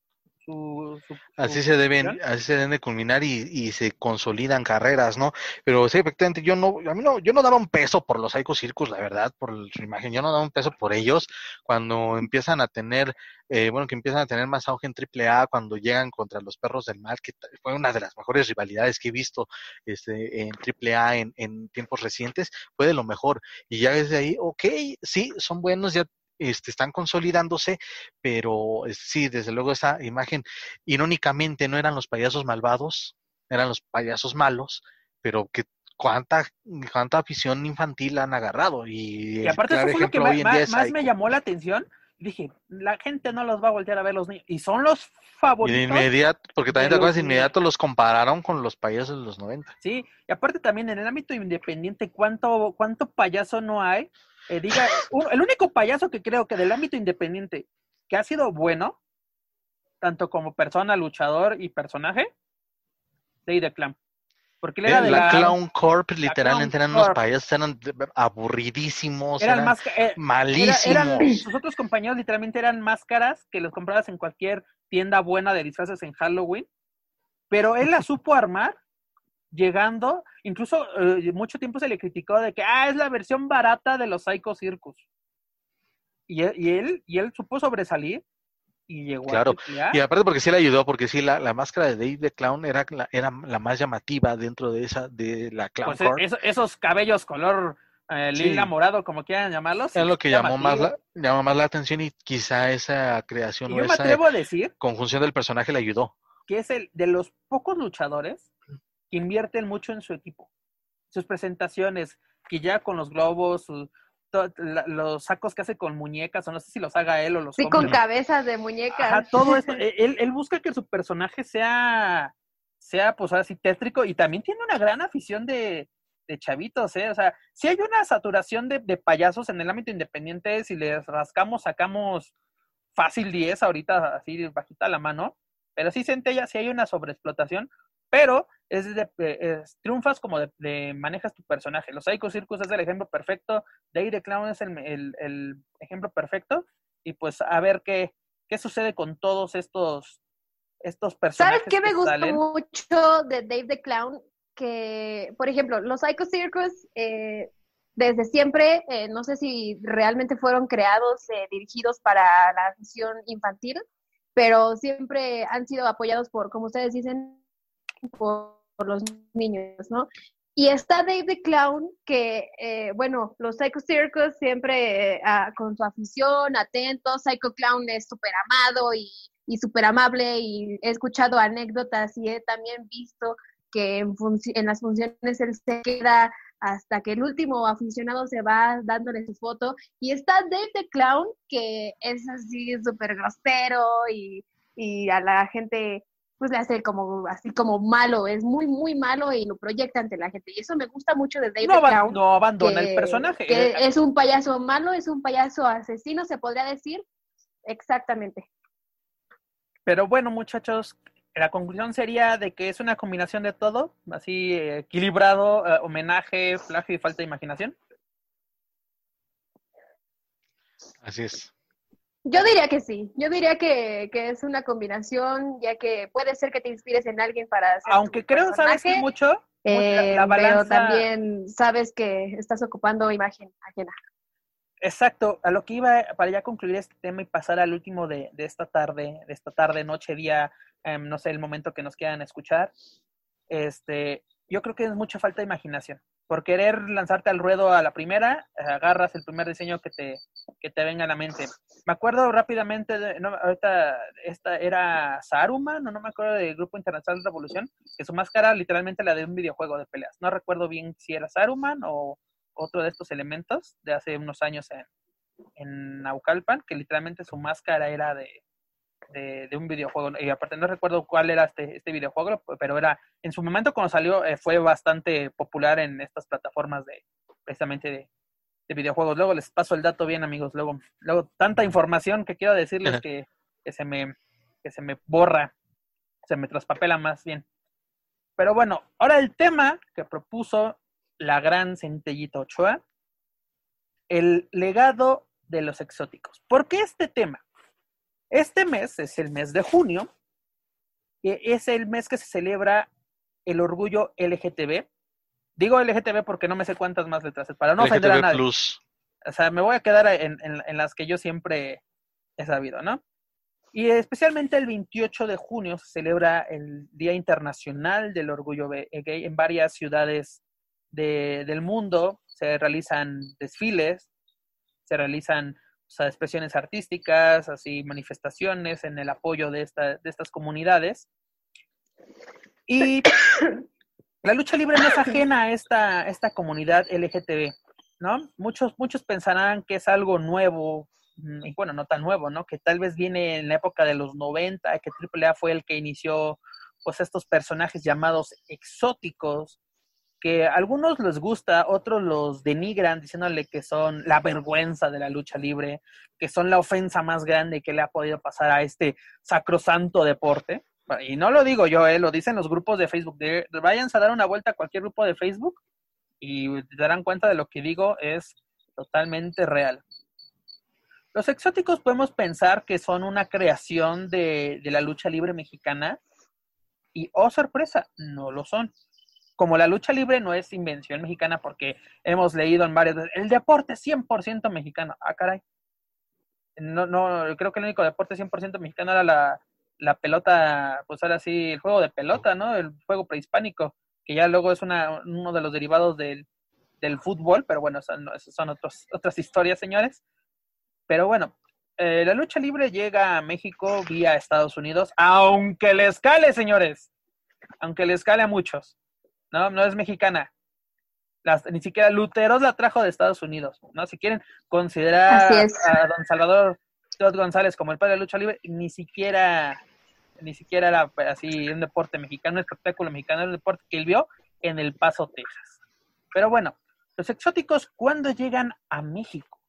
su, su- Así se deben, así se deben de culminar y, y se consolidan carreras, ¿no? Pero sí, efectivamente, yo no, a mí no, yo no daba un peso por los Psycho Circus, la verdad, por su imagen, yo no daba un peso por ellos cuando empiezan a tener, eh, bueno, que empiezan a tener más auge en AAA, cuando llegan contra los perros del mal, que fue una de las mejores rivalidades que he visto este, en AAA en, en tiempos recientes, fue de lo mejor. Y ya desde ahí, ok, sí, son buenos, ya este, están consolidándose, pero eh, sí, desde luego esa imagen irónicamente no eran los payasos malvados, eran los payasos malos, pero que cuánta, cuánta afición infantil han agarrado. Y, aparte eso fue lo que más, me llamó la atención, dije, la gente no los va a voltear a ver los niños. Y son los favoritos. Y de inmediato, porque también te acuerdas, de inmediato los compararon con los payasos de los 90. Sí, y aparte también en el ámbito independiente, ¿cuánto, cuánto payaso no hay? Eh, diga, el único payaso que creo que del ámbito independiente que ha sido bueno, tanto como persona, luchador y personaje, Day the Clown. Porque él era de la, la, Clown Corp literalmente Clown eran unos Corp. payasos, eran aburridísimos, eran eran más, eh, Era- malísimos. eran, sus otros compañeros literalmente eran máscaras que los comprabas en cualquier tienda buena de disfraces en Halloween, pero él la supo armar llegando, incluso eh, mucho tiempo se le criticó de que, ah, es la versión barata de los Psycho Circus. Y, él- y él, y él supo sobresalir y llegó Claro, a. Y aparte porque sí le ayudó, porque sí, la, la máscara de Dave the Clown era la, era la más llamativa dentro de esa, de la Clown Pues, eh, esos cabellos color eh, Sí. lila morado, como quieran llamarlos. Es lo que llamó más, la, llamó más la atención y quizá esa creación o yo me atrevo a decir conjunción del personaje le ayudó. que es el de los pocos luchadores que invierten mucho en su equipo. Sus presentaciones, que ya con los globos, su- to- la- los sacos que hace con muñecas, o no sé si los haga él o los Sí, con cabezas de muñecas. Ajá, todo esto. e- Él, él busca que su personaje sea, sea pues ahora sí, tétrico y también tiene una gran afición de, de chavitos, ¿eh? O sea, si hay una saturación de, de payasos en el ámbito independiente, si les rascamos, sacamos fácil 10 ahorita, así bajita la mano, pero sí Centella, sí hay una sobreexplotación, pero es de, es- triunfas como de, de manejas tu personaje. Los Psycho Circus es el ejemplo perfecto, Day the Clown es el, el- el ejemplo perfecto, y pues a ver qué, qué sucede con todos estos, estos personajes. ¿Sabes qué me gusta mucho de Dave the Clown? Que, por ejemplo, los Psycho Circus, eh, desde siempre, eh, no sé si realmente fueron creados, eh, dirigidos para la afición infantil, pero siempre han sido apoyados por, como ustedes dicen, por, los niños, ¿no? Y está Dave the Clown, que, eh, bueno, los Psycho Circus siempre eh, con su afición, atentos, Psycho Clown es súper amado y, y súper amable y he escuchado anécdotas y he también visto que en las funciones él se queda hasta que el último aficionado se va dándole su foto. Y está Dave the Clown, que es así súper grosero y, y a la gente pues le hace como así como malo, es muy, muy malo y lo proyecta ante la gente. Y eso me gusta mucho de Dave No, abandona el personaje. que Eh, es un payaso malo, es un payaso asesino, se podría decir. Exactamente. Pero bueno, muchachos, la conclusión sería de que es una combinación de todo, así eh, equilibrado, eh, homenaje, plagio y falta de imaginación. Así es. Yo diría que sí, yo diría que, que es una combinación, ya que puede ser que te inspires en alguien para hacer Aunque creo, sabes que personaje, mucho, la, eh, pero también sabes que estás ocupando imagen ajena. Exacto, a lo que iba para ya concluir este tema y pasar al último de, de esta tarde, de esta tarde, noche, día, em, no sé, el momento que nos quieran escuchar. Este, yo creo que es mucha falta de imaginación. Por querer lanzarte al ruedo a la primera, agarras el primer diseño que te, que te venga a la mente. Me acuerdo rápidamente, de, no, ahorita esta era Saruman, no, no me acuerdo del Grupo Internacional de Revolución, que su máscara literalmente la de un videojuego de peleas. No recuerdo bien si era Saruman o otro de estos elementos de hace unos años en, en Naucalpan, que literalmente su máscara era de, de, de un videojuego. Y aparte no recuerdo cuál era este, este videojuego, pero era, en su momento cuando salió, eh, fue bastante popular en estas plataformas de, precisamente de, de videojuegos. Luego les paso el dato bien, amigos. Luego, luego tanta información que quiero decirles que, que se me, que se me borra, se me traspapela más bien. Pero bueno, ahora el tema que propuso la gran Centellita Ochoa, el legado de los exóticos. ¿Por qué este tema? Este mes es el mes de junio, es el mes que se celebra el orgullo LGTB. Digo LGTB porque no me sé cuántas más letras es, para no ofender a LGTB nadie. Plus. O sea, me voy a quedar en, en- en las que yo siempre he sabido, ¿no? Y especialmente el 28 de junio se celebra el Día Internacional del Orgullo Be- Gay en varias ciudades de- del mundo. Se realizan desfiles, se realizan o sea, expresiones artísticas, así manifestaciones en el apoyo de, esta- de estas comunidades. Y la lucha libre no es ajena a esta, esta comunidad LGTB, ¿no? Muchos, muchos pensarán que es algo nuevo mm, y bueno, no tan nuevo, ¿no? Que tal vez viene en la época de los 90, que AAA fue el que inició pues estos personajes llamados exóticos, que a algunos les gusta, otros los denigran diciéndole que son la vergüenza de la lucha libre, que son la ofensa más grande que le ha podido pasar a este sacrosanto deporte. Y no lo digo yo, eh, lo dicen los grupos de Facebook. De, váyanse a dar una vuelta a cualquier grupo de Facebook y se darán cuenta de lo que digo es totalmente real. Los exóticos podemos pensar que son una creación de, de la lucha libre mexicana y, oh sorpresa, no lo son como la lucha libre no es invención mexicana porque hemos leído en varios, el deporte 100% mexicano. Ah, caray. No, no, creo que el único deporte 100% mexicano era la, la pelota, pues ahora sí, el juego de pelota, ¿no? El juego prehispánico, que ya luego es una, uno de los derivados del, del fútbol, pero bueno, son, son otros, otras historias, señores. Pero bueno, eh, la lucha libre llega a México vía Estados Unidos, aunque le escale, señores, aunque le escale a muchos. No, no es mexicana. ni siquiera Luteros la trajo de Estados Unidos, ¿no? Si quieren considerar a don Salvador González como el padre de lucha libre, ni siquiera, ni siquiera era así un deporte mexicano, un espectáculo mexicano, un deporte que él vio en El Paso, Texas. Pero bueno, los exóticos, ¿cuándo llegan a México?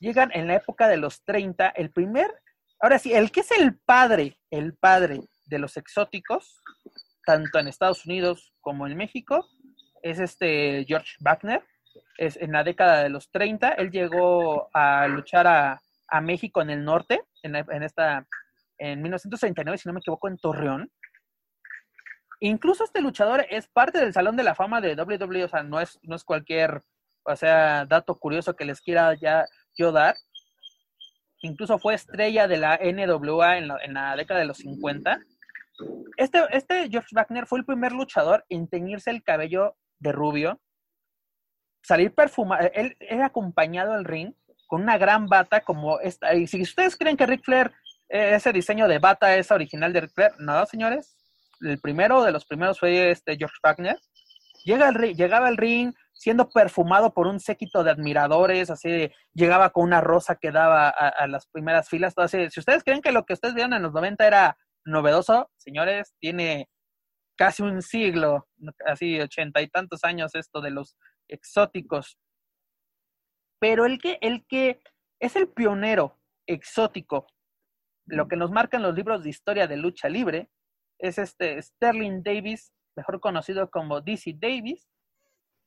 Llegan en la época de los 30, el primer, ahora sí, el que es el padre, el padre de los exóticos, tanto en Estados Unidos como en México, es este George Wagner. Es en la década de los 30, él llegó a luchar a, México en el norte, en, en, esta, en 1939, si no me equivoco, en Torreón. Incluso este luchador es parte del Salón de la Fama de WWE, o sea, no es, no es cualquier, o sea, dato curioso que les quiera ya yo dar. Incluso fue estrella de la NWA en la, en la década de los 50 este, este George Wagner fue el primer luchador en teñirse el cabello de rubio, salir perfumado, él era acompañado al ring con una gran bata como esta. Y si ustedes creen que Ric Flair, eh, ese diseño de bata es original de Ric Flair, no, señores. El primero de los primeros fue este George Wagner. Llega al, llegaba al ring siendo perfumado por un séquito de admiradores, así llegaba con una rosa que daba a, las primeras filas. Así, si ustedes creen que lo que ustedes vieron en los 90 era novedoso, señores, tiene casi un siglo, así ochenta y tantos años esto de los exóticos. Pero el que, el que es el pionero exótico, lo que nos marcan los libros de historia de lucha libre, es este Sterling Davis, mejor conocido como DC Davis,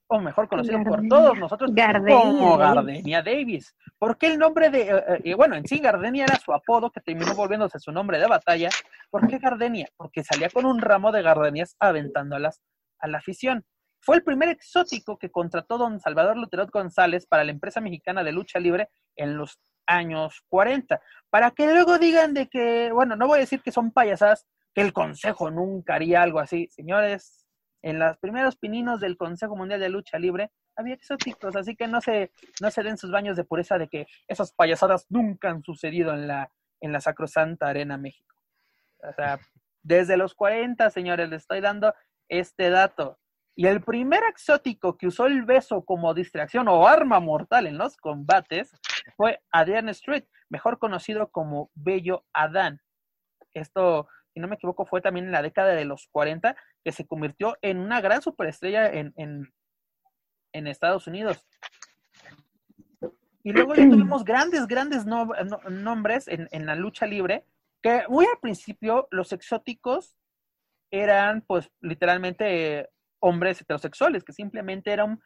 o mejor conocido por todos nosotros como Gardenia Davis. ¿Por qué el nombre de, eh, eh, bueno, en sí Gardenia era su apodo que terminó volviéndose su nombre de batalla? ¿Por qué Gardenia? Porque salía con un ramo de gardenias aventándolas a la afición. Fue el primer exótico que contrató don Salvador Luterot González para la empresa mexicana de lucha libre en los años 40. Para que luego digan de que, bueno, no voy a decir que son payasas, que el consejo nunca haría algo así. Señores, en los primeros pininos del Consejo Mundial de Lucha Libre había exóticos, así que no se, no se den sus baños de pureza de que esas payasadas nunca han sucedido en la, en la Sacrosanta Arena México. O sea, desde los 40, señores, les estoy dando este dato. Y el primer exótico que usó el beso como distracción o arma mortal en los combates fue Adrian Street, mejor conocido como Bello Adán. Esto si no me equivoco, fue también en la década de los 40, que se convirtió en una gran superestrella en, en, Estados Unidos. Y luego ya tuvimos grandes, grandes nombres en, en, la lucha libre, que muy al principio los exóticos eran pues literalmente hombres heterosexuales, que simplemente era un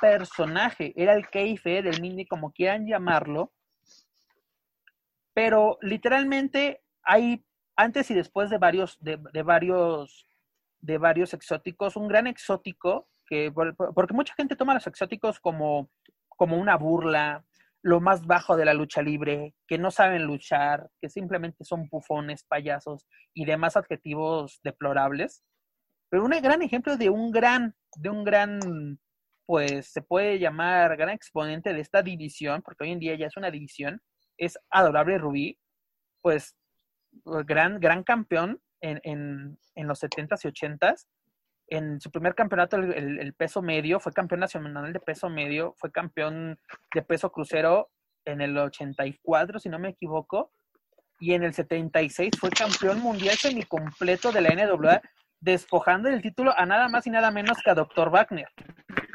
personaje, era el keife del mini, como quieran llamarlo, pero literalmente hay antes y después de varios, de, varios, de varios exóticos, un gran exótico, que, porque mucha gente toma los exóticos como, como una burla, lo más bajo de la lucha libre, que no saben luchar, que simplemente son bufones, payasos y demás adjetivos deplorables. Pero un gran ejemplo de un gran, de un gran, pues se puede llamar gran exponente de esta división, porque hoy en día ya es una división, es Adorable Rubí, pues gran, gran campeón en, en, en los 70s y 80s. En su primer campeonato, el, peso medio, fue campeón nacional de peso medio, fue campeón de peso crucero en el 84, si no me equivoco, y en el 76 fue campeón mundial semicompleto de la NWA, despojando el título a nada más y nada menos que a Dr. Wagner.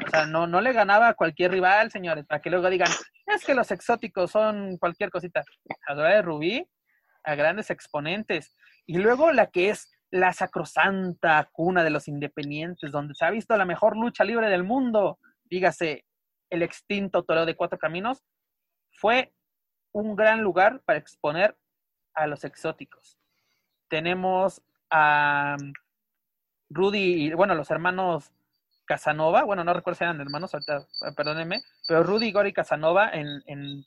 O sea, no, no le ganaba a cualquier rival, señores, para que luego digan, es que los exóticos son cualquier cosita. A de Rubí, a grandes exponentes. Y luego la que es la sacrosanta cuna de los independientes, donde se ha visto la mejor lucha libre del mundo, dígase, el extinto Toreo de Cuatro Caminos, fue un gran lugar para exponer a los exóticos. Tenemos a Rudy y, bueno, los hermanos Casanova, bueno, no recuerdo si eran hermanos, perdónenme, pero Rudy, Igor y Casanova en,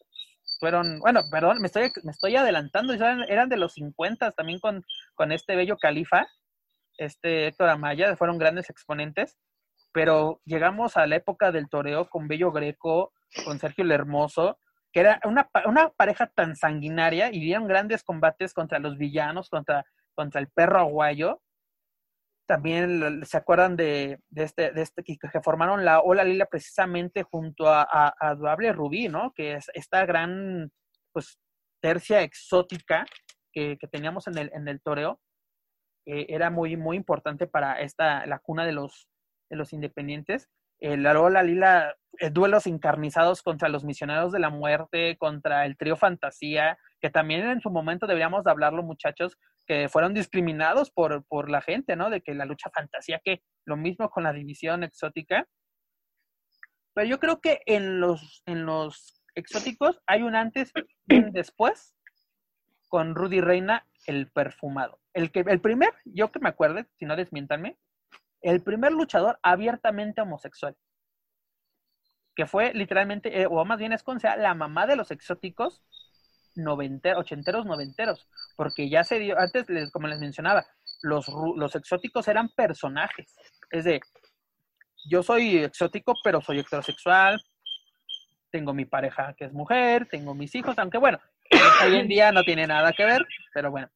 fueron, bueno, perdón, me estoy, me estoy adelantando, eran, de los 50 también con, con este bello califa, este Héctor Amaya, fueron grandes exponentes, pero llegamos a la época del toreo con Bello Greco, con Sergio el Hermoso, que era una, una pareja tan sanguinaria y grandes combates contra los villanos, contra, contra el perro aguayo. También se acuerdan de, de este, de este que, formaron la Ola Lila precisamente junto a, a, Duable Rubí, ¿no? Que es esta gran, pues, tercia exótica que, que teníamos en el, en el toreo. era muy, muy importante para esta, la cuna de los, de los independientes el Arola Lila, eh, duelos encarnizados contra los misioneros de la muerte, contra el trío Fantasía, que también en su momento deberíamos de hablarlo, muchachos, que fueron discriminados por, por la gente, ¿no? De que la lucha fantasía, que lo mismo con la división exótica. Pero yo creo que en los, en los exóticos hay un antes y un después con Rudy Reina, el perfumado. El, que, el primer, yo que me acuerde, si no desmientanme, el primer luchador abiertamente homosexual, que fue literalmente, eh, o más bien es sea la mamá de los exóticos ochenteros, noventeros, porque ya se dio, antes, como les mencionaba, los, los exóticos eran personajes, es de, yo soy exótico, pero soy heterosexual, tengo mi pareja que es mujer, tengo mis hijos, aunque bueno, hoy en día no tiene nada que ver, pero bueno.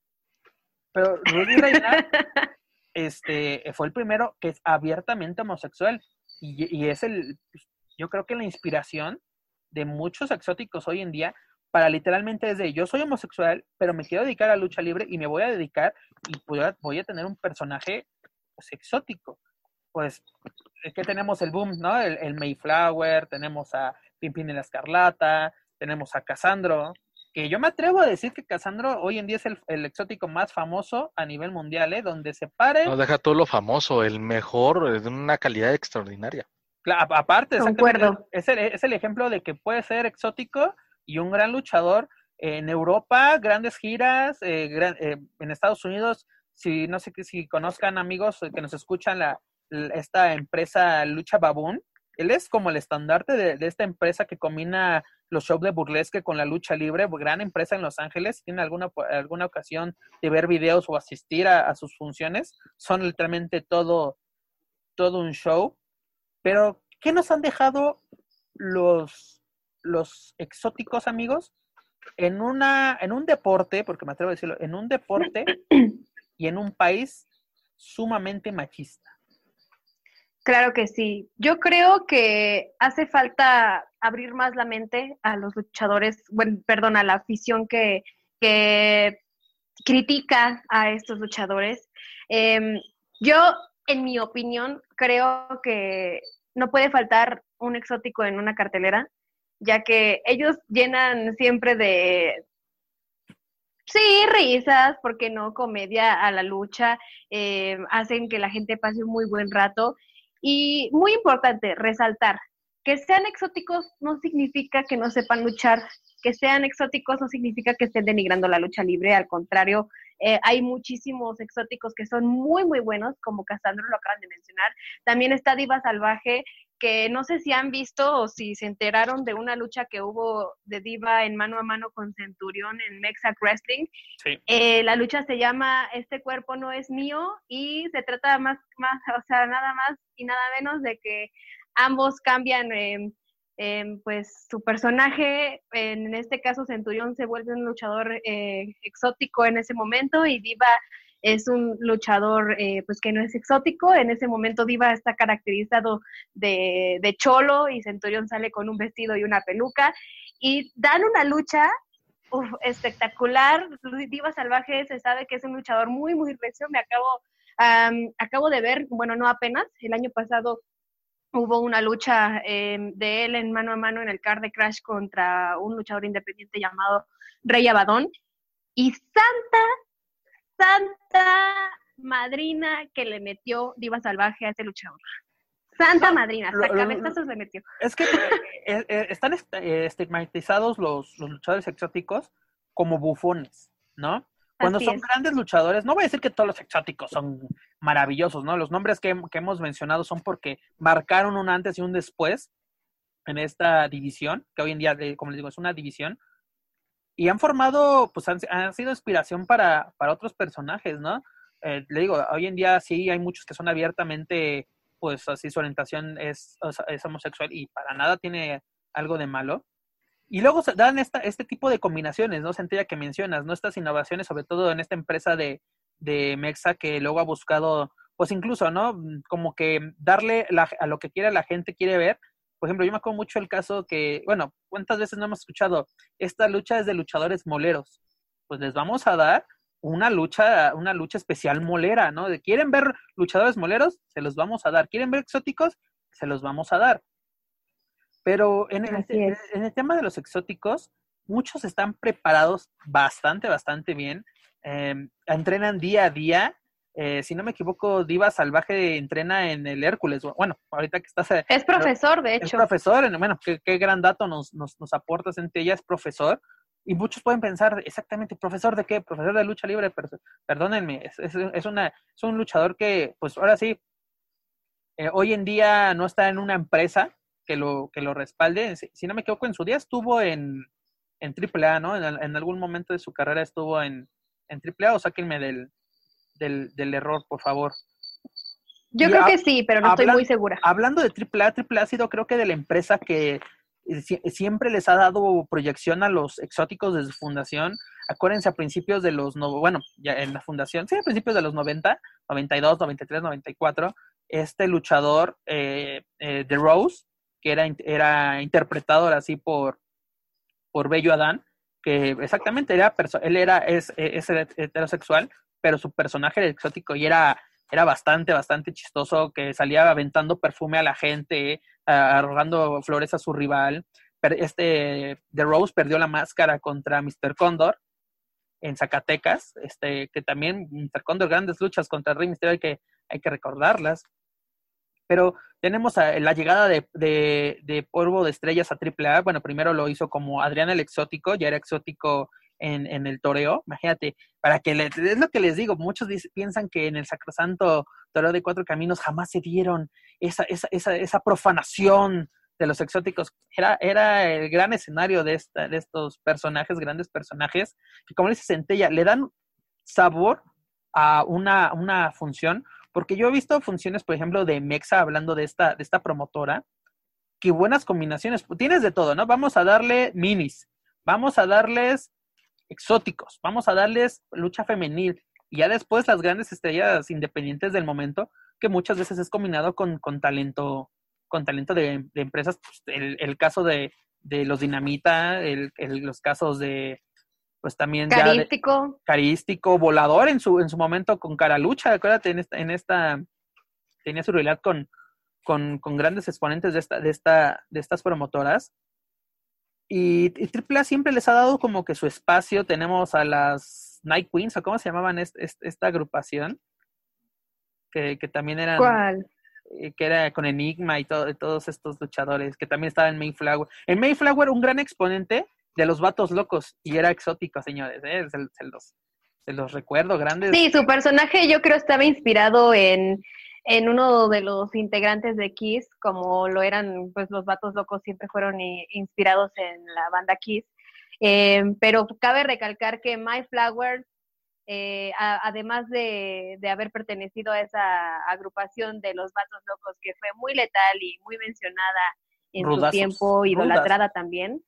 Pero Rudy Reina este, fue el primero que es abiertamente homosexual y, es el, yo creo que la inspiración de muchos exóticos hoy en día para literalmente desde yo soy homosexual, pero me quiero dedicar a la lucha libre y me voy a dedicar y voy a, tener un personaje pues, exótico. Pues es que tenemos el boom, ¿no? El, el Mayflower, tenemos a Pimpin y la Escarlata, tenemos a Casandro, que yo me atrevo a decir que Casandro hoy en día es el, exótico más famoso a nivel mundial, ¿eh? Donde se pare. No deja todo lo famoso, el mejor, de una calidad extraordinaria. Claro, aparte, es el, es el ejemplo de que puede ser exótico y un gran luchador en Europa, grandes giras, eh, eh, en Estados Unidos, si no sé si conozcan amigos que nos escuchan la, esta empresa Lucha Baboon, él es como el estandarte de, esta empresa que combina los shows de burlesque con la lucha libre, gran empresa en Los Ángeles, tiene alguna, alguna ocasión de ver videos o asistir a, sus funciones, son literalmente todo, todo un show. Pero, ¿qué nos han dejado los, los exóticos amigos? En, una, en un deporte, porque me atrevo a decirlo, en un deporte y en un país sumamente machista. Claro que sí. Yo creo que hace falta abrir más la mente a los luchadores, bueno, perdón, a la afición que, que critica a estos luchadores. Em, yo, en mi opinión, creo que no puede faltar un exótico en una cartelera, ya que ellos llenan siempre de, Sí, risas, porque no? Comedia a la lucha, em, hacen que la gente pase un muy buen rato y muy importante, resaltar, que sean exóticos no significa que no sepan luchar, que sean exóticos no significa que estén denigrando la lucha libre, al contrario, eh, hay muchísimos exóticos que son muy, muy buenos, como Casandro lo acaban de mencionar. También está Diva Salvaje, que no sé si han visto o si se enteraron de una lucha que hubo de Diva en mano a mano con Centurión en Mexa Wrestling. Eh, la lucha se llama Este cuerpo no es mío y se trata más, más, o sea, nada más y nada menos de que ambos cambian em, pues su personaje, en este caso Centurión se vuelve un luchador eh, exótico en ese momento y Diva es un luchador eh, pues que no es exótico. En ese momento Diva está caracterizado de, de, cholo y Centurión sale con un vestido y una peluca. y dan una lucha espectacular. Diva Salvaje se sabe que es un luchador muy, muy recio. Me acabo, acabo de ver, bueno, no apenas, el año pasado hubo una lucha em, de él en mano a mano en el car de Crash contra un luchador independiente llamado Rey Abadón. Y Santa, Santa madrina que le metió Diva Salvaje a ese luchador. Santa madrina, hasta cabezazos le metió. Es que eh, eh, están eh, estigmatizados los, los luchadores exóticos como bufones, ¿no? Cuando son grandes luchadores, no voy a decir que todos los exóticos son maravillosos, ¿no? Los nombres que, hemos mencionado son porque marcaron un antes y un después en esta división, que hoy en día, como les digo, es una división, y han formado, pues han, sido inspiración para, otros personajes, ¿no? le digo, hoy en día sí hay muchos que son abiertamente pues así su orientación es, homosexual y para nada tiene algo de malo. Y luego se dan este tipo de combinaciones, ¿no? Centella que mencionas, ¿no? Estas innovaciones, sobre todo en esta empresa de, de Mexa que luego ha buscado, pues incluso, ¿no? Como que darle a lo que quiere la gente quiere ver. Por ejemplo, yo me acuerdo mucho el caso que, bueno, ¿cuántas veces no hemos escuchado? Esta lucha es de luchadores moleros. Pues les vamos a dar una lucha, una lucha especial molera, ¿no? De quieren ver luchadores moleros, se los vamos a dar. Quieren ver exóticos, se los vamos a dar. Pero en el, en el tema de los exóticos, muchos están preparados bastante, bastante bien. Em, entrenan día a día. Eh, si no me equivoco, Diva Salvaje entrena en el Hércules. Bueno, ahorita que estás... Eh, es profesor, de hecho. Es profesor. Bueno, qué, qué gran dato nos, nos, nos aportas entre ella. Es profesor. Y muchos pueden pensar, exactamente, ¿profesor de qué? Profesor de lucha libre, perdónenme, es, es, una, es un luchador que, pues ahora sí, eh, hoy en día no está en una empresa que lo, que lo respalde. Si, no me equivoco, en su día estuvo en, en AAA, ¿no? En, algún momento de su carrera estuvo en, en AAA, o sáquenme del, del, del error, por favor. Yo creo que sí, pero no estoy muy segura. Hablando de AAA, AAA ha sido creo que de la empresa que siempre les ha dado proyección a los exóticos desde su fundación. Acuérdense a principios de los, no, bueno, ya en la fundación, sí, a principios de los 90, 92, 93, 94, este luchador eh, eh, de Rose, que era, era interpretado así por, por Bello Adán, que exactamente era, él era, es, es heterosexual, pero su personaje era exótico y era era bastante, bastante chistoso, que salía aventando perfume a la gente, arrojando flores a su rival. Este, The Rose perdió la máscara contra Mr. Condor en Zacatecas, este, que también Mr. Condor, grandes luchas contra Rey Mysterio, hay que, hay que recordarlas. Pero tenemos la llegada de, de, de Polvo de Estrellas a AAA. Bueno, primero lo hizo como Adrián el Exótico, ya era exótico en, el toreo. Imagínate, para que le, es lo que les digo, muchos piensan que en el sacrosanto toreo de cuatro caminos jamás se dieron esa, esa, esa, esa profanación de los exóticos. Era, era el gran escenario de, esta, de estos personajes, grandes personajes, que como dice Centella, le dan sabor a una, una función, porque yo he visto funciones, por ejemplo, de Mexa hablando de esta, de esta promotora, que buenas combinaciones, tienes de todo, ¿no? Vamos a darle minis, vamos a darles exóticos, vamos a darles lucha femenil. Y ya después las grandes estrellas independientes del momento, que muchas veces es combinado con, con talento, con talento de, empresas, pues, el, caso de, de los Dinamita, el, los casos de pues también carístico, carístico, volador en su, en su momento con cara lucha, acuérdate en esta, en esta tenía su realidad con, con, con grandes exponentes de esta, de esta, de estas promotoras y, AAA siempre les ha dado como que su espacio. Tenemos a las Night Queens, o cómo se llamaban esta agrupación, que, que también eran... ¿Cuál? Que era con Enigma y todo, todos estos luchadores, que también estaba en Mayflower. En Mayflower, un gran exponente de los vatos locos, y era exótico, señores, ¿eh? se, los, se los recuerdo, grandes. Sí, su personaje yo creo estaba inspirado en en uno de los integrantes de Kiss, como lo eran pues los vatos locos, siempre fueron inspirados en la banda Kiss. Eh, pero cabe recalcar que My Flowers, eh, además de, haber pertenecido a esa agrupación de los vatos locos, que fue muy letal y muy mencionada en su tiempo, idolatrada también,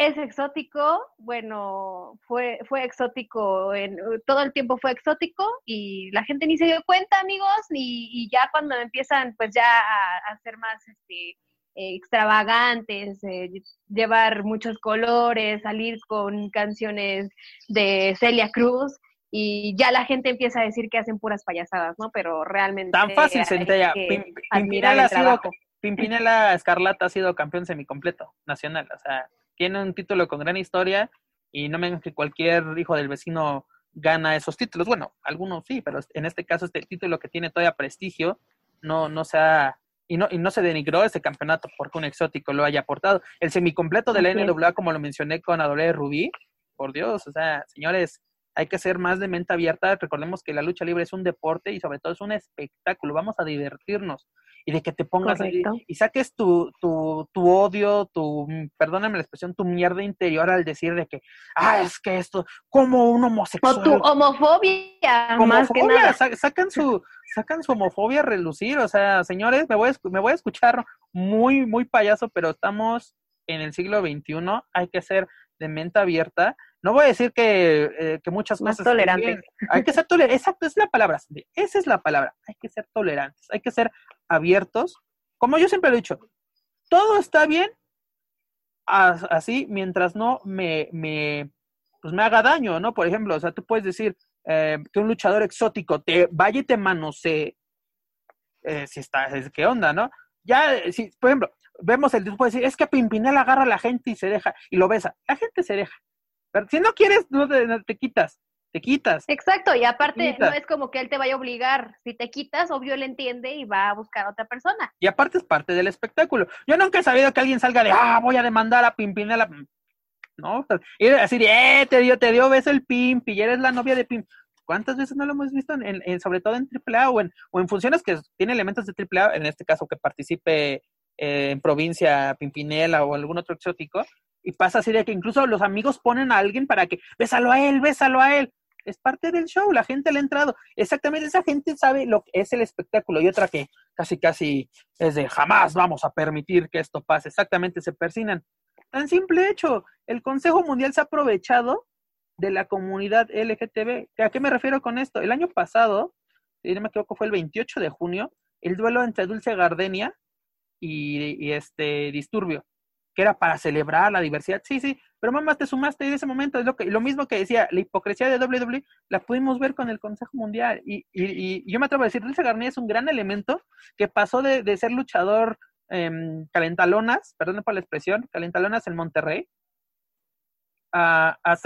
es exótico, bueno, fue, fue exótico, en, todo el tiempo fue exótico y la gente ni se dio cuenta, amigos, y, y ya cuando empiezan pues ya a, ser más este, eh, extravagantes, eh, llevar muchos colores, salir con canciones de Celia Cruz y ya la gente empieza a decir que hacen puras payasadas, ¿no? Pero realmente... Tan fácil, Centella. Pimpinela, ha sido, Pimpinela Escarlata ha sido campeón semicompleto nacional, o sea, tiene un título con gran historia y no me digan que cualquier hijo del vecino gana esos títulos. Bueno, algunos sí, pero en este caso este título que tiene todavía prestigio no, no se ha, y no, y no se denigró ese campeonato porque un exótico lo haya aportado. El semicompleto de la NWA, como lo mencioné con Adolé Rubí, por Dios, o sea, señores, hay que ser más de mente abierta. Recordemos que la lucha libre es un deporte y sobre todo es un espectáculo. Vamos a divertirnos y de que te pongas ahí y saques tu, tu, tu odio, tu, perdóname la expresión, tu mierda interior al decir de que, ah, es que esto, como un homosexual. O tu homofobia, más que nada. Sacan su, sacan su homofobia a relucir, o sea, señores, me voy a, me voy a escuchar muy, muy payaso, pero estamos en el siglo XXI, hay que ser de mente abierta. No voy a decir que, eh, que muchas Más cosas. tolerantes. Hay que ser tolerantes. Exacto, es la palabra. Esa es la palabra. Hay que ser tolerantes. Hay que ser abiertos. Como yo siempre lo he dicho, todo está bien así mientras no me, me, pues me haga daño, ¿no? Por ejemplo, o sea, tú puedes decir eh, que un luchador exótico te vaya y te manosee, eh, si está, ¿qué onda, no? Ya, si, por ejemplo, vemos el puede decir, es que Pimpinela agarra a la gente y se deja, y lo besa. La gente se deja. Pero si no quieres, no te, quitas. Te quitas. Exacto, y aparte no es como que él te vaya a obligar. Si te quitas, obvio él entiende y va a buscar a otra persona. Y aparte es parte del espectáculo. Yo nunca he sabido que alguien salga de, ah, voy a demandar a Pimpinela. No, y así de, eh, te dio, te dio beso el Pimpi, y eres la novia de Pimp. ¿Cuántas veces no lo hemos visto, en, sobre todo en AAA o en, o en funciones que tiene elementos de AAA, en este caso que participe eh, en provincia Pimpinela o algún otro exótico, y pasa así de que incluso los amigos ponen a alguien para que, bésalo a él, bésalo a él. Es parte del show, la gente le ha entrado. Exactamente, esa gente sabe lo que es el espectáculo y otra que casi, casi es de jamás vamos a permitir que esto pase. Exactamente, se persinan. Tan simple hecho, el Consejo Mundial se ha aprovechado de la comunidad LGTB. ¿A qué me refiero con esto? El año pasado, si no me equivoco, fue el 28 de junio, el duelo entre Dulce Gardenia y, este Disturbio, era para celebrar la diversidad. Sí, sí, pero mamá, te sumaste en ese momento. Es lo, que, lo mismo que decía, la hipocresía de WWE la pudimos ver con el Consejo Mundial. Y, y, yo me atrevo a decir, Dulce Gardenia es un gran elemento que pasó de, de ser luchador eh, calentalonas, perdón por la expresión, calentalonas en Monterrey, a, a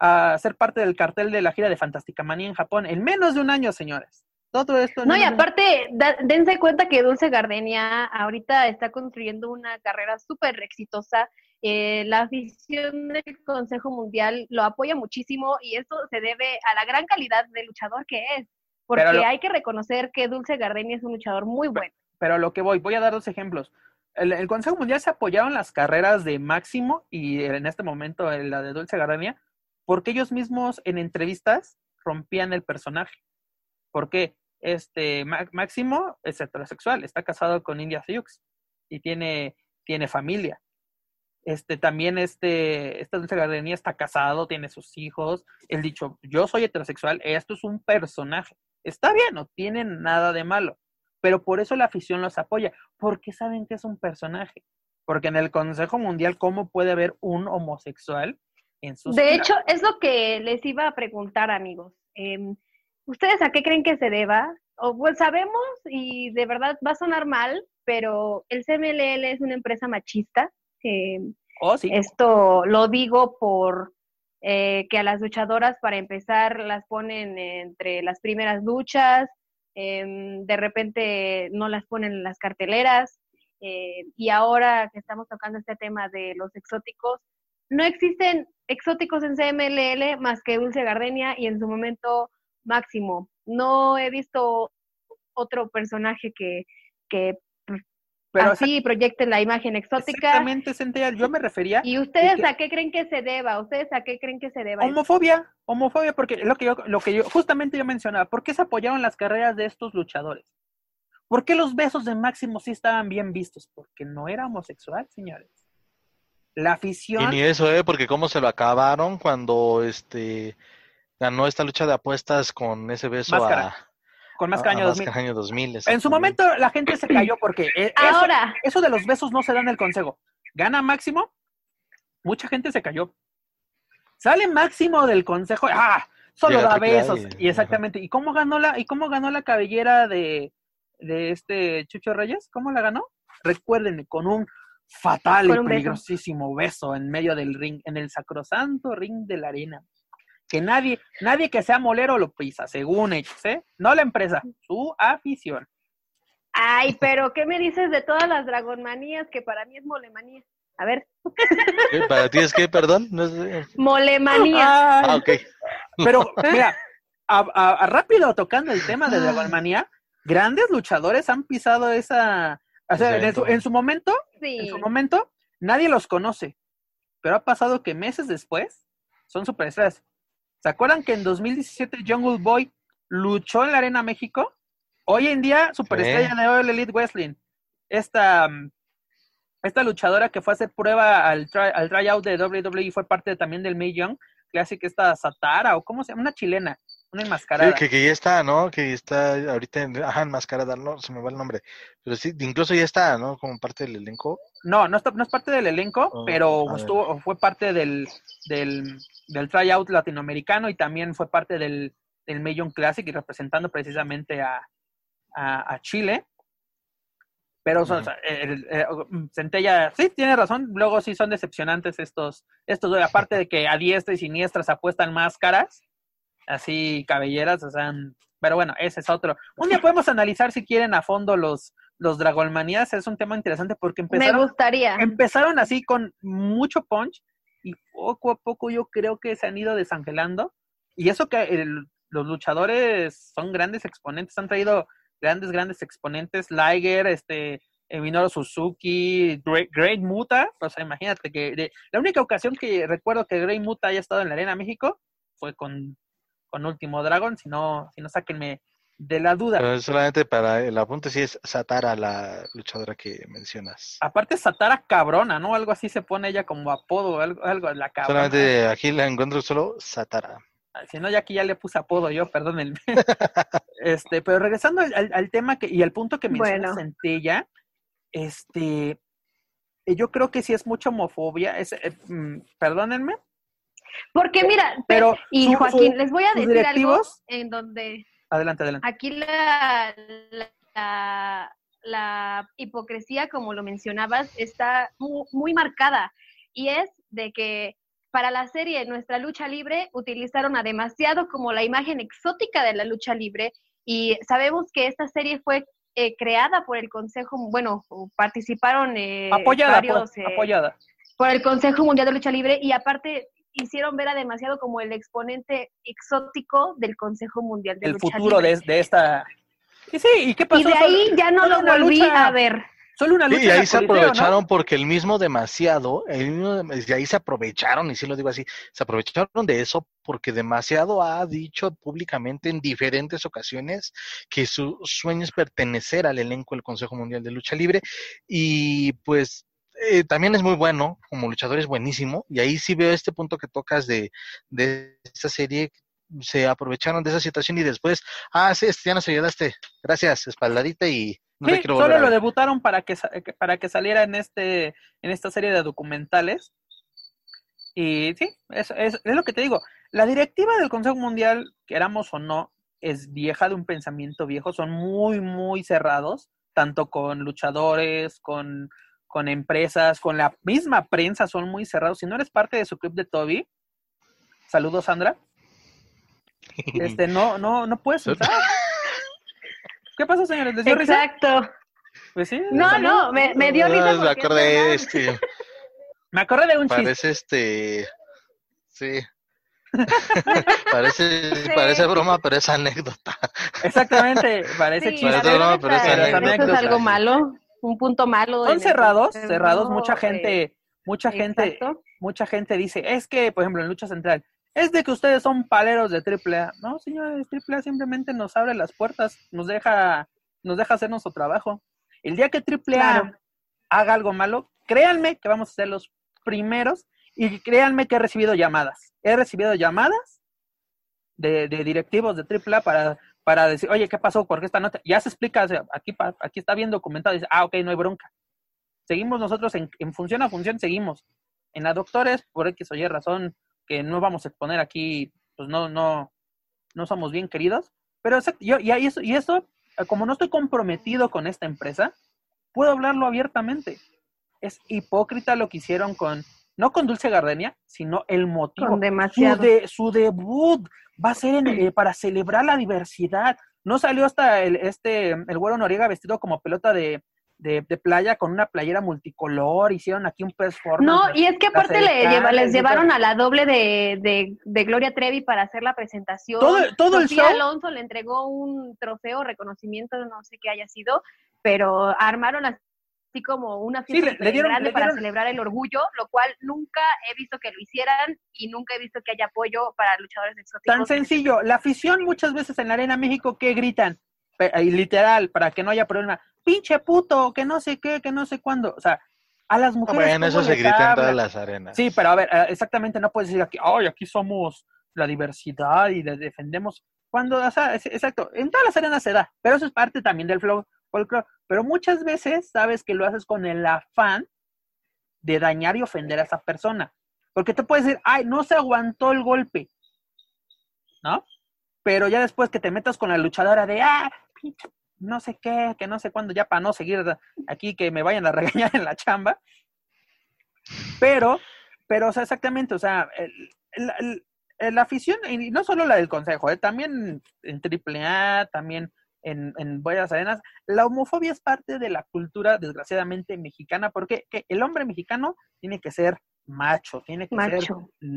a ser parte del cartel de la gira de Fantástica Manía en Japón en menos de un año, señores. Todo esto. No, y aparte, dense cuenta que Dulce Gardenia ahorita está construyendo una carrera súper exitosa. Eh, la afición del Consejo Mundial lo apoya muchísimo y esto se debe a la gran calidad de luchador que es. Porque hay que reconocer que Dulce Gardenia es un luchador muy bueno. Pero lo que voy, voy a dar dos ejemplos. El, el Consejo Mundial se apoyaron las carreras de Máximo y en este momento la de Dulce Gardenia porque ellos mismos en entrevistas rompían el personaje. Porque este Máximo es heterosexual, está casado con India Sioux y tiene, tiene familia. Este también este esta Dulce Gardenia está casado, tiene sus hijos. Él dicho, yo soy heterosexual, esto es un personaje. Está bien, no tiene nada de malo. Pero por eso la afición los apoya, porque saben que es un personaje. Porque en el Consejo Mundial, ¿cómo puede haber un homosexual de hecho, es lo que les iba a preguntar, amigos. Em, ¿Ustedes a qué creen que se deba? O, pues sabemos, y de verdad va a sonar mal, pero el CMLL es una empresa machista. oh, sí. Esto lo digo por eh, que a las luchadoras, para empezar, las ponen entre las primeras luchas, em, de repente no las ponen en las carteleras, eh, y ahora que estamos tocando este tema de los exóticos, no existen exóticos en CMLL más que Dulce Gardenia y en su momento Máximo. No he visto otro personaje que, que pero, así proyecte la imagen exótica. Exactamente, Centella, yo me refería. ¿Y ustedes a qué creen que se deba? ¿Ustedes a qué creen que se deba? Homofobia, homofobia, porque lo que yo, lo que yo, justamente yo mencionaba, ¿por qué se apoyaron las carreras de estos luchadores? ¿Por qué los besos de Máximo sí estaban bien vistos? Porque no era homosexual, señores. La afición. Y ni eso, ¿eh? Porque cómo se lo acabaron cuando este ganó esta lucha de apuestas con ese beso a, Con Máscara a- 2000. Máscara año 2000. En su momento la gente se cayó porque eh, Ahora, eso de los besos no se da en el consejo. Gana Máximo, mucha gente se cayó. Sale Máximo del consejo, ¡ah! Solo Llega da besos. y- Y exactamente. ¿Y cómo ganó la, y cómo ganó la cabellera de, de este Chucho Reyes? ¿Cómo la ganó? Recuerden, con un fatal Con y un beso. peligrosísimo beso en medio del ring, en el sacrosanto ring de la arena. Que nadie, nadie que sea molero lo pisa, según ellos, ¿eh? No la empresa, su afición. ay, pero ¿qué me dices de todas las dragonmanías que para mí es molemanía? A ver, ¿Qué? ¿Para ti es que, perdón? No sé. molemanía. Ay, Ah, ok. Pero, mira, a, a- a rápido tocando el tema de Dragonmanía, grandes luchadores han pisado esa. O sea, en su, en su momento, en su momento, nadie los conoce. Pero ha pasado que meses después son superestrellas. ¿Se acuerdan que en 2017 Jungle Boy luchó en la Arena México? Hoy en día, superestrella de All Elite Wrestling. Esta, mm, esta luchadora que fue a hacer prueba al, try- al tryout de WWE fue parte también del May Young Classic, esta Satara, o cómo se llama, una chilena, una enmascarada. Sí, que, que ya está, ¿no? Que está ahorita en, ajá, enmascarada, no, se me va el nombre. Pero sí, incluso ya está, ¿no? Como parte del elenco. No, no, está- no es parte del elenco, Oh, pero estuvo, fue parte del, del, del tryout latinoamericano y también fue parte del, del Million Classic y representando precisamente a, a, a Chile. Pero son, Ujú. el- el- mm, Centella, sí, tiene razón, luego sí son decepcionantes estos, estos, dos, aparte de que a diestra y siniestra se apuestan máscaras, así cabelleras, o sea, pero bueno, ese es otro. Un día podemos analizar si quieren a fondo los, los Dragonmanías, es un tema interesante porque Me empezaron, gustaría. empezaron así con mucho punch y poco a poco yo creo que se han ido desangelando. Y eso que el- los luchadores son grandes exponentes, han traído grandes, grandes exponentes. Liger, este, Minoru Suzuki, Great, Great Muta. O sea, imagínate que de- la única ocasión que recuerdo que Great Muta haya estado en la Arena México fue con, con Último Dragon. Si no, si no, sáquenme de la duda. Pero solamente para el apunte, sí es Satara, la luchadora que mencionas. Aparte, Satara cabrona, ¿no? Algo así se pone ella como apodo, algo, algo la cabrona. Solamente aquí la encuentro solo Satara. Si no, ya aquí ya le puse apodo yo, perdónenme. este, pero regresando al, al- al tema que, y al punto que menciona Bueno. Centella, este, yo creo que sí es mucha homofobia. Es, eh, mm, perdónenme, Porque mira, pero y su- su- Joaquín, les voy a decir algo en donde adelante, adelante. aquí la, la, la- la hipocresía, como lo mencionabas, está mu- muy, marcada. Y es de que para la serie Nuestra Lucha Libre utilizaron a demasiado como la imagen exótica de la lucha libre. Y sabemos que esta serie fue eh, creada por el Consejo, bueno, participaron eh, apoyada, varios, pues, eh, apoyada. por el Consejo Mundial de Lucha Libre y aparte hicieron ver a demasiado como el exponente exótico del Consejo Mundial de El Lucha futuro Libre. de, de esta. Y sí, ¿y qué pasó? Y de ahí ya no lo una volví lucha. a ver. Solo una lucha. Sí, y ahí se aprovecharon porque el mismo demasiado, el mismo, y ahí se aprovecharon, y sí lo digo así, se aprovecharon de eso porque demasiado ha dicho públicamente en diferentes ocasiones que su sueño es pertenecer al elenco del Consejo Mundial de Lucha Libre y pues eh, también es muy bueno, como luchador es buenísimo, y ahí sí veo este punto que tocas de, de esta serie, se aprovecharon de esa situación y después, ah, sí, este, ya nos ayudaste, gracias, espaldadita y no Sí, quiero solo lo debutaron para que- para que saliera en este en esta serie de documentales. Y sí, es, es, es lo que te digo. La directiva del Consejo Mundial, queramos o no, es vieja de un pensamiento viejo. Son muy, muy cerrados, tanto con luchadores, con, con empresas, con la misma prensa, son muy cerrados. Si no eres parte de su club de Toby, saludos Sandra, este, no, no, no puedes entrar. ¿Qué pasa, señores? ¿Les dio risa? Exacto. Pues sí, No, no, me, me dio Ah, risa Me acordé, verdad. este, Me acordé de un chiste. parece este, sí. parece, Sí. parece broma, pero es anécdota. Exactamente, parece Sí, chiste. Parece broma, pero es anécdota. eso es algo malo, un punto malo. Son el cerrados, cerrados. Mucha eh, gente, mucha gente, exacto. mucha gente dice, es que, por ejemplo, en Lucha Central, es de que ustedes son paleros de AAA. No, señores, AAA simplemente nos abre las puertas, nos deja, nos deja hacer nuestro trabajo. El día que AAA Claro. haga algo malo, créanme que vamos a ser los primeros y créanme que he recibido llamadas. He recibido llamadas de, de directivos de AAA para, para decir, oye, ¿qué pasó? ¿Por qué esta nota? Ya se explica, aquí, aquí está bien documentado, dice, ah, ok, no hay bronca. Seguimos nosotros en, función a función, seguimos. En la doctores, por X o Y razón, que no vamos a exponer aquí, pues no, no, no somos bien queridos. Pero yo, y, eso, y eso, como no estoy comprometido con esta empresa, puedo hablarlo abiertamente. Es hipócrita lo que hicieron con, no con Dulce Gardenia, sino el motivo. Con demasiado. Su, de, su debut va a ser eh, para celebrar la diversidad. No salió hasta el, este, el güero Noriega vestido como pelota de, de, playa con una playera multicolor, hicieron aquí un performance. No, y es que aparte le les llevaron a la doble de, de, Gloria Trevi para hacer la presentación. Todo, todo el show. Alonso le entregó un trofeo, reconocimiento, no sé qué haya sido, pero armaron así como una fiesta grande para celebrar el orgullo, lo cual nunca he visto que lo hicieran y nunca he visto que haya apoyo para luchadores exóticos. Tan sencillo, la afición muchas veces en la Arena México, ¿qué gritan? Y literal, para que no haya problema, pinche puto, que no sé qué, que no sé cuándo. O sea, a las mujeres. Bueno, eso se grita en todas las arenas. Sí, pero a ver, eh, exactamente no puedes decir aquí, ay, aquí somos la diversidad y defendemos. Cuando, o sea, exacto, en todas las arenas se da, pero eso es parte también del flow folclore. Pero muchas veces sabes que lo haces con el afán de dañar y ofender a esa persona. Porque te puedes decir, ay, no se aguantó el golpe, ¿no? Pero ya después que te metas con la luchadora de, ah, no sé qué, que no sé cuándo, ya para no seguir aquí que me vayan a regañar en la chamba. Pero, pero, o sea, exactamente, o sea, la afición, y no solo la del consejo, ¿eh? también en AAA, también en, en Arenas, la homofobia es parte de la cultura, desgraciadamente, mexicana, porque el hombre mexicano tiene que ser macho, tiene que ser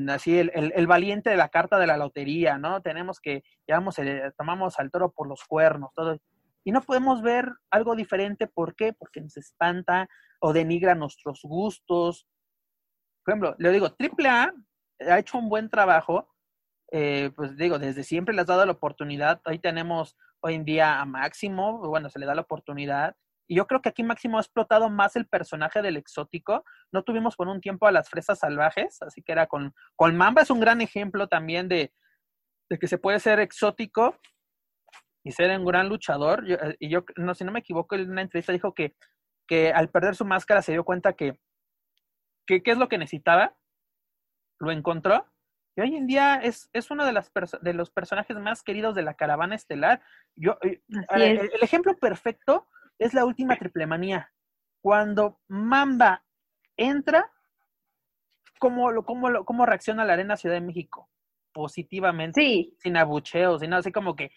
así el, el, valiente de la carta de la lotería, ¿no? Tenemos que, llevamos, tomamos al toro por los cuernos, todo. Y no podemos ver algo diferente, ¿por qué? Porque nos espanta o denigra nuestros gustos. Por ejemplo, le digo, AAA ha hecho un buen trabajo, eh, pues digo, desde siempre le has dado la oportunidad. Ahí tenemos hoy en día a Máximo, bueno, se le da la oportunidad. Y yo creo que aquí Máximo ha explotado más el personaje del exótico. No tuvimos por un tiempo a las fresas salvajes, así que era con, con Mamba es un gran ejemplo también de, de que se puede ser exótico y ser un gran luchador. Eh, y yo, no, si no me equivoco, en una entrevista dijo que, que al perder su máscara se dio cuenta que, que qué es lo que necesitaba, lo encontró. Y hoy en día es, es uno de, las de los personajes más queridos de la caravana estelar. Yo, eh, el, ejemplo perfecto es la última triple manía. Cuando Mamba entra, ¿cómo, cómo, cómo reacciona la Arena Ciudad de México? Positivamente, sin abucheos, sin así como que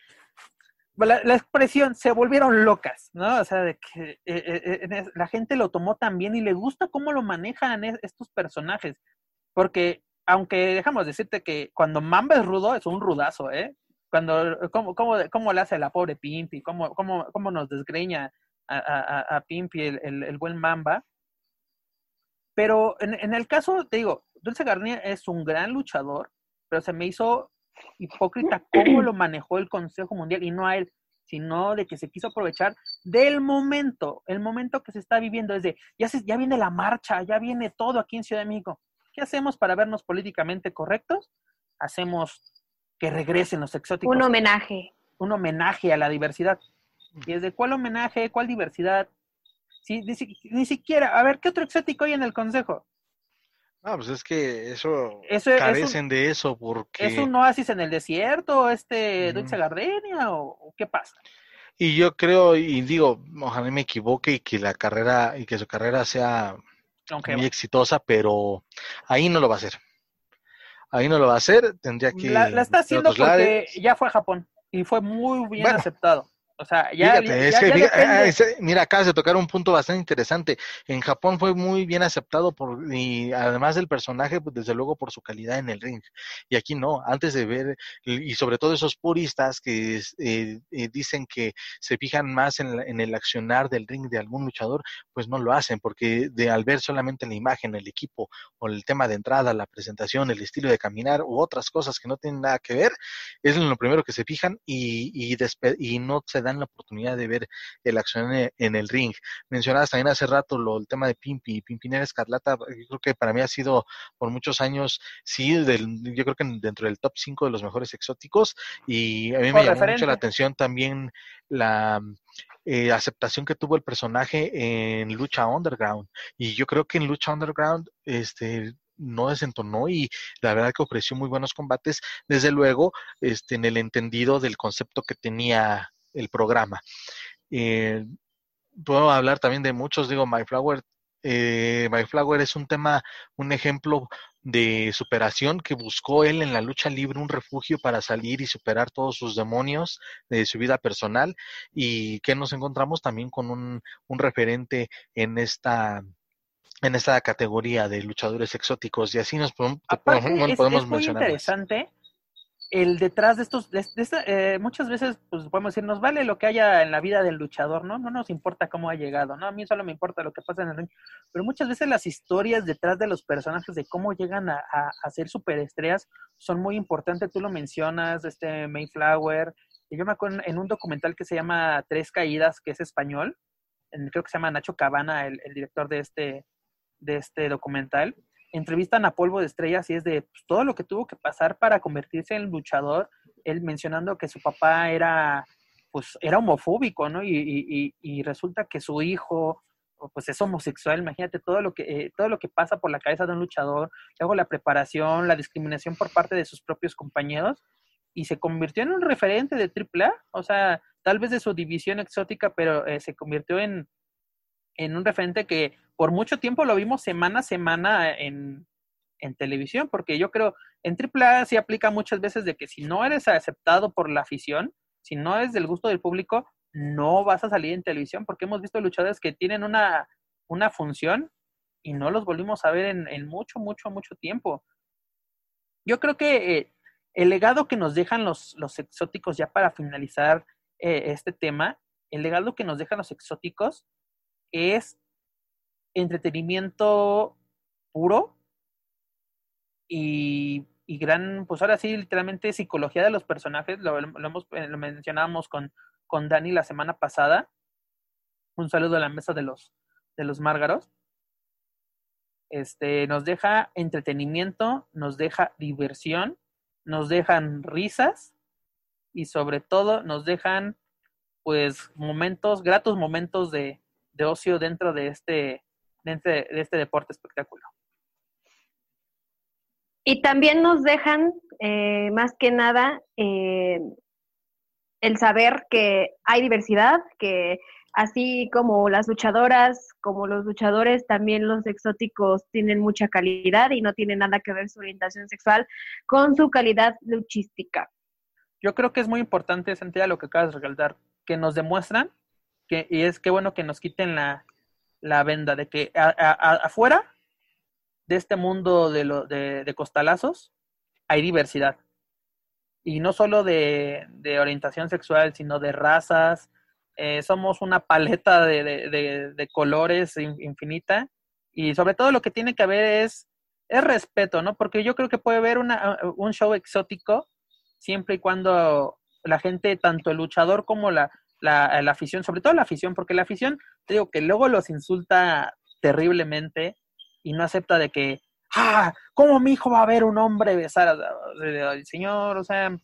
la, expresión se volvieron locas, ¿no? O sea, de que eh, eh, la gente lo tomó tan bien y le gusta cómo lo manejan estos personajes. Porque, aunque dejamos decirte que cuando Mamba es rudo, es un rudazo, ¿eh? Cuando, cómo, cómo, cómo le hace la pobre Pimpi, cómo, cómo, cómo nos desgreña a, a, a Pimpi el, el, buen Mamba. Pero en, en el caso, te digo, Dulce Garnier es un gran luchador, pero se me hizo hipócrita cómo lo manejó el Consejo Mundial y no a él, sino de que se quiso aprovechar del momento, el momento que se está viviendo, desde ya, se, ya viene la marcha, ya viene todo aquí en Ciudad de México. ¿Qué hacemos para vernos políticamente correctos? Hacemos que regresen los exóticos. Un homenaje. Un homenaje a la diversidad. ¿Y desde cuál homenaje? ¿Cuál diversidad? Ni, ni, siquiera, a ver, ¿qué otro exótico hay en el Consejo? Ah, pues es que eso, carecen de eso porque... ¿Es un oasis en el desierto, este Dulce Gardenia o, qué pasa? Y yo creo, y digo, ojalá me equivoque y que la carrera, y que su carrera sea muy exitosa, pero ahí no lo va a hacer. Ahí no lo va a hacer, tendría que... La, está haciendo porque ya fue a Japón y fue muy bien aceptado. O sea, ya, mira, acabas de tocar un punto bastante interesante. En Japón fue muy bien aceptado por, y además del personaje, pues desde luego por su calidad en el ring. Y aquí no, antes de ver, y sobre todo esos puristas que eh, eh, dicen que se fijan más en, en, el accionar del ring de algún luchador, pues no lo hacen, porque de al ver solamente la imagen, el equipo, o el tema de entrada, la presentación, el estilo de caminar, u otras cosas que no tienen nada que ver, es lo primero que se fijan y, y, y no se da dan la oportunidad de ver el acción en, el ring. Mencionabas también hace rato lo, el tema de Pimpi, Pimpinera Escarlata, yo creo que para mí ha sido por muchos años, sí, del, yo creo que dentro del top 5 de los mejores exóticos y a mí me llamó mucho la atención también la eh, aceptación que tuvo el personaje en Lucha Underground. Y yo creo que en Lucha Underground, este no desentonó y la verdad que ofreció muy buenos combates, desde luego, este, en el entendido del concepto que tenía el programa. Eh, puedo hablar también de muchos, digo, My Flower eh, My Flower es un tema, un ejemplo de superación que buscó él en la lucha libre un refugio para salir y superar todos sus demonios de su vida personal. Y que nos encontramos también con un, un referente en esta en esta categoría de luchadores exóticos. Y así nos podemos, es, muy interesante el detrás de estos, de, eh, muchas veces, pues podemos decir, nos vale lo que haya en la vida del luchador, ¿no? No nos importa cómo ha llegado, ¿no? A mí solo me importa lo que pasa en el ring. Pero muchas veces las historias detrás de los personajes, de cómo llegan a, a, ser superestrellas, son muy importantes. Tú lo mencionas, este Mayflower. Y yo me acuerdo en un documental que se llama Tres Caídas, que es español. creo que se llama Nacho Cabana, el, el director de este, de este documental entrevistan a Polvo de Estrellas y es de pues, todo lo que tuvo que pasar para convertirse en luchador, él mencionando que su papá era, pues, era homofóbico, ¿no? Y, y, resulta que su hijo, pues, es homosexual, imagínate todo lo que, eh, todo lo que pasa por la cabeza de un luchador, luego la preparación, la discriminación por parte de sus propios compañeros, y se convirtió en un referente de AAA, o sea, tal vez de su división exótica, pero eh, se convirtió en, en un referente que por mucho tiempo lo vimos semana a semana en, televisión, porque yo creo, en AAA sí aplica muchas veces de que si no eres aceptado por la afición, si no es del gusto del público, no vas a salir en televisión, porque hemos visto luchadores que tienen una, una función y no los volvimos a ver en, mucho, mucho, mucho tiempo. Yo creo que eh, el legado que nos dejan los, los exóticos, ya para finalizar eh, este tema, el legado que nos dejan los exóticos es entretenimiento puro y, gran, pues ahora sí, literalmente psicología de los personajes, lo, hemos, eh, lo mencionábamos con, con Dani la semana pasada. Un saludo a la mesa de los, de los márgaros. Este, nos deja entretenimiento, nos deja diversión, nos dejan risas y sobre todo nos dejan pues momentos, gratos momentos de, de ocio dentro de este, de este, deporte espectáculo. Y también nos dejan, eh, más que nada, eh, el saber que hay diversidad, que así como las luchadoras, como los luchadores, también los exóticos tienen mucha calidad y no tiene nada que ver su orientación sexual con su calidad luchística. Yo creo que es muy importante, Santiago, lo que acabas de recalcar, que nos demuestran y es que bueno que nos quiten la, la venda de que afuera de este mundo de, de, costalazos hay diversidad. Y no solo de, orientación sexual, sino de razas. Eh, somos una paleta de, colores infinita. Y sobre todo lo que tiene que haber es, es respeto, ¿no? Porque yo creo que puede haber una, un show exótico siempre y cuando la gente, tanto el luchador como la, la, la, afición, sobre todo la afición, porque la afición, te digo que luego los insulta terriblemente y no acepta de que, ah, ¿cómo mi hijo va a ver un hombre besar al señor? O sea...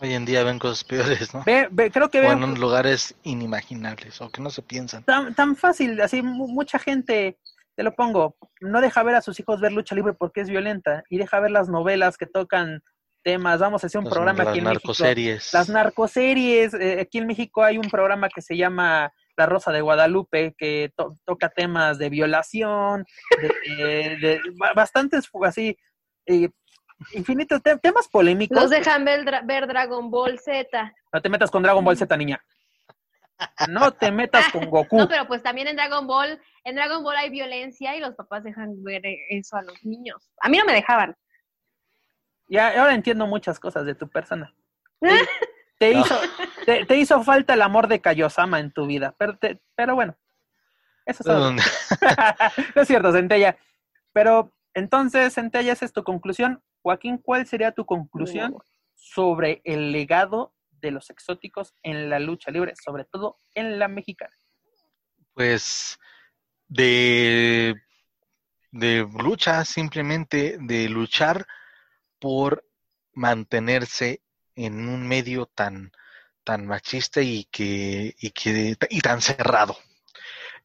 Hoy en día ven cosas peores, ¿no? creo que en lugares inimaginables o que no se piensan. Tan, tan fácil, así mucha gente, te lo pongo, no deja ver a sus hijos ver lucha libre porque es violenta y deja ver las novelas que tocan temas. Vamos a hacer un programa aquí en narcoseries. México. Las narcoseries. Eh, aquí en México hay un programa que se llama La Rosa de Guadalupe, que toca temas de violación, de, bastantes, así, eh, infinitos temas polémicos. Nos dejan ver, ver Dragon Ball Z. No te metas con Dragon Ball Z, niña. No te metas con Goku. No, pero pues también en Dragon Ball, en Dragon Ball hay violencia y los papás dejan ver eso a los niños. A mí no me dejaban. Ya, ahora entiendo muchas cosas de tu persona. Te, hizo, te, hizo falta el amor de Kayosama en tu vida, pero, pero bueno, eso es todo. no es cierto, Centella. Pero entonces, Centella, esa es tu conclusión. Joaquín, ¿cuál sería tu conclusión sobre el legado de los exóticos en la lucha libre, sobre todo en la mexicana? Pues de, de lucha, simplemente de luchar por mantenerse en un medio tan, tan machista y que, y que y tan cerrado.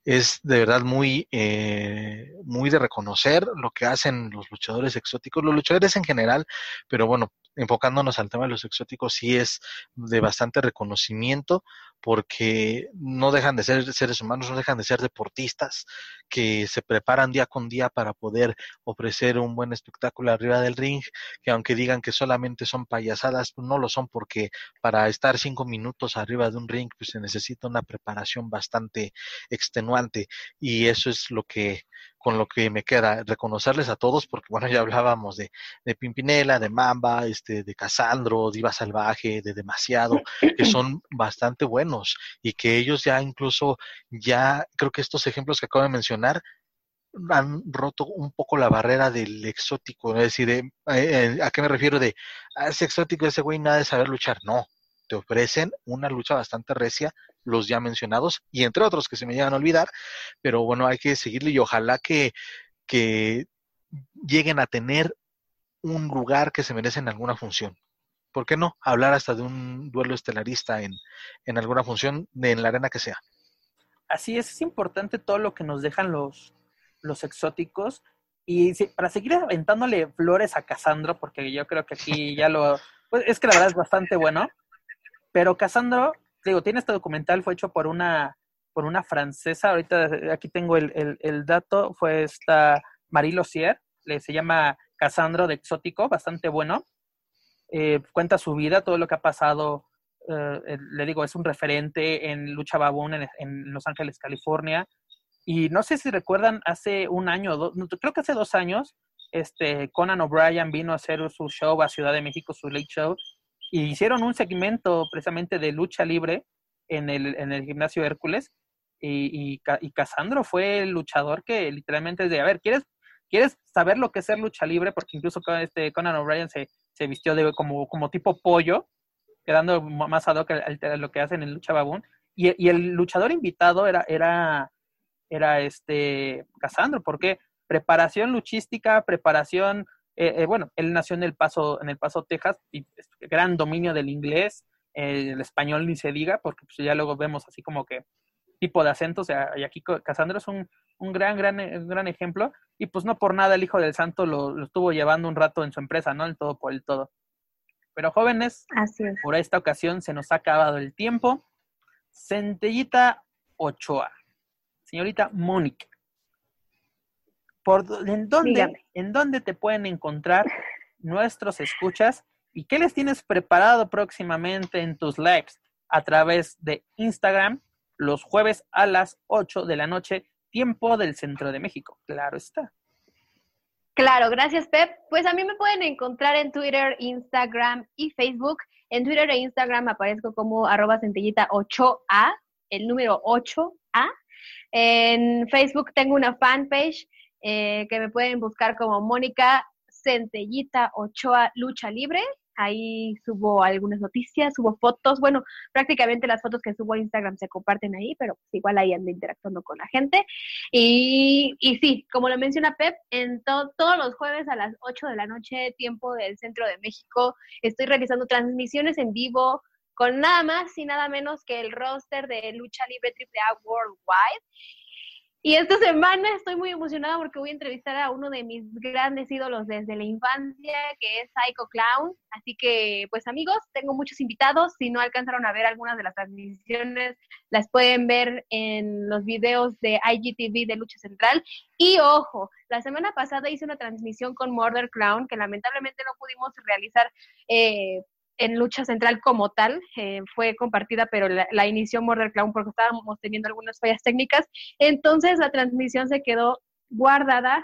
Es de verdad muy, eh, muy de reconocer lo que hacen los luchadores exóticos, los luchadores en general, pero bueno, enfocándonos al tema de los exóticos, sí es de bastante reconocimiento porque no dejan de ser seres humanos, no dejan de ser deportistas que se preparan día con día para poder ofrecer un buen espectáculo arriba del ring, que aunque digan que solamente son payasadas, pues no lo son porque para estar cinco minutos arriba de un ring pues se necesita una preparación bastante extenuante y eso es lo que con lo que me queda reconocerles a todos, porque bueno, ya hablábamos de, de Pimpinela, de Mamba, este, de Casandro, Diva Salvaje, de Demasiado, que son bastante buenos y que ellos ya incluso, ya creo que estos ejemplos que acabo de mencionar, han roto un poco la barrera del exótico, es decir, eh, eh, ¿a qué me refiero de, ah, ese exótico, ese güey nada de saber luchar? No, te ofrecen una lucha bastante recia, los ya mencionados, y entre otros que se me llegan a olvidar, pero bueno, hay que seguirle y ojalá que, que lleguen a tener un lugar que se merece en alguna función. ¿Por qué no? Hablar hasta de un duelo estelarista en, en alguna función, de, en la arena que sea. Así es, es importante todo lo que nos dejan los, los exóticos. Y para seguir aventándole flores a Casandro, porque yo creo que aquí ya lo... Pues es que la verdad es bastante bueno. Pero Casandro, digo, tiene este documental, fue hecho por una, por una francesa, ahorita aquí tengo el, el, dato, fue esta Marie Lossier, le, se llama Casandro de Exótico, bastante bueno. Eh, cuenta su vida, todo lo que ha pasado, eh, le digo, es un referente en Lucha Baboon en, en, Los Ángeles, California. Y no sé si recuerdan, hace un año, creo que hace dos años, este Conan O'Brien vino a hacer su show a Ciudad de México, su late show, y hicieron un segmento precisamente de lucha libre en el, en el gimnasio Hércules y, y, Casandro fue el luchador que literalmente de, a ver, ¿quieres, ¿quieres saber lo que es ser lucha libre? Porque incluso este Conan O'Brien se, se vistió de como, como tipo pollo, quedando más ad hoc a lo que hacen en Lucha Babún. Y, y, el luchador invitado era, era, era este Casandro, porque preparación luchística, preparación eh, eh, bueno, él nació en El Paso, en El Paso, Texas, y gran dominio del inglés, eh, el español ni se diga, porque pues, ya luego vemos así como que tipo de acento, o sea, y aquí Casandro es un, un gran, gran, gran ejemplo, y pues no por nada el Hijo del Santo lo, estuvo llevando un rato en su empresa, ¿no? El todo por el todo. Pero jóvenes, por esta ocasión se nos ha acabado el tiempo. Centellita Ochoa, señorita Mónica, en, dónde, ¿En dónde te pueden encontrar nuestros escuchas? ¿Y qué les tienes preparado próximamente en tus lives a través de Instagram los jueves a las 8 de la noche, tiempo del centro de México? Claro está. Claro, gracias Pep. Pues a mí me pueden encontrar en Twitter, Instagram y Facebook. En Twitter e Instagram aparezco como arroba centellita 8A, el número 8A. En Facebook tengo una fanpage eh, que me pueden buscar como Mónica Centellita Ochoa Lucha Libre. Ahí subo algunas noticias, subo fotos. Bueno, prácticamente las fotos que subo a Instagram se comparten ahí, pero pues igual ahí ando interactuando con la gente. Y, y sí, como lo menciona Pep, en todos los jueves a las 8 de la noche, tiempo del centro de México, estoy realizando transmisiones en vivo con nada más y nada menos que el roster de Lucha Libre AAA Worldwide. Y esta semana estoy muy emocionada porque voy a entrevistar a uno de mis grandes ídolos desde la infancia, que es Psycho Clown. Así que, pues amigos, tengo muchos invitados. Si no alcanzaron a ver algunas de las transmisiones, las pueden ver en los videos de IGTV de Lucha Central. Y ojo, la semana pasada hice una transmisión con Murder Clown, que lamentablemente no pudimos realizar eh, en lucha central como tal, eh, fue compartida, pero la, inició Murder Clown porque estábamos teniendo algunas fallas técnicas. Entonces la transmisión se quedó guardada.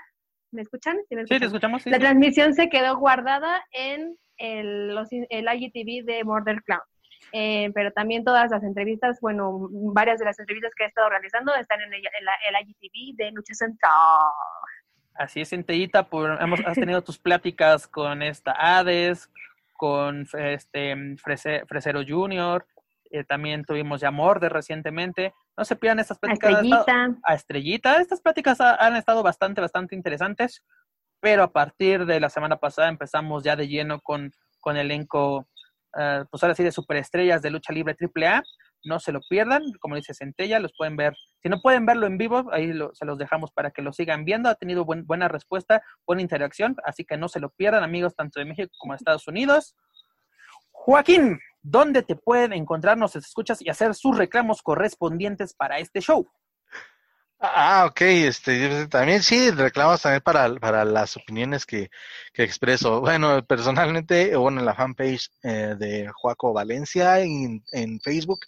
¿Me escuchan? ¿Sí, te escuchamos. la transmisión se quedó guardada en el, los, el IGTV de Murder Clown. Eh, pero también todas las entrevistas, bueno, varias de las entrevistas que he estado realizando están en el, IGTV de Lucha Central. Así es, Centellita, por, hemos, has tenido tus pláticas con esta Hades, con este Fresero Junior, eh, también tuvimos ya Morde recientemente. No se pierdan estas pláticas. A Estrellita. A Estrellita. Estas pláticas han estado bastante, bastante interesantes, pero a partir de la semana pasada empezamos ya de lleno con, con elenco, uh, pues ahora sí, de superestrellas de lucha libre AAA. No se lo pierdan, como dice Centella, los pueden ver. Si no pueden verlo en vivo, ahí se los dejamos para que lo sigan viendo. Ha tenido buena respuesta, buena interacción, así que no se lo pierdan, amigos, tanto de México como de Estados Unidos. Joaquín, ¿dónde te pueden encontrar, nos escuchas y hacer sus reclamos correspondientes para este show? Ah, ok, este, también sí, reclamos también para, para las opiniones que, que expreso. Bueno, personalmente, bueno, en la fanpage eh, de Joaco Valencia en, en, Facebook,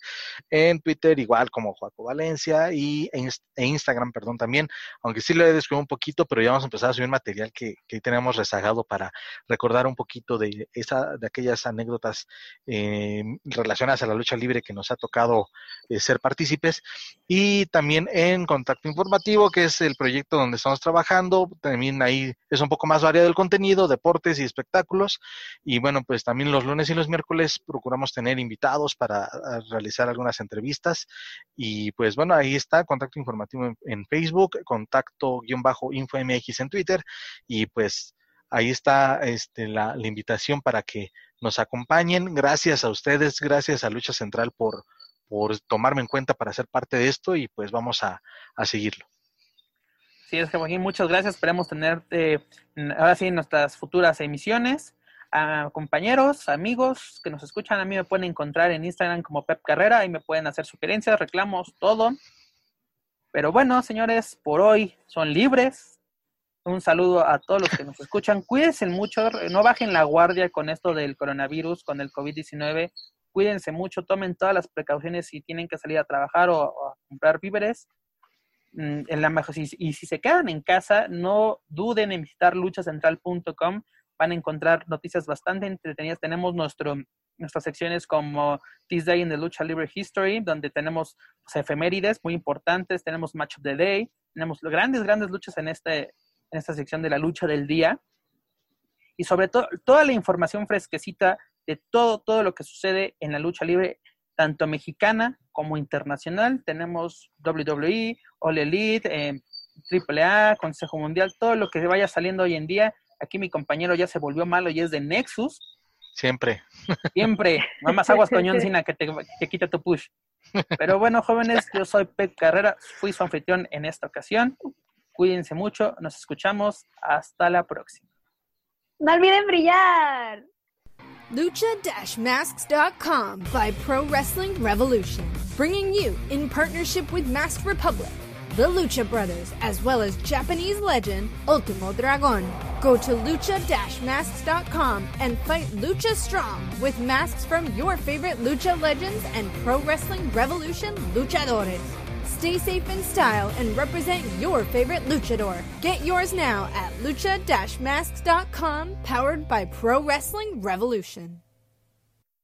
en Twitter igual como Joaco Valencia y e, e Instagram, perdón, también, aunque sí lo he descubierto un poquito, pero ya vamos a empezar a subir material que, que tenemos rezagado para recordar un poquito de, esa, de aquellas anécdotas eh, relacionadas a la lucha libre que nos ha tocado eh, ser partícipes y también en contacto Informativo, que es el proyecto donde estamos trabajando. También ahí es un poco más variado el contenido, deportes y espectáculos. Y bueno, pues también los lunes y los miércoles procuramos tener invitados para realizar algunas entrevistas. Y pues bueno, ahí está, Contacto Informativo en, Facebook, Contacto-Info MX en Twitter. Y pues ahí está este, la invitación para que nos acompañen. Gracias a ustedes, gracias a Lucha Central por por tomarme en cuenta para ser parte de esto y pues vamos a, seguirlo. Sí, es que Joaquín, muchas gracias. Esperemos tenerte ahora sí en nuestras futuras emisiones. A compañeros, amigos que nos escuchan, a mí me pueden encontrar en Instagram como Pep Carrera, y me pueden hacer sugerencias, reclamos, todo. Pero bueno, señores, por hoy son libres. Un saludo a todos los que nos escuchan. Cuídense mucho, no bajen la guardia con esto del coronavirus, con el COVID-19 cuídense mucho, tomen todas las precauciones si tienen que salir a trabajar o, a comprar víveres. Mm, en la y, si se quedan en casa, no duden en visitar luchacentral.com. Van a encontrar noticias bastante entretenidas. Tenemos nuestro, nuestras secciones como This Day in the Lucha Libre History, donde tenemos pues, efemérides muy importantes. Tenemos Match of the Day. Tenemos grandes, grandes luchas en, este, en esta sección de la lucha del día. Y sobre todo, toda la información fresquecita de todo, todo lo que sucede en la lucha libre, tanto mexicana como internacional. Tenemos WWE, All Elite, eh, AAA, Consejo Mundial, todo lo que vaya saliendo hoy en día. Aquí mi compañero ya se volvió malo y es de Nexus. Siempre. Siempre. más aguas coñón Cina que te, te quita tu push. Pero bueno, jóvenes, yo soy Pep Carrera, fui su anfitrión en esta ocasión. Cuídense mucho, nos escuchamos. Hasta la próxima. No olviden brillar. Lucha-Masks.com by Pro Wrestling Revolution, bringing you, in partnership with Masked Republic, the Lucha Brothers, as well as Japanese legend Ultimo Dragon. Go to lucha-masks.com and fight Lucha Strong with masks from your favorite Lucha legends and Pro Wrestling Revolution luchadores. Stay safe in style and represent your favorite luchador. Get yours now at lucha-masks.com, powered by Pro Wrestling Revolution.